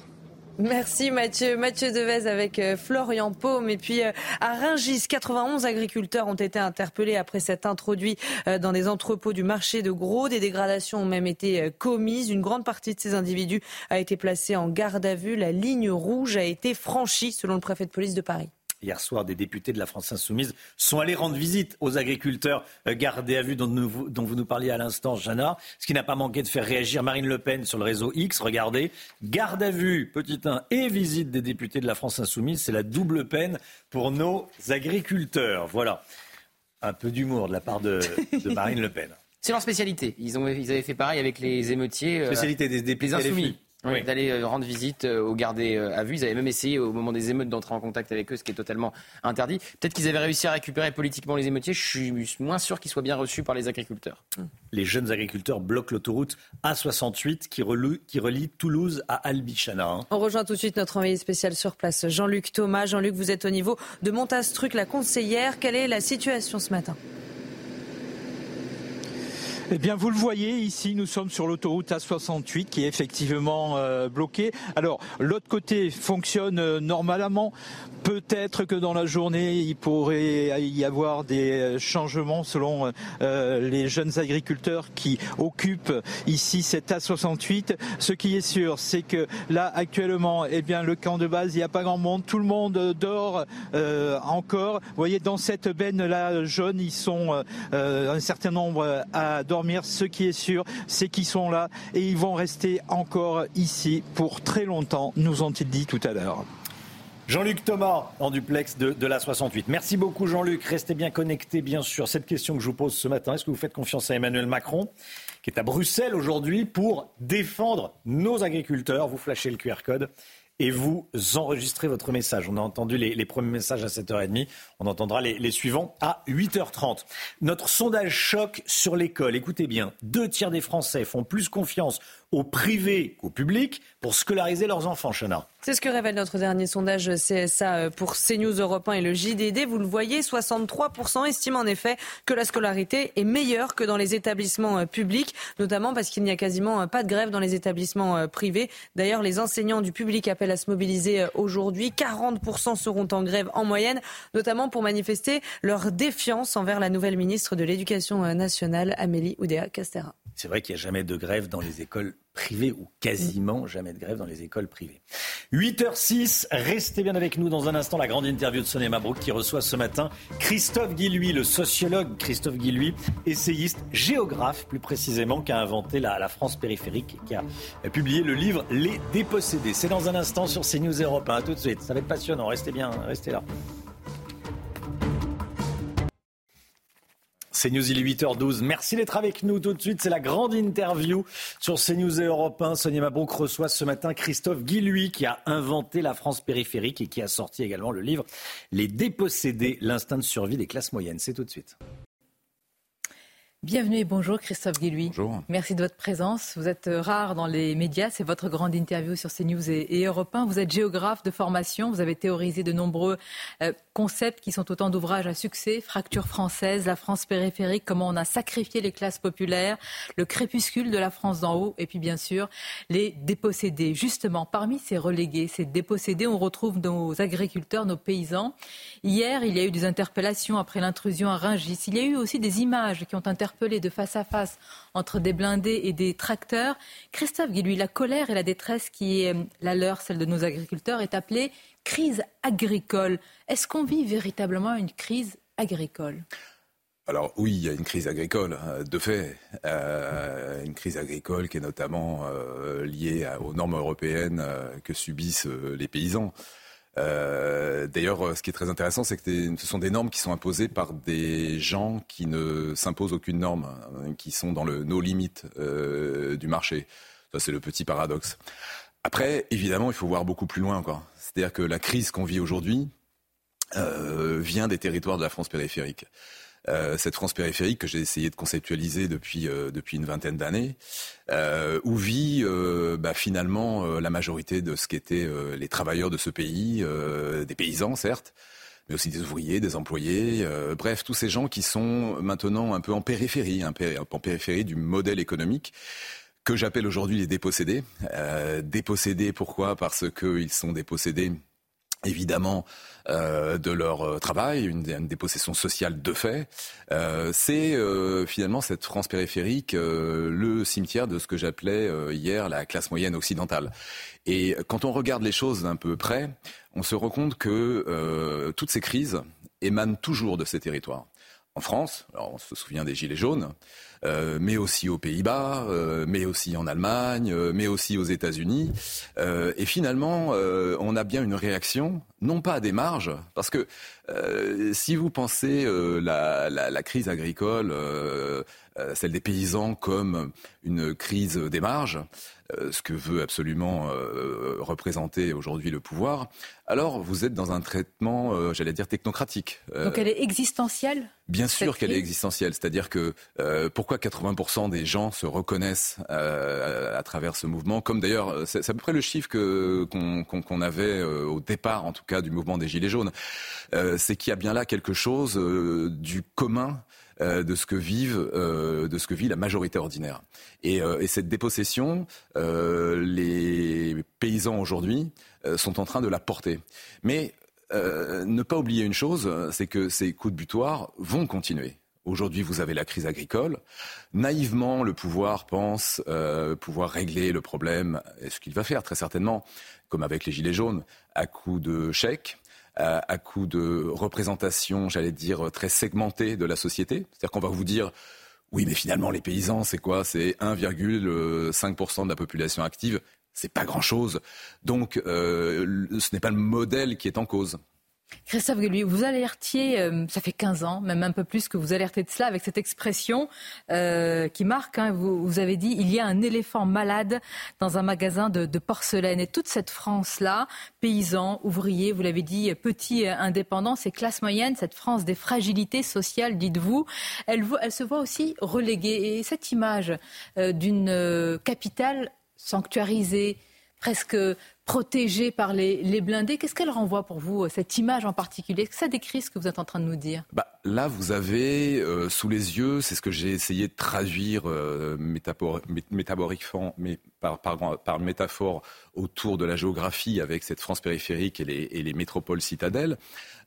Speaker 9: Merci Mathieu. Mathieu Devez avec euh, Florian Paume. Et puis euh, à Ringis, 91 agriculteurs ont été interpellés après s'être introduits euh, dans des entrepôts du marché de gros. Des dégradations ont même été commises. Une grande partie de ces individus a été placée en garde à vue. La ligne rouge a été franchie selon le préfet de police de Paris.
Speaker 1: Hier soir, des députés de la France insoumise sont allés rendre visite aux agriculteurs euh, gardés à vue dont, vous nous parliez à l'instant, Jana. Ce qui n'a pas manqué de faire réagir Marine Le Pen sur le réseau X. Regardez, garde à vue, petit 1, et visite des députés de la France insoumise. C'est la double peine pour nos agriculteurs. Voilà. Un peu d'humour de la part de, Marine Le Pen.
Speaker 4: C'est leur spécialité. Ils, ont, ils avaient fait pareil avec les émeutiers.
Speaker 1: Spécialité des députés.
Speaker 4: Les insoumis d'aller euh, rendre visite euh, aux gardés euh, à vue. Ils avaient même essayé au moment des émeutes d'entrer en contact avec eux, ce qui est totalement interdit. Peut-être qu'ils avaient réussi à récupérer politiquement les émeutiers. Je suis moins sûr qu'ils soient bien reçus par les agriculteurs.
Speaker 1: Les jeunes agriculteurs bloquent l'autoroute A68 qui relie, qui relie Toulouse à Albichana. Hein.
Speaker 9: On rejoint tout de suite notre envoyé spécial sur place, Jean-Luc Thomas. Jean-Luc, vous êtes au niveau de Montastruc, la conseillère. Quelle est la situation ce matin?
Speaker 43: Eh bien, vous le voyez, ici, nous sommes sur l'autoroute A68 qui est effectivement euh, bloquée. Alors, l'autre côté fonctionne euh, normalement. Peut-être que dans la journée, il pourrait y avoir des changements selon euh, les jeunes agriculteurs qui occupent ici cette A68. Ce qui est sûr, c'est que là, actuellement, eh bien, le camp de base, il n'y a pas grand monde. Tout le monde dort encore. Vous voyez, dans cette benne-là jaune, ils sont un certain nombre à dormir ce qui est sûr, c'est qu'ils sont là et ils vont rester encore ici pour très longtemps, nous ont-ils dit tout à l'heure.
Speaker 1: Jean-Luc Thomas en duplex de, de, la 68. Merci beaucoup Jean-Luc. Restez bien connectés bien sûr. Cette question que je vous pose ce matin, est-ce que vous faites confiance à Emmanuel Macron qui est à Bruxelles aujourd'hui pour défendre nos agriculteurs? Vous flashez le QR code et vous enregistrez votre message. On a entendu les, premiers messages à 7h30. On entendra les, suivants à 8h30. Notre sondage choc sur l'école. Écoutez bien, deux tiers des Français font plus confiance au privé qu'au public pour scolariser leurs enfants, Chana.
Speaker 9: C'est ce que révèle notre dernier sondage CSA euh, pour CNews Europe 1 et le JDD. Vous le voyez, 63% estiment en effet que la scolarité est meilleure que dans les établissements euh, publics, notamment parce qu'il n'y a quasiment euh, pas de grève dans les établissements privés. D'ailleurs, les enseignants du public appellent à se mobiliser aujourd'hui. 40% seront en grève en moyenne, notamment pour manifester leur défiance envers la nouvelle ministre de l'Éducation nationale, Amélie Oudéa-Castera.
Speaker 1: C'est vrai qu'il n'y a jamais de grève dans les écoles privées ou quasiment jamais de grève dans les écoles privées. 8h06, restez bien avec nous dans un instant la grande interview de Sonia Mabrouk qui reçoit ce matin Christophe Guilluy, le sociologue Christophe Guilluy, essayiste, géographe plus précisément, qui a inventé la, France périphérique et qui a publié le livre Les dépossédés. C'est dans un instant sur CNews Europe. A tout de suite, ça va être passionnant, restez bien, restez là. CNews, il est 8h12. Merci d'être avec nous tout de suite. C'est la grande interview sur CNews et Europe 1. Sonia Mabrouk reçoit ce matin Christophe Guilluy qui a inventé la France périphérique et qui a sorti également le livre Les dépossédés, l'instinct de survie des classes moyennes. C'est tout de suite.
Speaker 44: Bienvenue et bonjour Christophe Guilluy.
Speaker 45: Bonjour.
Speaker 44: Merci de votre présence. Vous êtes rare dans les médias, c'est votre grande interview sur CNews et, et Europe 1. Vous êtes géographe de formation, vous avez théorisé de nombreux euh, concepts qui sont autant d'ouvrages à succès, Fracture française, la France périphérique, comment on a sacrifié les classes populaires, le crépuscule de la France d'en haut et puis bien sûr les dépossédés. Justement, parmi ces relégués, ces dépossédés, on retrouve nos agriculteurs, nos paysans. Hier, il y a eu des interpellations après l'intrusion à Rungis. Il y a eu aussi des images qui ont interpellé de face à face entre des blindés et des tracteurs. Christophe Guilluy, la colère et la détresse qui est euh, la leur, celle de nos agriculteurs, est appelée crise agricole. Est-ce qu'on vit véritablement une crise agricole?
Speaker 45: Alors oui, il y a une crise agricole, hein, de fait, euh, une crise agricole qui est notamment euh, liée aux normes européennes que subissent les paysans. Euh, d'ailleurs, euh, ce qui est très intéressant, c'est que ce sont des normes qui sont imposées par des gens qui ne s'imposent aucune norme, hein, qui sont dans le no limit euh, du marché. Ça, c'est le petit paradoxe. Après, évidemment, il faut voir beaucoup plus loin encore. C'est-à-dire que la crise qu'on vit aujourd'hui vient des territoires de la France périphérique. Euh, cette France périphérique que j'ai essayé de conceptualiser depuis euh, depuis une vingtaine d'années, euh, où vit bah, finalement la majorité de ce qu'étaient les travailleurs de ce pays, des paysans certes, mais aussi des ouvriers, des employés, bref, tous ces gens qui sont maintenant un peu en périphérie, un peu en périphérie du modèle économique que j'appelle aujourd'hui les dépossédés. dépossédés, pourquoi? Parce qu'ils sont dépossédés évidemment euh, de leur euh, travail, une, une, dépossession sociale de fait. Euh, c'est euh, finalement cette France périphérique euh, le cimetière de ce que j'appelais hier la classe moyenne occidentale. Et quand on regarde les choses d'un peu près, on se rend compte que toutes ces crises émanent toujours de ces territoires. En France, alors on se souvient des Gilets jaunes, mais aussi aux Pays-Bas, mais aussi en Allemagne, mais aussi aux États-Unis. et finalement, on a bien une réaction, non pas à des marges, parce que si vous pensez la, la, la, crise agricole, celle des paysans comme une crise des marges, euh, ce que veut absolument euh, représenter aujourd'hui le pouvoir, alors vous êtes dans un traitement, euh, j'allais dire, technocratique.
Speaker 44: Donc elle est existentielle?
Speaker 45: Bien sûr qu'elle est existentielle. C'est-à-dire que pourquoi 80% des gens se reconnaissent à travers ce mouvement, comme d'ailleurs, c'est à peu près le chiffre qu'on avait au départ, en tout cas, du mouvement des Gilets jaunes. c'est qu'il y a bien là quelque chose du commun euh, de ce que vivent, euh, de ce que vit la majorité ordinaire. Et, euh, cette dépossession, les paysans aujourd'hui sont en train de la porter. Mais ne pas oublier une chose, c'est que ces coups de butoir vont continuer. Aujourd'hui, vous avez la crise agricole. Naïvement, le pouvoir pense pouvoir régler le problème, et ce qu'il va faire très certainement, comme avec les Gilets jaunes, à coup de chèques, à, coup de représentation, j'allais dire, très segmentée de la société. C'est-à-dire qu'on va vous dire, oui, mais finalement, les paysans, c'est quoi? C'est 1,5% de la population active. C'est pas grand-chose. Donc, euh, ce n'est pas le modèle qui est en cause.
Speaker 44: Christophe Gueluy, vous alertiez, euh, ça fait 15 ans, même un peu plus que vous alertez de cela, avec cette expression euh, qui marque, hein, vous, avez dit, il y a un éléphant malade dans un magasin de, porcelaine. Et toute cette France-là, paysans, ouvriers, vous l'avez dit, petits indépendants, ces classes moyennes, cette France des fragilités sociales, dites-vous, elle, se voit aussi reléguée. Et cette image d'une capitale sanctuarisée, presque protégée par les, blindés. Qu'est-ce qu'elle renvoie pour vous, cette image en particulier? Est-ce que ça décrit ce que vous êtes en train de nous dire?
Speaker 45: Bah, Là, vous avez euh, sous les yeux, c'est ce que j'ai essayé de traduire euh, métaphoriquement, mais par, par, métaphore autour de la géographie avec cette France périphérique et les, métropoles citadelles.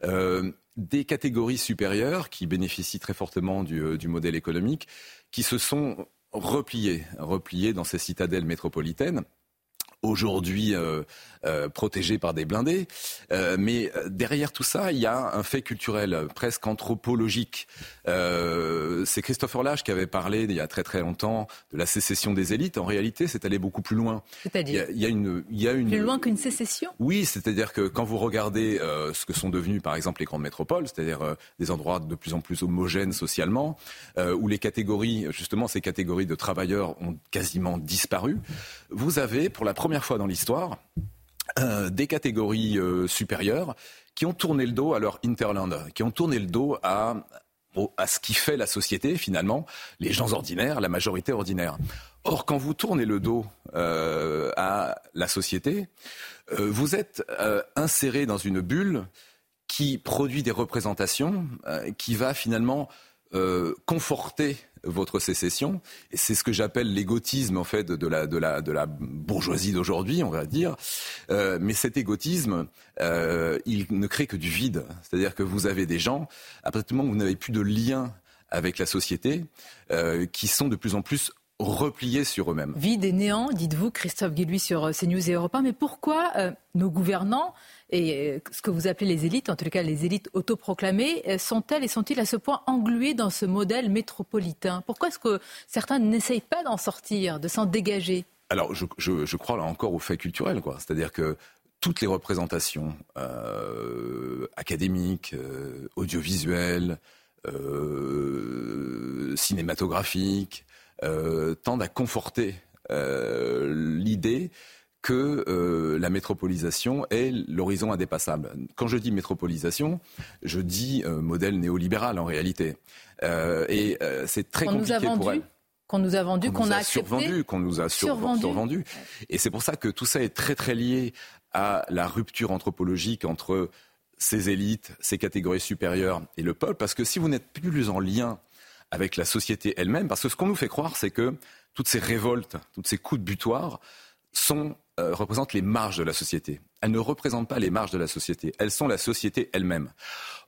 Speaker 45: Euh, des catégories supérieures qui bénéficient très fortement du modèle économique, qui se sont repliées, repliées dans ces citadelles métropolitaines aujourd'hui euh, euh, protégés par des blindés. Euh, mais derrière tout ça, il y a un fait culturel, presque anthropologique. c'est Christopher Lage qui avait parlé il y a très très longtemps de la sécession des élites. En réalité, c'est allé beaucoup plus loin.
Speaker 44: C'est-à-dire
Speaker 45: il, y a une, il y a une
Speaker 44: plus loin qu'une sécession?
Speaker 45: Oui, c'est-à-dire que quand vous regardez ce que sont devenus, par exemple, les grandes métropoles, c'est-à-dire des endroits de plus en plus homogènes socialement, où les catégories, justement, ces catégories de travailleurs ont quasiment disparu, vous avez pour la première fois dans l'histoire euh, des catégories euh, supérieures qui ont tourné le dos à leur interland, qui ont tourné le dos à, à ce qui fait la société finalement, les gens ordinaires, la majorité ordinaire. Or, quand vous tournez le dos euh, à la société, vous êtes inséré dans une bulle qui produit des représentations, qui va finalement conforter votre sécession. C'est ce que j'appelle l'égotisme en fait de la, de la, de la bourgeoisie d'aujourd'hui, on va dire. Euh, mais cet égotisme, euh, il ne crée que du vide. C'est-à-dire que vous avez des gens, à partir du moment où vous n'avez plus de lien avec la société, euh, qui sont de plus en plus repliés sur eux-mêmes.
Speaker 44: Vide et néant, dites-vous, Christophe Guéluy sur CNews et Europe 1. Mais pourquoi nos gouvernants et euh, ce que vous appelez les élites, en tout cas les élites autoproclamées, euh, sont-elles et sont-ils à ce point englués dans ce modèle métropolitain? Pourquoi est-ce que certains n'essayent pas d'en sortir, de s'en dégager?
Speaker 45: Alors, je, crois là encore au fait culturel, quoi. C'est-à-dire que toutes les représentations euh, académiques, audiovisuelles, cinématographiques, tendent à conforter l'idée que euh, la métropolisation est l'horizon indépassable. Quand je dis métropolisation, je dis euh, modèle néolibéral en réalité. Euh, et c'est très compliqué pour elle
Speaker 44: qu'on nous a vendu, qu'on a,
Speaker 45: survendu, qu'on nous a survendu. Et c'est pour ça que tout ça est très très lié à la rupture anthropologique entre ces élites, ces catégories supérieures et le peuple, parce que si vous n'êtes plus en lien avec la société elle-même, parce que ce qu'on nous fait croire, c'est que toutes ces révoltes, toutes ces coups de butoir sont euh, représentent les marges de la société. Elles ne représentent pas les marges de la société. Elles sont la société elle-même.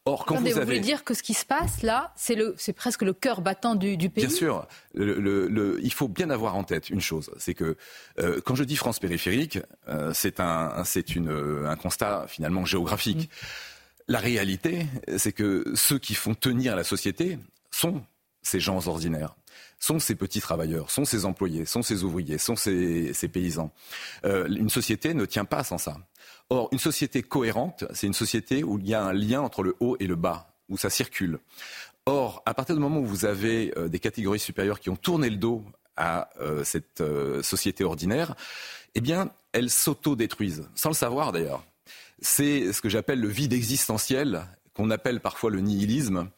Speaker 44: Or, quand vous, avez... vous voulez dire que ce qui se passe là, c'est presque le cœur battant du, pays
Speaker 45: Bien sûr. Le, il faut bien avoir en tête une chose, c'est que euh, quand je dis France périphérique, euh, c'est un, une, un constat finalement géographique. Mm. La réalité, c'est que ceux qui font tenir la société sont ces gens ordinaires. Sont ces petits travailleurs, sont ces employés, sont ces ouvriers, sont ces, paysans. Euh, une société ne tient pas sans ça. Or, une société cohérente, c'est une société où il y a un lien entre le haut et le bas, où ça circule. Or, à partir du moment où vous avez euh, des catégories supérieures qui ont tourné le dos à euh, cette société ordinaire, eh bien, elles s'auto-détruisent, sans le savoir d'ailleurs. C'est ce que j'appelle le vide existentiel qu'on appelle parfois le nihilisme,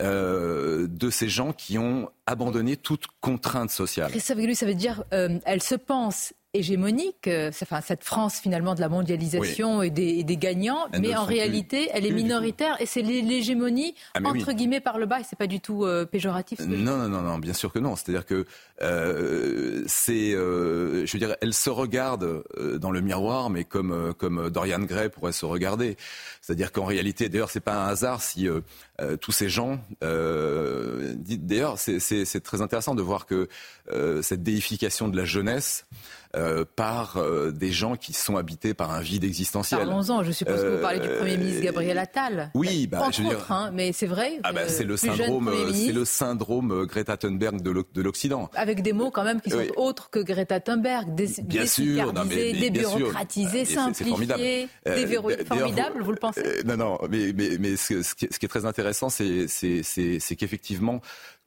Speaker 45: euh, de ces gens qui ont abandonné toute contrainte sociale.
Speaker 44: Christophe ça veut dire euh, elle se pense hégémonique, euh, enfin, cette France finalement de la mondialisation et, des, gagnants, mais en réalité, elle est minoritaire et c'est l'hégémonie ah, entre guillemets par le bas et c'est pas du tout euh, péjoratif.
Speaker 45: non, non, non, non, bien sûr que non. C'est-à-dire que euh, c'est, je veux dire, elle se regarde dans le miroir, mais comme comme Dorian Gray pourrait se regarder. C'est-à-dire qu'en réalité, d'ailleurs, c'est pas un hasard si tous ces gens, d'ailleurs, c'est très intéressant de voir que cette déification de la jeunesse euh, par euh, des gens qui sont habités par un vide existentiel.
Speaker 44: Parlons-en, je suppose que vous parlez du Premier ministre euh, Gabriel Attal.
Speaker 45: Oui, bah, je veux dire,
Speaker 44: hein, mais c'est vrai.
Speaker 45: Ah bah, c'est le syndrome, c'est le syndrome Greta Thunberg de l'Occident.
Speaker 44: Avec des mots quand même qui sont autres que Greta Thunberg, des, bien sûr, non, mais, débureaucratisé, simplifié, formidable, vous, le pensez
Speaker 45: Non, non, mais, mais, mais ce, ce, qui est, très intéressant, c'est qu'effectivement,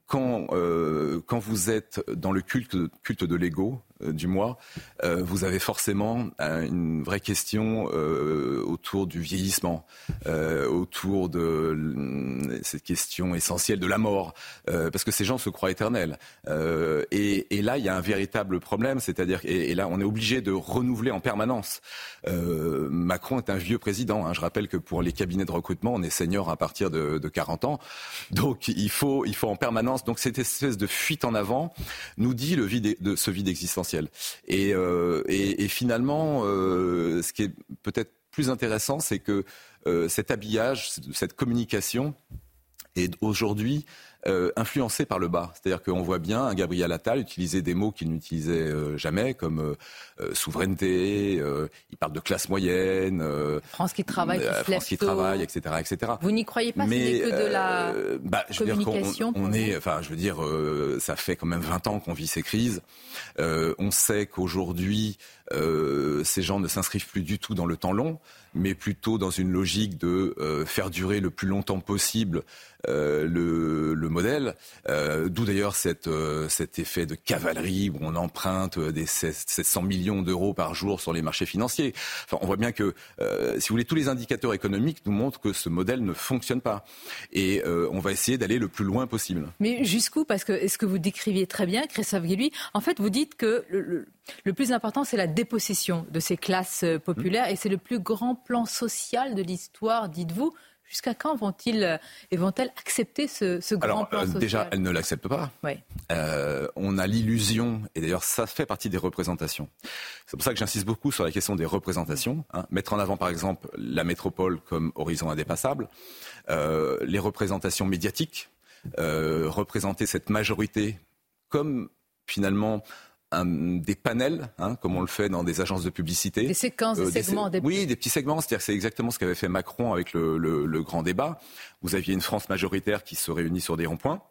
Speaker 45: quand, euh, quand vous êtes dans le culte, de l'ego, du moi, euh, vous avez forcément une vraie question autour du vieillissement, autour de cette question essentielle de la mort, parce que ces gens se croient éternels. Et, et, là, il y a un véritable problème, c'est-à-dire, et, là, on est obligé de renouveler en permanence. Macron est un vieux président. Hein. Je rappelle que pour les cabinets de recrutement, on est senior à partir de, de 40 ans, donc il faut, il faut en permanence. Donc cette espèce de fuite en avant nous dit ce vide existentiel. Euh, et, finalement, euh, ce qui est peut-être plus intéressant, c'est que euh, cet habillage, cette communication est aujourd'hui euh, influencé par le bas. C'est-à-dire qu'on voit bien un Gabriel Attal utiliser des mots qu'il n'utilisait euh, jamais, comme euh, souveraineté, il parle de classe moyenne.
Speaker 44: France qui travaille, qui
Speaker 45: France qui travaille, etc., etc.
Speaker 44: Vous n'y croyez pas, Mais, que de la bah, je communication
Speaker 45: on, est, enfin, je veux dire, ça fait quand même 20 ans qu'on vit ces crises. on sait qu'aujourd'hui, ces gens ne s'inscrivent plus du tout dans le temps long, mais plutôt dans une logique de faire durer le plus longtemps possible le, le modèle, euh, d'où d'ailleurs euh, cet effet de cavalerie où on emprunte des 700 millions d'euros par jour sur les marchés financiers. Enfin, on voit bien que, euh, si vous voulez, tous les indicateurs économiques nous montrent que ce modèle ne fonctionne pas. Et on va essayer d'aller le plus loin possible.
Speaker 44: Mais jusqu'où? Parce que est-ce que vous décriviez très bien, Christophe Guilluy, en fait, vous dites que le plus important, c'est la dépossession de ces classes populaires, et c'est le plus grand plan social de l'histoire, dites-vous. Jusqu'à quand vont-ils euh, et vont-elles accepter ce, grand plan euh, social?
Speaker 45: Déjà, elles ne l'acceptent pas. Euh, on a l'illusion, et d'ailleurs ça fait partie des représentations. C'est pour ça que j'insiste beaucoup sur la question des représentations. Hein. Mettre en avant par exemple la métropole comme horizon indépassable, les représentations médiatiques, représenter cette majorité comme finalement des panels, hein, comme on le fait dans des agences de publicité.
Speaker 44: Des séquences, des, euh, segments.
Speaker 45: Oui, des petits segments. C'est-à-dire c'est exactement ce qu'avait fait Macron avec le, grand débat. Vous aviez une France majoritaire qui se réunit sur des ronds-points.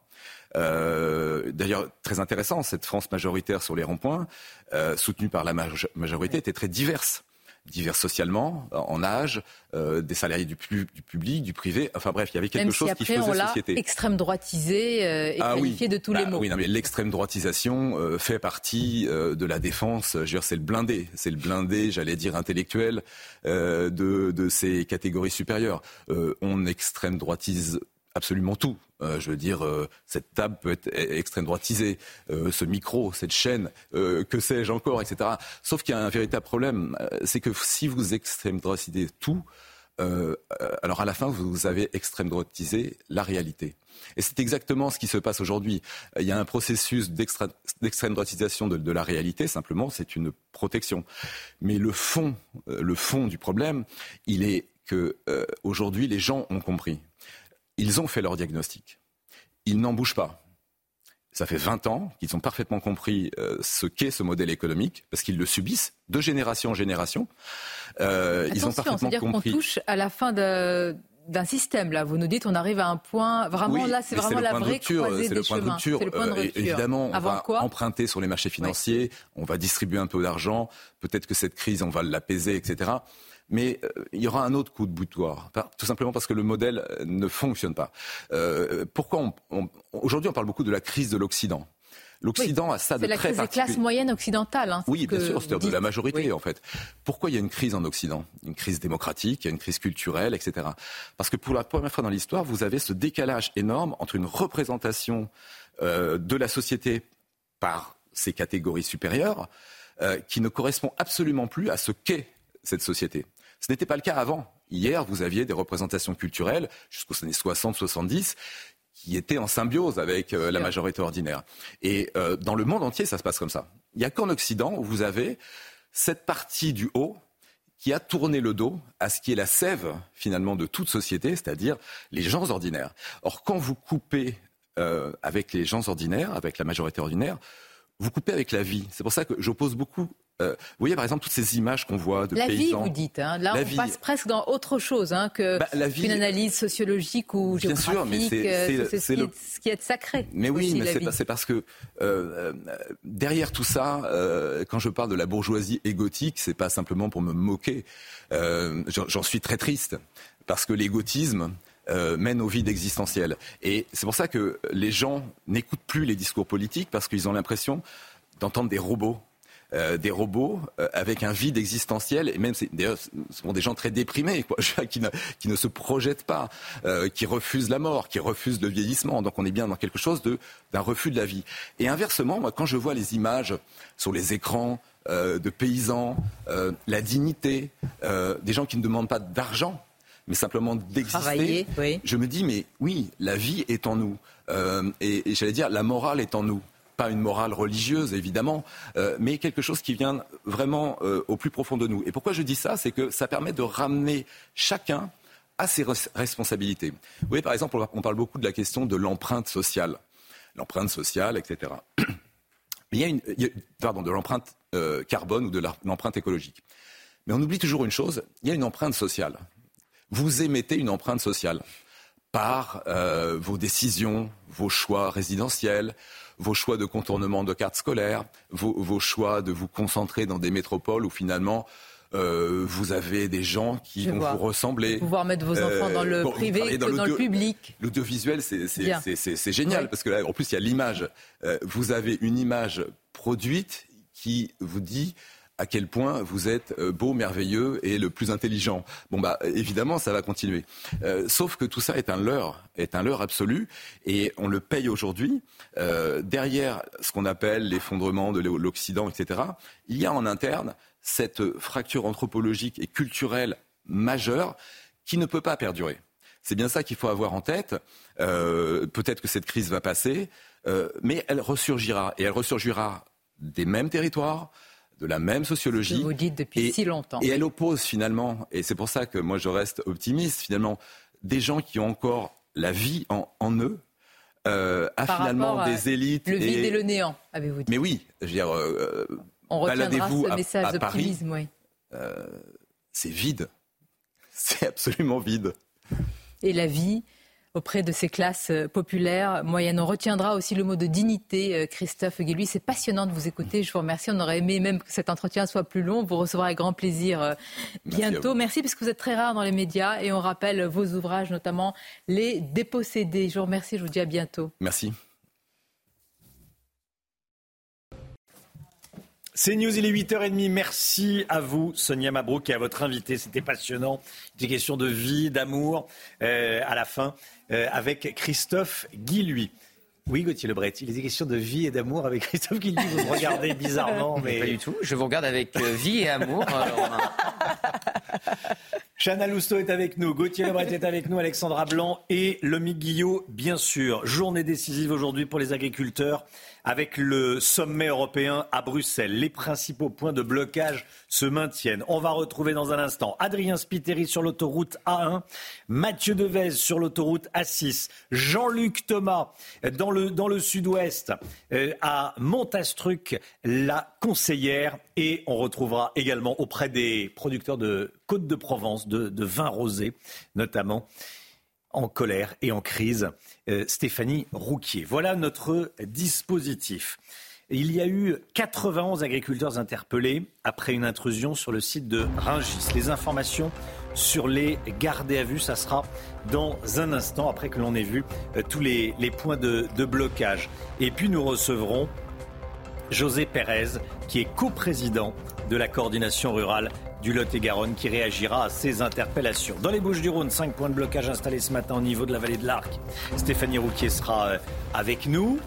Speaker 45: Euh, d'ailleurs, très intéressant, cette France majoritaire sur les ronds-points, euh, soutenue par la majorité, était très diverse divers socialement, en âge, euh, des salariés du, du, public, du privé. Enfin bref, il y avait quelque chose qui faisait
Speaker 44: on
Speaker 45: société.
Speaker 44: Extrême droitisé euh, et ah qualifié de tous les bah mots.
Speaker 45: Oui, non, mais l'extrême droitisation euh, fait partie de la défense. Je veux c'est le blindé, c'est le blindé, j'allais dire intellectuel de, de ces catégories supérieures. on extrême droitise absolument tout. Euh, je veux dire, euh, cette table peut être e-, extrême droitisée, euh, ce micro, cette chaîne, que sais-je encore, etc. Sauf qu'il y a un véritable problème, c'est que si vous extrême droitisez tout, alors à la fin, vous avez extrême droitisé la réalité. Et c'est exactement ce qui se passe aujourd'hui. Il y a un processus d'extrême droitisation de, de, la réalité, simplement, c'est une protection. Mais le fond, le fond du problème, il est que aujourd'hui, les gens ont compris. Ils ont fait leur diagnostic. Ils n'en bougent pas. Ça fait 20 ans qu'ils ont parfaitement compris euh, ce qu'est ce modèle économique, parce qu'ils le subissent de génération en génération.
Speaker 44: Euh, ils ont parfaitement dire compris. touche à la fin d'un système. Là, vous nous dites, on arrive à un point. Vraiment, là, c'est vraiment la vraie
Speaker 45: C'est
Speaker 44: le
Speaker 45: point de rupture.
Speaker 44: C'est le point de
Speaker 45: Euh,
Speaker 44: rupture.
Speaker 45: évidemment, on
Speaker 44: Avant
Speaker 45: va
Speaker 44: quoi
Speaker 45: emprunter sur les marchés financiers, on va distribuer un peu d'argent. Peut-être que cette crise, on va l'apaiser, etc. Mais euh, il y aura un autre coup de boutoir, tout simplement parce que le modèle euh, ne fonctionne pas. Euh, pourquoi aujourd'hui on parle beaucoup de la crise de l'Occident L'Occident a ça de
Speaker 44: C'est la
Speaker 45: très
Speaker 44: crise des classes moyennes occidentales. hein,
Speaker 45: Oui, bien sûr, c'est-à-dire de la majorité en fait. Pourquoi il y a une crise en Occident? Une crise démocratique, il y a une crise culturelle, etc. Parce que pour la première fois dans l'histoire, vous avez ce décalage énorme entre une représentation euh, de la société par ses catégories supérieures euh, qui ne correspond absolument plus à ce qu'est cette société. Ce n'était pas le cas avant. Hier, vous aviez des représentations culturelles jusqu'aux années 60-70 qui étaient en symbiose avec euh, la majorité ordinaire. Et euh, dans le monde entier, ça se passe comme ça. Il n'y a qu'en Occident où vous avez cette partie du haut qui a tourné le dos à ce qui est la sève finalement de toute société, c'est-à-dire les gens ordinaires. Or, quand vous coupez euh, avec les gens ordinaires, avec la majorité ordinaire, vous coupez avec la vie. C'est pour ça que j'oppose beaucoup. Euh, vous voyez par exemple toutes ces images qu'on voit de
Speaker 44: La vie, vous dites. hein. Là,
Speaker 45: La
Speaker 44: on
Speaker 45: vie.
Speaker 44: passe presque dans autre chose hein, que
Speaker 45: Bah, la vie-
Speaker 44: qu'une analyse sociologique ou
Speaker 45: Bien
Speaker 44: géographique.
Speaker 45: sûr, mais c'est-
Speaker 44: euh, ce, qui
Speaker 45: le-
Speaker 44: est- ce qui est sacré.
Speaker 45: Mais oui,
Speaker 44: aussi,
Speaker 45: mais c'est parce que euh, derrière tout ça, euh, quand je parle de la bourgeoisie égotique, c'est pas simplement pour me moquer. J'en j'en suis très triste parce que l'égotisme euh, mène au vide existentiel. Et c'est pour ça que les gens n'écoutent plus les discours politiques parce qu'ils ont l'impression d'entendre des robots. Euh, des robots euh, avec un vide existentiel et même d'ailleurs ce sont des gens très déprimés quoi, qui, ne, qui ne se projettent pas euh, qui refusent la mort qui refusent le vieillissement donc on est bien dans quelque chose d'un refus de la vie et inversement moi quand je vois les images sur les écrans de paysans la dignité des gens qui ne demandent pas d'argent mais simplement d'exister
Speaker 44: oui.
Speaker 45: je me dis, mais oui, la vie est en nous. Et et j'allais dire, la morale est en nous. Pas une morale religieuse, évidemment, euh, mais quelque chose qui vient vraiment euh, au plus profond de nous. Et pourquoi je dis ça C'est que ça permet de ramener chacun à ses res- responsabilités. Vous voyez, par exemple, on parle beaucoup de la question de l'empreinte sociale. L'empreinte sociale, etc. Mais il y a une, pardon, de l'empreinte euh, carbone ou de l'empreinte écologique. Mais on oublie toujours une chose, il y a une empreinte sociale. Vous émettez une empreinte sociale par vos décisions, vos choix résidentiels, vos choix de contournement de cartes scolaires, vos, vos choix de vous concentrer dans des métropoles où finalement euh, vous avez des gens qui
Speaker 44: Je
Speaker 45: vont
Speaker 44: vois.
Speaker 45: vous ressembler.
Speaker 44: Pouvoir mettre vos enfants dans le
Speaker 45: bon, vous
Speaker 44: privé
Speaker 45: travaillez
Speaker 44: que dans le public.
Speaker 45: L'audiovisuel, c'est génial
Speaker 44: Oui.
Speaker 45: parce que là, en plus, il y a l'image. Euh, vous avez une image produite qui vous dit à quel point vous êtes euh, beau, merveilleux et le plus intelligent. Bon, bah, évidemment, ça va continuer. Euh, sauf que tout ça est un leurre, est un leurre absolu, et on le paye aujourd'hui. Euh, derrière ce qu'on appelle l'effondrement de l'Occident, etc., il y a en interne cette fracture anthropologique et culturelle majeure qui ne peut pas perdurer. C'est bien ça qu'il faut avoir en tête. Peut-être que cette crise va passer, mais elle ressurgira. Et elle ressurgira des mêmes territoires, de la même sociologie.
Speaker 44: Vous dites depuis
Speaker 45: et,
Speaker 44: si longtemps.
Speaker 45: Et elle oppose finalement, et c'est pour ça que moi je reste optimiste, finalement, des gens qui ont encore la vie en, en eux, euh, à
Speaker 44: Par
Speaker 45: finalement
Speaker 44: à
Speaker 45: des élites.
Speaker 44: Le vide
Speaker 45: et-
Speaker 44: et le néant, avez-vous dit?
Speaker 45: Mais oui, je veux dire, euh,
Speaker 44: On retiendra
Speaker 45: baladez-vous
Speaker 44: ce
Speaker 45: à-
Speaker 44: message
Speaker 45: à Paris,
Speaker 44: oui.
Speaker 45: euh, c'est vide. C'est absolument vide.
Speaker 44: et la vie auprès de ces classes euh, populaires moyennes. On retiendra aussi le mot de dignité, euh, Christophe Guilluy. C'est passionnant de vous écouter. Je vous remercie. On aurait aimé même que cet entretien soit plus long. On vous recevra avec grand plaisir euh,
Speaker 45: Merci
Speaker 44: bientôt.
Speaker 45: vous.
Speaker 44: Merci parce que vous êtes très rare dans les médias et on rappelle vos ouvrages, notamment Les Dépossédés. Je vous remercie. Je vous dis à bientôt.
Speaker 45: Merci.
Speaker 1: C'est News, il est 8h30. Merci à vous, Sonia Mabrouk, et à votre invité. C'était passionnant. Des questions de vie, d'amour, euh, à la fin, euh, avec Christophe Guilluy. Oui, Gauthier Lebret, il est question de vie et d'amour avec Christophe Guilluy. Vous me regardez bizarrement, mais...
Speaker 4: Pas du tout. Je vous regarde avec euh, vie et amour.
Speaker 1: Chana Lousteau est avec nous, Gauthier Lebret est avec nous, Alexandra Blanc et Lomi Guillot, bien sûr. Journée décisive aujourd'hui pour les agriculteurs avec le sommet européen à Bruxelles. Les principaux points de blocage se maintiennent. On va retrouver dans un instant Adrien Spiteri sur l'autoroute A1, Mathieu Devez sur l'autoroute A6, Jean-Luc Thomas dans le, sud-ouest, euh, à Montastruc, la conseillère et on retrouvera également auprès des producteurs de Côte de Provence, de, de vin rosé notamment, en colère et en crise, Stéphanie Rouquier. Voilà notre dispositif. Il y a eu 91 agriculteurs interpellés après une intrusion sur le site de Ringis. Les informations sur les gardés à vue, ça sera dans un instant après que l'on ait vu euh, tous les, points de, de blocage. Et puis nous recevrons José Pérez, qui est coprésident de la coordination rurale du Lot-et-Garonne, qui réagira à ces interpellations. Dans les Bouches du Rhône, cinq points de blocage installés ce matin au niveau de la vallée de l'Arc. Stéphanie Rouquier sera euh, avec nous.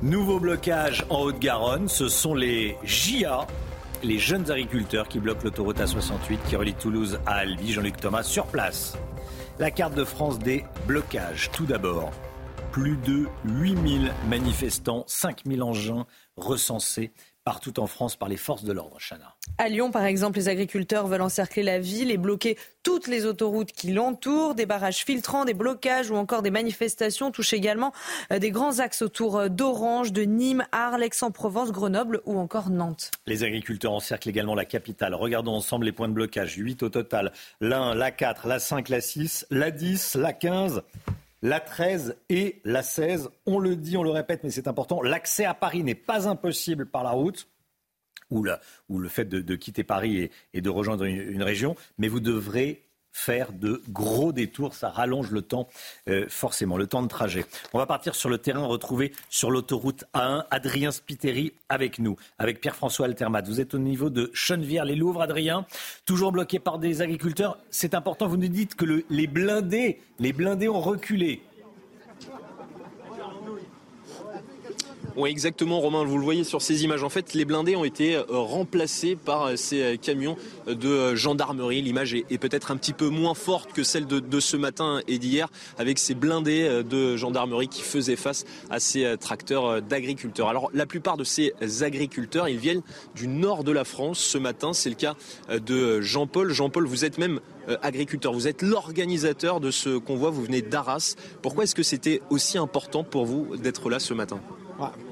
Speaker 1: Nouveau blocage en Haute-Garonne, ce sont les JA, les jeunes agriculteurs qui bloquent l'autoroute A68 qui relie Toulouse à Albi. Jean-Luc Thomas sur place. La carte de France des blocages. Tout d'abord, plus de 8000 manifestants, 5000 engins recensés partout en France par les forces de l'ordre. Chana.
Speaker 9: À Lyon, par exemple, les agriculteurs veulent encercler la ville et bloquer toutes les autoroutes qui l'entourent. Des barrages filtrants, des blocages ou encore des manifestations touchent également euh, des grands axes autour euh, d'Orange, de Nîmes, Arles, Aix-en-Provence, Grenoble ou encore Nantes.
Speaker 1: Les agriculteurs encerclent également la capitale. Regardons ensemble les points de blocage. 8 au total. La 1, la 4, la 5, la 6, la 10, la 15 la 13 et la 16. On le dit, on le répète, mais c'est important. L'accès à Paris n'est pas impossible par la route ou, le fait de, quitter Paris et, de rejoindre une région, mais vous devrez faire de gros détours. Ça rallonge le temps, euh, forcément, le temps de trajet. On va partir sur le terrain, retrouver sur l'autoroute A1 Adrien Spiteri avec nous, avec Pierre-François Altermat. Vous êtes au niveau de Chenevière-les-Louvres, Adrien, toujours bloqué par des agriculteurs. C'est important, vous nous dites que les les blindés ont reculé.
Speaker 5: Oui, exactement, Romain. Vous le voyez sur ces images. En fait, les blindés ont été euh, remplacés par euh, ces euh, camions de gendarmerie. L'image est, peut-être un petit peu moins forte que celle de, ce matin et d'hier, avec ces blindés de gendarmerie qui faisaient face à ces tracteurs d'agriculteurs. Alors, la plupart de ces agriculteurs, ils viennent du nord de la France. Ce matin, c'est le cas de Jean-Paul. Jean-Paul, vous êtes même agriculteur. Vous êtes l'organisateur de ce convoi. Vous venez d'Arras. Pourquoi est-ce que c'était aussi important pour vous d'être là ce matin?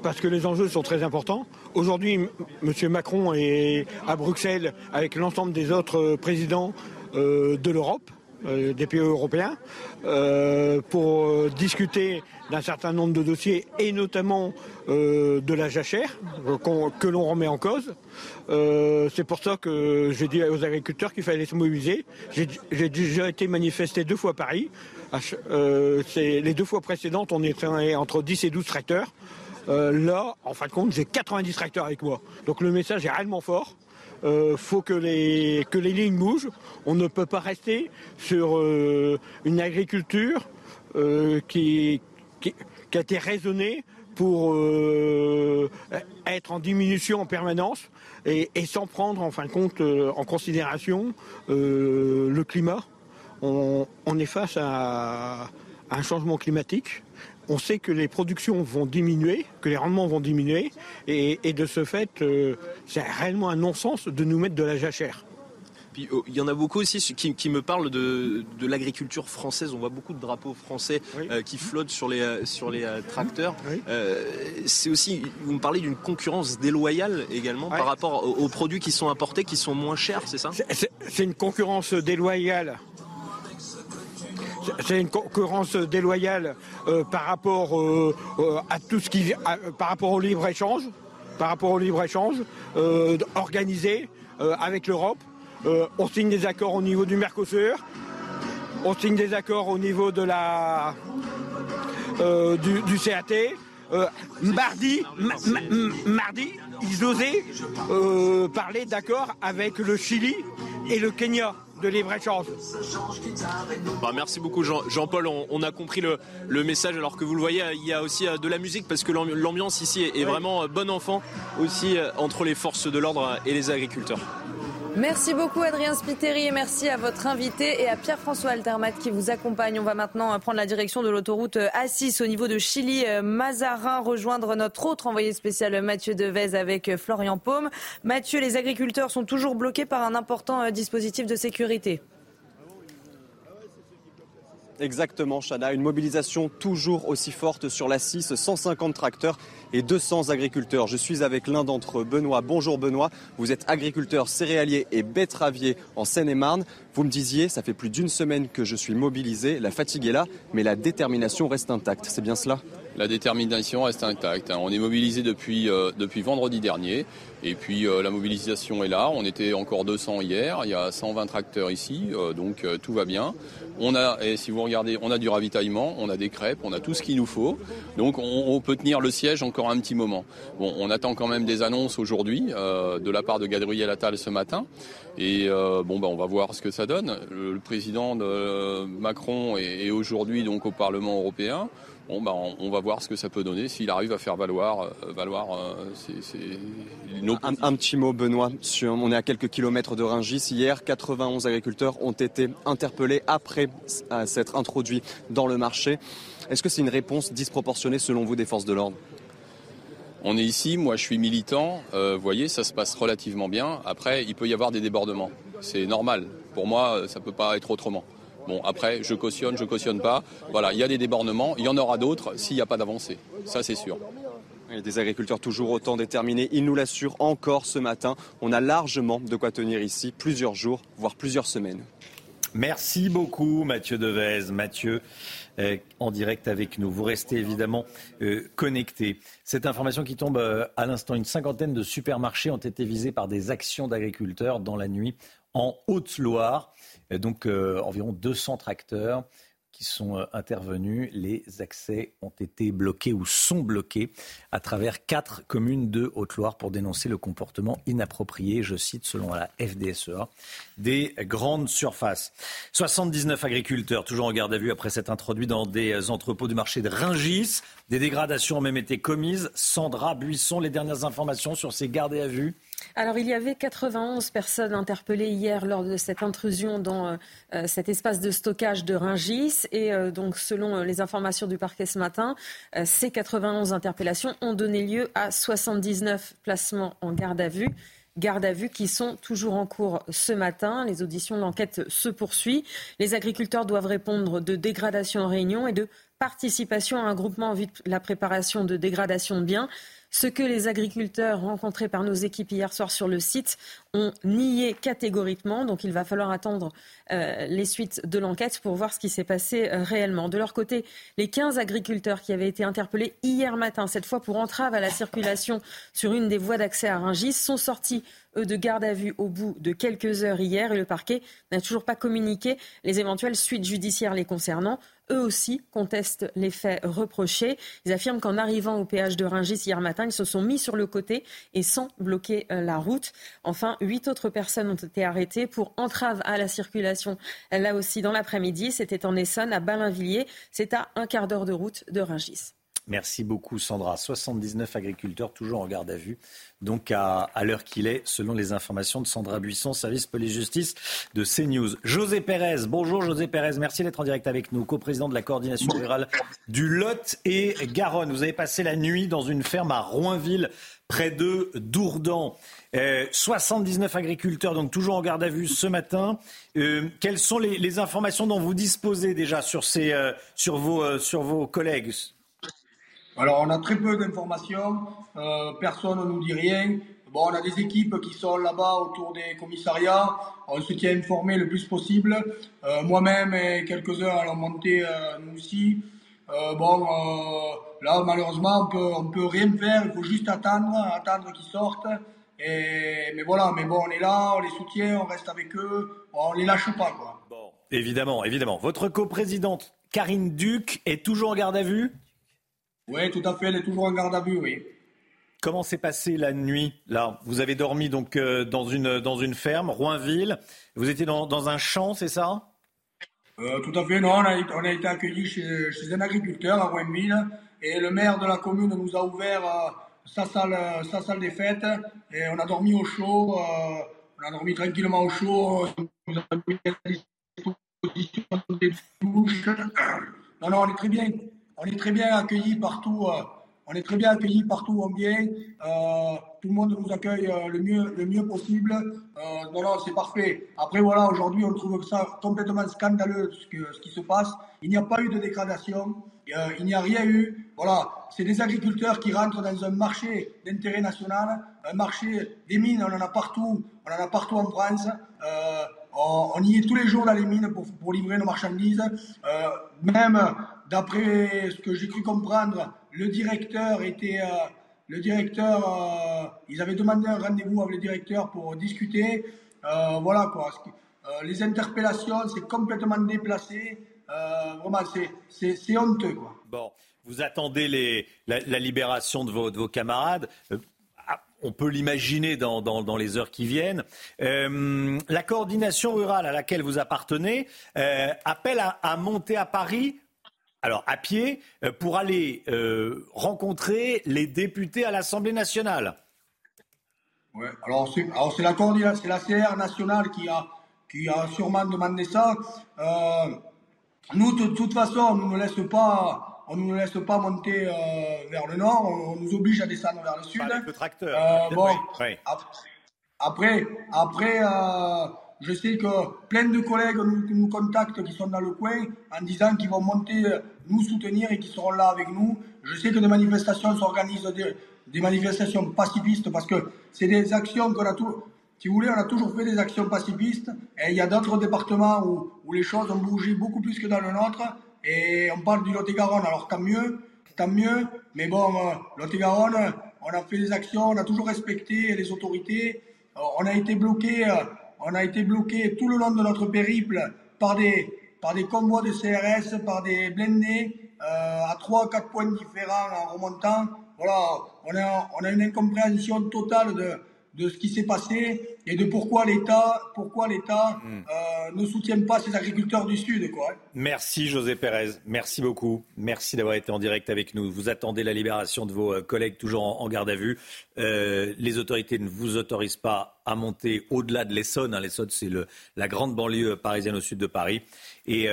Speaker 37: Parce que les enjeux sont très importants. Aujourd'hui, M. Macron est à Bruxelles avec l'ensemble des autres présidents euh, de l'Europe, euh, des pays européens, euh, pour discuter d'un certain nombre de dossiers et notamment de la jachère que l'on remet en cause. C'est pour ça que j'ai dit aux agriculteurs qu'il fallait se mobiliser. J'ai déjà été manifesté deux fois à Paris. les deux fois précédentes, on était entre 10 et 12 tracteurs. Euh, là, en fin de compte, j'ai 90 tracteurs avec moi. Donc le message est réellement fort. Il euh, faut que les, lignes bougent. On ne peut pas rester sur euh, une agriculture qui, qui, a été raisonnée pour être en diminution en permanence et, sans prendre en fin de compte en considération le climat. On, est face à un changement climatique on sait que les productions vont diminuer, que les rendements vont diminuer, et, de ce fait, euh, c'est réellement un non-sens de nous mettre de la jachère.
Speaker 5: Puis oh, il y en a beaucoup aussi qui, me parlent de, l'agriculture française. On voit beaucoup de drapeaux français euh, qui flottent sur les, euh, sur les tracteurs. c'est aussi, vous me parlez d'une concurrence déloyale également par rapport aux, aux, produits qui sont importés, qui sont moins chers, c'est ça?
Speaker 37: C'est une concurrence déloyale c'est une concurrence déloyale euh, par rapport euh, euh, à tout ce qui, par rapport au libre échange, par rapport au libre échange organisé avec l'Europe. on signe des accords au niveau du Mercosur, on signe des accords au niveau du, CAT. mardi, mardi, ils osaient parler d'accords avec le Chili et le Kenya de libre-échange.
Speaker 5: Bah, merci beaucoup Jean-Paul, on, a compris le, message alors que vous le voyez, il y a aussi euh, de la musique parce que l'ambiance ici est, vraiment euh, bon enfant aussi euh, entre les forces de l'ordre et les agriculteurs.
Speaker 9: Merci beaucoup Adrien Spiteri et merci à votre invité et à Pierre-François Altermat qui vous accompagne. On va maintenant prendre la direction de l'autoroute A6 au niveau de Chili-Mazarin, rejoindre notre autre envoyé spécial Mathieu Devez avec Florian Paume. Mathieu, les agriculteurs sont toujours bloqués par un important dispositif de sécurité.
Speaker 3: Exactement, Chana. Une mobilisation toujours aussi forte sur la 6, 150 tracteurs et 200 agriculteurs. Je suis avec l'un d'entre eux, Benoît. Bonjour Benoît. Vous êtes agriculteur céréalier et betteravier en Seine-et-Marne. Vous me disiez, ça fait plus d'une semaine que je suis mobilisé. La fatigue est là, mais la détermination reste intacte. C'est bien cela?
Speaker 46: La détermination reste intacte. Hein. On est mobilisé depuis, euh, depuis vendredi dernier. Et puis euh, la mobilisation est là. On était encore 200 hier. Il y a 120 tracteurs ici. Euh, donc tout va bien. On a, et si vous regardez, on a du ravitaillement, on a des crêpes, on a tout ce qu'il nous faut. Donc on, peut tenir le siège encore un petit moment. Bon, on attend quand même des annonces aujourd'hui de la part de Gabriel Attal ce matin. Et bon, ben, on va voir ce que ça donne. Le, président de Macron est aujourd'hui donc au Parlement européen. Bon, bah, on, va voir ce que ça peut donner s'il arrive à faire valoir, euh, valoir
Speaker 3: euh, un, petit mot, Benoît. on est à quelques kilomètres de Ringis. Hier, 91 agriculteurs ont été interpellés après s'être introduits dans le marché. Est-ce que c'est une réponse disproportionnée selon vous des forces de l'ordre?
Speaker 46: On est ici, moi je suis militant, euh, vous voyez, ça se passe relativement bien. Après, il peut y avoir des débordements. C'est normal. Pour moi, ça ne peut pas être autrement. Bon, après, je cautionne, je cautionne pas. Voilà, il y a des débordements, il y en aura d'autres s'il n'y a pas d'avancée. Ça, c'est sûr.
Speaker 3: Des agriculteurs toujours autant déterminés. Ils nous l'assurent encore ce matin. On a largement de quoi tenir ici plusieurs jours, voire plusieurs semaines.
Speaker 1: Merci beaucoup, Mathieu Devez. Mathieu, euh, en direct avec nous. Vous restez évidemment euh, connectés. Cette information qui tombe euh, à l'instant, une cinquantaine de supermarchés ont été visés par des actions d'agriculteurs dans la nuit en Haute-Loire donc euh, environ 200 tracteurs qui sont euh, intervenus. Les accès ont été bloqués ou sont bloqués à travers quatre communes de Haute-Loire pour dénoncer le comportement inapproprié, je cite, selon la FDSEA, des grandes surfaces. 79 agriculteurs, toujours en garde à vue après s'être introduits dans des entrepôts du marché de Ringis. Des dégradations ont même été commises. Sandra Buisson, les dernières informations sur ces gardes à vue
Speaker 2: alors, il y avait 91 personnes interpellées hier lors de cette intrusion dans euh, euh, cet espace de stockage de Ringis. Et euh, donc, selon les informations du parquet ce matin, ces 91 interpellations ont donné lieu à 79 placements en garde à vue garde à vue qui sont toujours en cours ce matin. Les auditions, l'enquête se poursuit. Les agriculteurs doivent répondre de dégradation en réunion et de participation à un groupement en vue de la préparation de dégradation de biens. Ce que les agriculteurs rencontrés par nos équipes hier soir sur le site ont nié catégoriquement. Donc il va falloir attendre euh, les suites de l'enquête pour voir ce qui s'est passé euh, réellement. De leur côté, les 15 agriculteurs qui avaient été interpellés hier matin, cette fois pour entrave à la circulation sur une des voies d'accès à Rungis, sont sortis eux, de garde à vue au bout de quelques heures hier et le parquet n'a toujours pas communiqué les éventuelles suites judiciaires les concernant eux aussi contestent les faits reprochés. Ils affirment qu'en arrivant au péage de Ringis hier matin, ils se sont mis sur le côté et sans bloquer euh, la route. Enfin, huit autres personnes ont été arrêtées pour entrave à la circulation. Là aussi, dans l'après-midi, c'était en Essonne, à Balinvilliers. C'est à un quart d'heure de route de Ringis.
Speaker 1: Merci beaucoup Sandra. 79 agriculteurs toujours en garde à vue, donc à, l'heure qu'il est, selon les informations de Sandra Buisson, service police-justice de CNews. José Pérez, bonjour José Pérez, merci d'être en direct avec nous, coprésident de la coordination rurale du Lot et Garonne. Vous avez passé la nuit dans une ferme à Roinville, près de Dourdan. 79 euh, agriculteurs, donc toujours en garde à vue ce matin. Euh, quelles sont les, informations dont vous disposez déjà sur, ces, euh, sur, vos, sur vos collègues?
Speaker 47: Alors, on a très peu d'informations, euh, personne ne nous dit rien. Bon, on a des équipes qui sont là-bas autour des commissariats. On se tient informé le plus possible. Euh, moi-même et quelques-uns allons monter euh, nous aussi. bon, là, malheureusement, on peut, peut rien faire. Il faut juste attendre, attendre qu'ils sortent. Et, mais voilà, mais bon, on est là, on les soutient, on reste avec eux, on les lâche pas, quoi.
Speaker 1: Bon, évidemment, évidemment. Votre coprésidente Karine Duc est toujours en garde à vue?
Speaker 47: Oui, tout à fait, elle est toujours en garde à vue, oui.
Speaker 1: Comment s'est passée la nuit là? Vous avez dormi donc euh, dans, une, dans une ferme, Roinville. Vous étiez dans, dans un champ, c'est ça?
Speaker 47: Euh, Tout à fait, non. On a, on a été accueillis chez, chez, un agriculteur à Roinville et le maire de la commune nous a ouvert euh, sa, salle, sa salle des fêtes et on a dormi au chaud. on a dormi tranquillement au chaud. On nous a mis à disposition des douches. Non, non, on est très bien on est très bien accueillis partout, euh, on est très bien accueillis partout on vient. Euh, tout le monde nous accueille euh, le mieux, le mieux possible. Non, c'est parfait. Après, voilà, aujourd'hui, on trouve ça complètement scandaleux ce, qui se passe. Il n'y a pas eu de dégradation. il n'y a rien eu. Voilà, c'est des agriculteurs qui rentrent dans un marché d'intérêt national, un marché des mines, on en a partout, on en a partout en France. On, y est tous les jours dans les mines pour livrer nos marchandises. même d'après ce que j'ai cru comprendre, le directeur était. Euh, le directeur, euh, ils avaient demandé un rendez-vous avec le directeur pour discuter. Euh, voilà quoi. les interpellations, c'est complètement déplacé. vraiment, c'est honteux quoi.
Speaker 1: Bon, vous attendez la, libération de vos, de vos camarades ah, on peut l'imaginer dans, les heures qui viennent. la coordination rurale à laquelle vous appartenez appelle à, monter à Paris alors à pied, euh, pour aller euh, rencontrer les députés à l'Assemblée nationale.
Speaker 47: Oui, alors c'est la c'est la CR nationale qui a, qui a sûrement demandé ça. Euh, nous, de toute façon, on ne nous laisse pas, on nous laisse pas monter vers le nord, on, nous oblige à descendre vers le sud.
Speaker 1: Avec le tracteur.
Speaker 47: bon, Après, après je sais que plein de collègues nous, contactent qui sont dans le coin en disant qu'ils vont monter euh, nous soutenir et qu'ils seront là avec nous. Je sais que des manifestations s'organisent, des, manifestations pacifistes parce que c'est des actions qu'on a tout. Si vous voulez, on a toujours fait des actions pacifistes et il y a d'autres départements où, où les choses ont bougé beaucoup plus que dans le nôtre et on parle du Lot-et-Garonne. Alors tant mieux, tant mieux, mais bon, euh, Lot-et-Garonne, on a fait des actions, on a toujours respecté les autorités, euh, on a été bloqué on a été bloqué tout le long de notre périple par des, par des convois de CRS, par des blindés, euh, à trois, quatre points différents en remontant. Voilà, on a, on a une incompréhension totale de, de ce qui s'est passé et de pourquoi l'État, pourquoi l'État hmm. euh, ne soutient pas ces agriculteurs du Sud. Quoi.
Speaker 1: Merci José Pérez, merci beaucoup. Merci d'avoir été en direct avec nous. Vous attendez la libération de vos euh, collègues toujours en, garde à vue. Euh, les autorités ne vous autorisent pas à monter au-delà de l'Essonne. Hein. L'Essonne, c'est la grande banlieue parisienne au sud de Paris. Et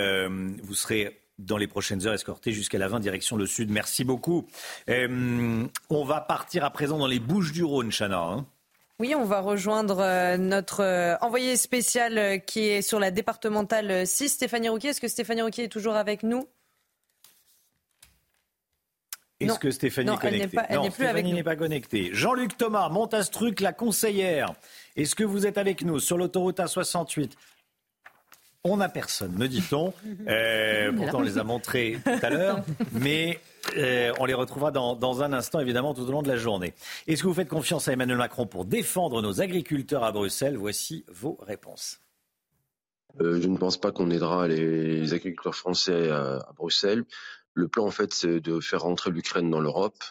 Speaker 1: vous serez dans les prochaines heures escorté jusqu'à la 20 direction le sud. Merci beaucoup. on va partir à présent dans les Bouches du Rhône, Chana. Hein.
Speaker 9: Oui, on va rejoindre euh, notre euh, envoyé spécial euh, qui est sur la départementale 6, Stéphanie Rouquier. Est-ce que Stéphanie Rouquier est toujours avec nous?
Speaker 1: Est-ce que Stéphanie est connectée
Speaker 9: elle Non,
Speaker 1: Stéphanie n'est pas connectée. Jean-Luc Thomas, Montastruc, la conseillère. Est-ce que vous êtes avec nous sur l'autoroute A68? On n'a personne, me dit-on. pourtant, on les a montrés tout à l'heure. Mais euh, on les retrouvera dans, un instant, évidemment, tout au long de la journée. Est-ce que vous faites confiance à Emmanuel Macron pour défendre nos agriculteurs à Bruxelles? Voici vos réponses.
Speaker 48: Euh, je ne pense pas qu'on aidera les agriculteurs français à, Bruxelles. Le plan, en fait, c'est de faire rentrer l'Ukraine dans l'Europe.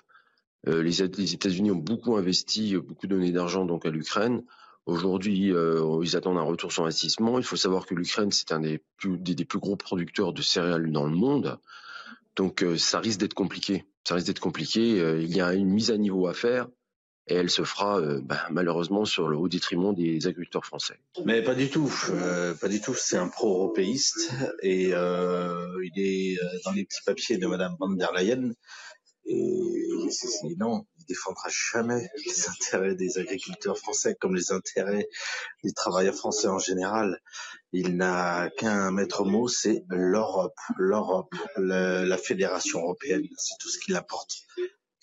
Speaker 48: Euh, les, États-Unis ont beaucoup investi, beaucoup donné d'argent donc à l'Ukraine. Aujourd'hui, ils attendent un retour sur investissement. Il faut savoir que l'Ukraine, c'est un des plus gros producteurs de céréales dans le monde. Donc euh, ça risque d'être compliqué. Ça risque d'être compliqué. Euh, il y a une mise à niveau à faire et elle se fera euh, bah, malheureusement sur le haut détriment des agriculteurs français.
Speaker 49: Mais pas du tout, pas du tout. C'est un pro-européiste et il est dans les petits papiers de Madame van der Leyen. Et non, il défendra jamais les intérêts des agriculteurs français comme les intérêts des travailleurs français en général. Il n'a qu'un maître mot, c'est l'Europe, l'Europe, la fédération européenne. C'est tout ce qu'il apporte.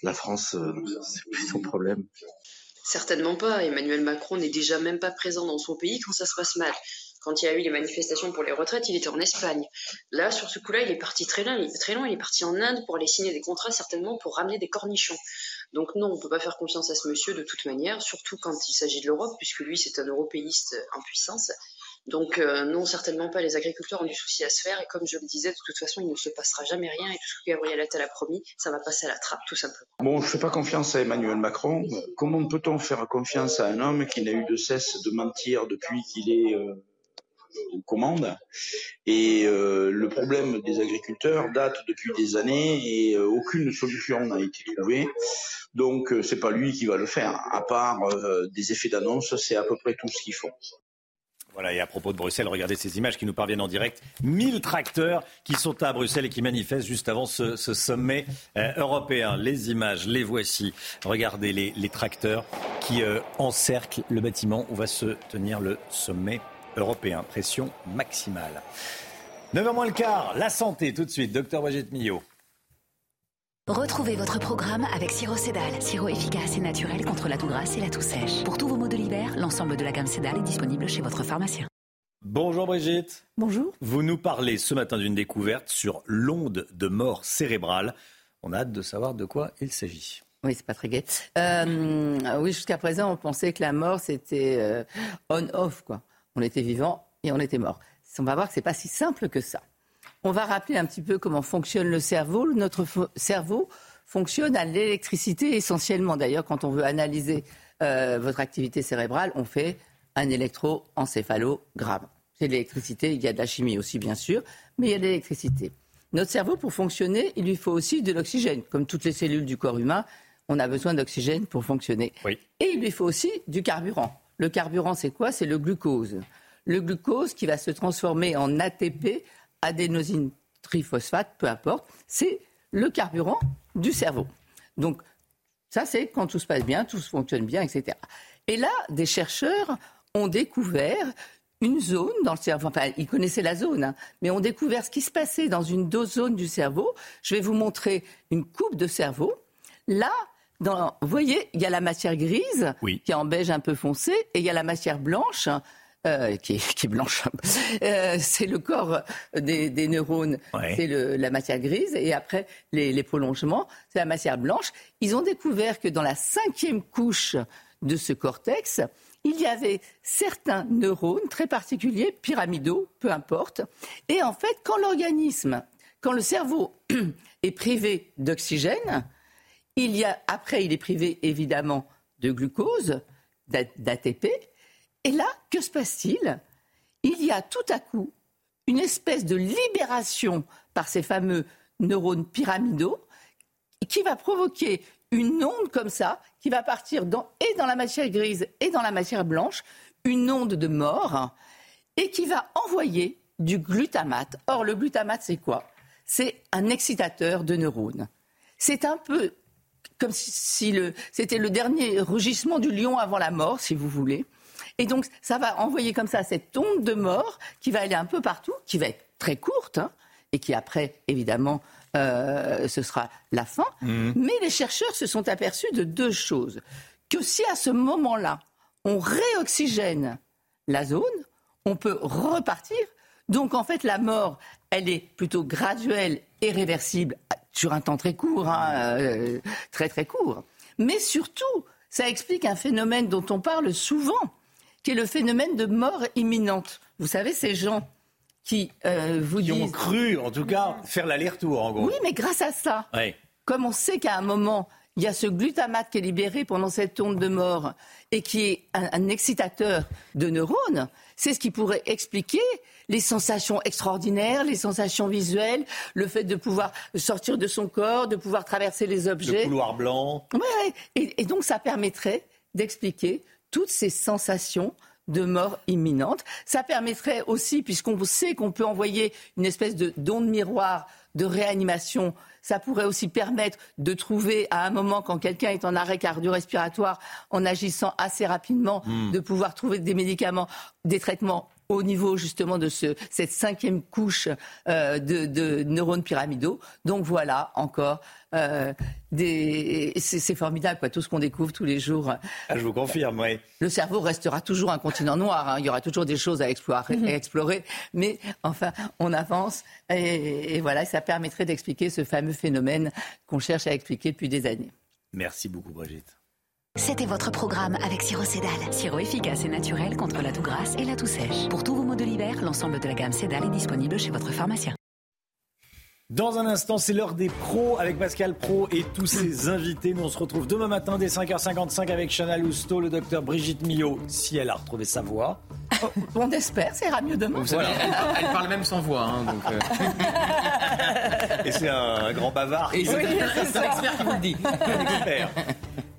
Speaker 49: La France, euh, c'est plus son problème.
Speaker 50: Certainement pas. Emmanuel Macron n'est déjà même pas présent dans son pays quand ça se passe mal. Quand il y a eu les manifestations pour les retraites, il était en Espagne. Là, sur ce coup-là, il est parti très loin. Il est très loin. Il est parti en Inde pour aller signer des contrats, certainement pour ramener des cornichons. Donc non, on ne peut pas faire confiance à ce monsieur de toute manière, surtout quand il s'agit de l'Europe, puisque lui, c'est un européiste en puissance. Donc euh, non, certainement pas. Les agriculteurs ont du souci à se faire et comme je le disais, de toute façon, il ne se passera jamais rien et tout ce que Gabriel Attal a promis, ça va passer à la trappe, tout simplement.
Speaker 49: Bon, je ne fais pas confiance à Emmanuel Macron. Comment peut-on faire confiance à un homme qui n'a eu de cesse de mentir depuis qu'il est euh, aux commandes. Et euh, le problème des agriculteurs date depuis des années et euh, aucune solution n'a été trouvée. Donc euh, c'est pas lui qui va le faire. À part des effets d'annonce, c'est à peu près tout ce qu'ils font.
Speaker 1: Voilà, et à propos de Bruxelles, regardez ces images qui nous parviennent en direct. 1000 tracteurs qui sont à Bruxelles et qui manifestent juste avant ce, sommet euh, européen. Les images, les voici. Regardez les, tracteurs qui euh, encerclent le bâtiment où va se tenir le sommet européen. Pression maximale. 9h moins le quart, la santé tout de suite. Docteur Brigitte Millot.
Speaker 17: Retrouvez votre programme avec Siro Cédal, sirop efficace et naturel contre la toux grasse et la toux sèche. Pour tous vos maux de l'hiver, l'ensemble de la gamme Cédal est disponible chez votre pharmacien.
Speaker 1: Bonjour Brigitte.
Speaker 44: Bonjour.
Speaker 1: Vous nous parlez ce matin d'une découverte sur l'onde de mort cérébrale. On a hâte de savoir de quoi il s'agit.
Speaker 51: Oui, c'est pas très gai. Euh, oui, jusqu'à présent, on pensait que la mort, c'était euh, on-off, quoi. On était vivant et on était mort. On va voir que c'est pas si simple que ça. On va rappeler un petit peu comment fonctionne le cerveau. Notre cerveau fonctionne à l'électricité essentiellement. D'ailleurs, quand on veut analyser euh, votre activité cérébrale, on fait un électroencéphalogramme. C'est de l'électricité, il y a de la chimie aussi bien sûr, mais il y a de l'électricité. Notre cerveau, pour fonctionner, il lui faut aussi de l'oxygène. Comme toutes les cellules du corps humain, on a besoin d'oxygène pour fonctionner. Et il lui faut aussi du carburant. Le carburant, c'est quoi? C'est le glucose. Le glucose qui va se transformer en ATP adénosine triphosphate, peu importe, c'est le carburant du cerveau. Donc, ça, c'est quand tout se passe bien, tout fonctionne bien, etc. Et là, des chercheurs ont découvert une zone dans le cerveau. Enfin, ils connaissaient la zone, hein, mais ont découvert ce qui se passait dans une zone du cerveau. Je vais vous montrer une coupe de cerveau. Là, dans, vous voyez, il y a la matière grise qui est en beige un peu foncé et il y a la matière blanche euh, qui, est, blanche. Euh, c'est le corps des, neurones, c'est la matière grise, et après les, les prolongements, c'est la matière blanche. Ils ont découvert que dans la cinquième couche de ce cortex, il y avait certains neurones très particuliers, pyramidaux, peu importe. Et en fait, quand l'organisme, quand le cerveau est privé d'oxygène, il y a, après, il est privé évidemment de glucose, d'ATP, et là, que se passe-t-il? Il y a tout à coup une espèce de libération par ces fameux neurones pyramidaux qui va provoquer une onde comme ça, qui va partir dans, et dans la matière grise et dans la matière blanche, une onde de mort, et qui va envoyer du glutamate. Or, le glutamate, c'est quoi? C'est un excitateur de neurones. C'est un peu comme si c'était le dernier rugissement du lion avant la mort, si vous voulez. Et donc, ça va envoyer comme ça cette onde de mort qui va aller un peu partout, qui va être très courte, hein, et qui après, évidemment, euh, ce sera la fin. Mmh. Mais les chercheurs se sont aperçus de deux choses. Que si à ce moment-là, on réoxygène la zone, on peut repartir. Donc en fait, la mort, elle est plutôt graduelle et réversible sur un temps très court, hein, euh, très très court. Mais surtout, ça explique un phénomène dont on parle souvent, qui est le phénomène de mort imminente. Vous savez, ces gens qui euh, vous
Speaker 1: qui
Speaker 51: disent...
Speaker 1: ont cru, en tout cas, faire l'aller-retour, en gros.
Speaker 51: Oui, mais grâce à ça, comme on sait qu'à un moment, il y a ce glutamate qui est libéré pendant cette onde de mort et qui est un, excitateur de neurones, c'est ce qui pourrait expliquer les sensations extraordinaires, les sensations visuelles, le fait de pouvoir sortir de son corps, de pouvoir traverser les objets.
Speaker 1: Le couloir blanc.
Speaker 51: Ouais, et donc ça permettrait d'expliquer toutes ces sensations de mort imminente. Ça permettrait aussi, puisqu'on sait qu'on peut envoyer une espèce de d'onde miroir de réanimation, ça pourrait aussi permettre de trouver à un moment, quand quelqu'un est en arrêt cardio-respiratoire, en agissant assez rapidement, hmm. de pouvoir trouver des médicaments, des traitements au niveau justement de ce, cette cinquième couche euh, de, neurones pyramidaux. Donc voilà, encore, euh, c'est formidable, quoi, tout ce qu'on découvre tous les jours.
Speaker 1: Ah, je vous confirme, oui.
Speaker 51: Le cerveau restera toujours un continent noir, hein. il y aura toujours des choses à explorer, mhm. explorer mais enfin, on avance, et, et voilà, ça permettrait d'expliquer ce fameux phénomène qu'on cherche à expliquer depuis des années.
Speaker 1: Merci beaucoup, Brigitte.
Speaker 17: C'était votre programme avec Siro Cédal. Sirop efficace et naturel contre la toux grasse et la toux sèche. Pour tous vos maux de l'hiver, l'ensemble de la gamme Cédal est disponible chez votre pharmacien.
Speaker 1: Dans un instant, c'est l'heure des pros avec Pascal Pro et tous ses invités. Nous, on se retrouve demain matin dès 5h55 avec Chana Lousteau, le docteur Brigitte Millot, si elle a retrouvé sa voix.
Speaker 51: Oh, on espère, ça ira mieux demain.
Speaker 4: elle, parle même sans voix. Hein, euh.
Speaker 1: Et c'est un, grand bavard.
Speaker 4: Et c'est l'expert qui vous le dit.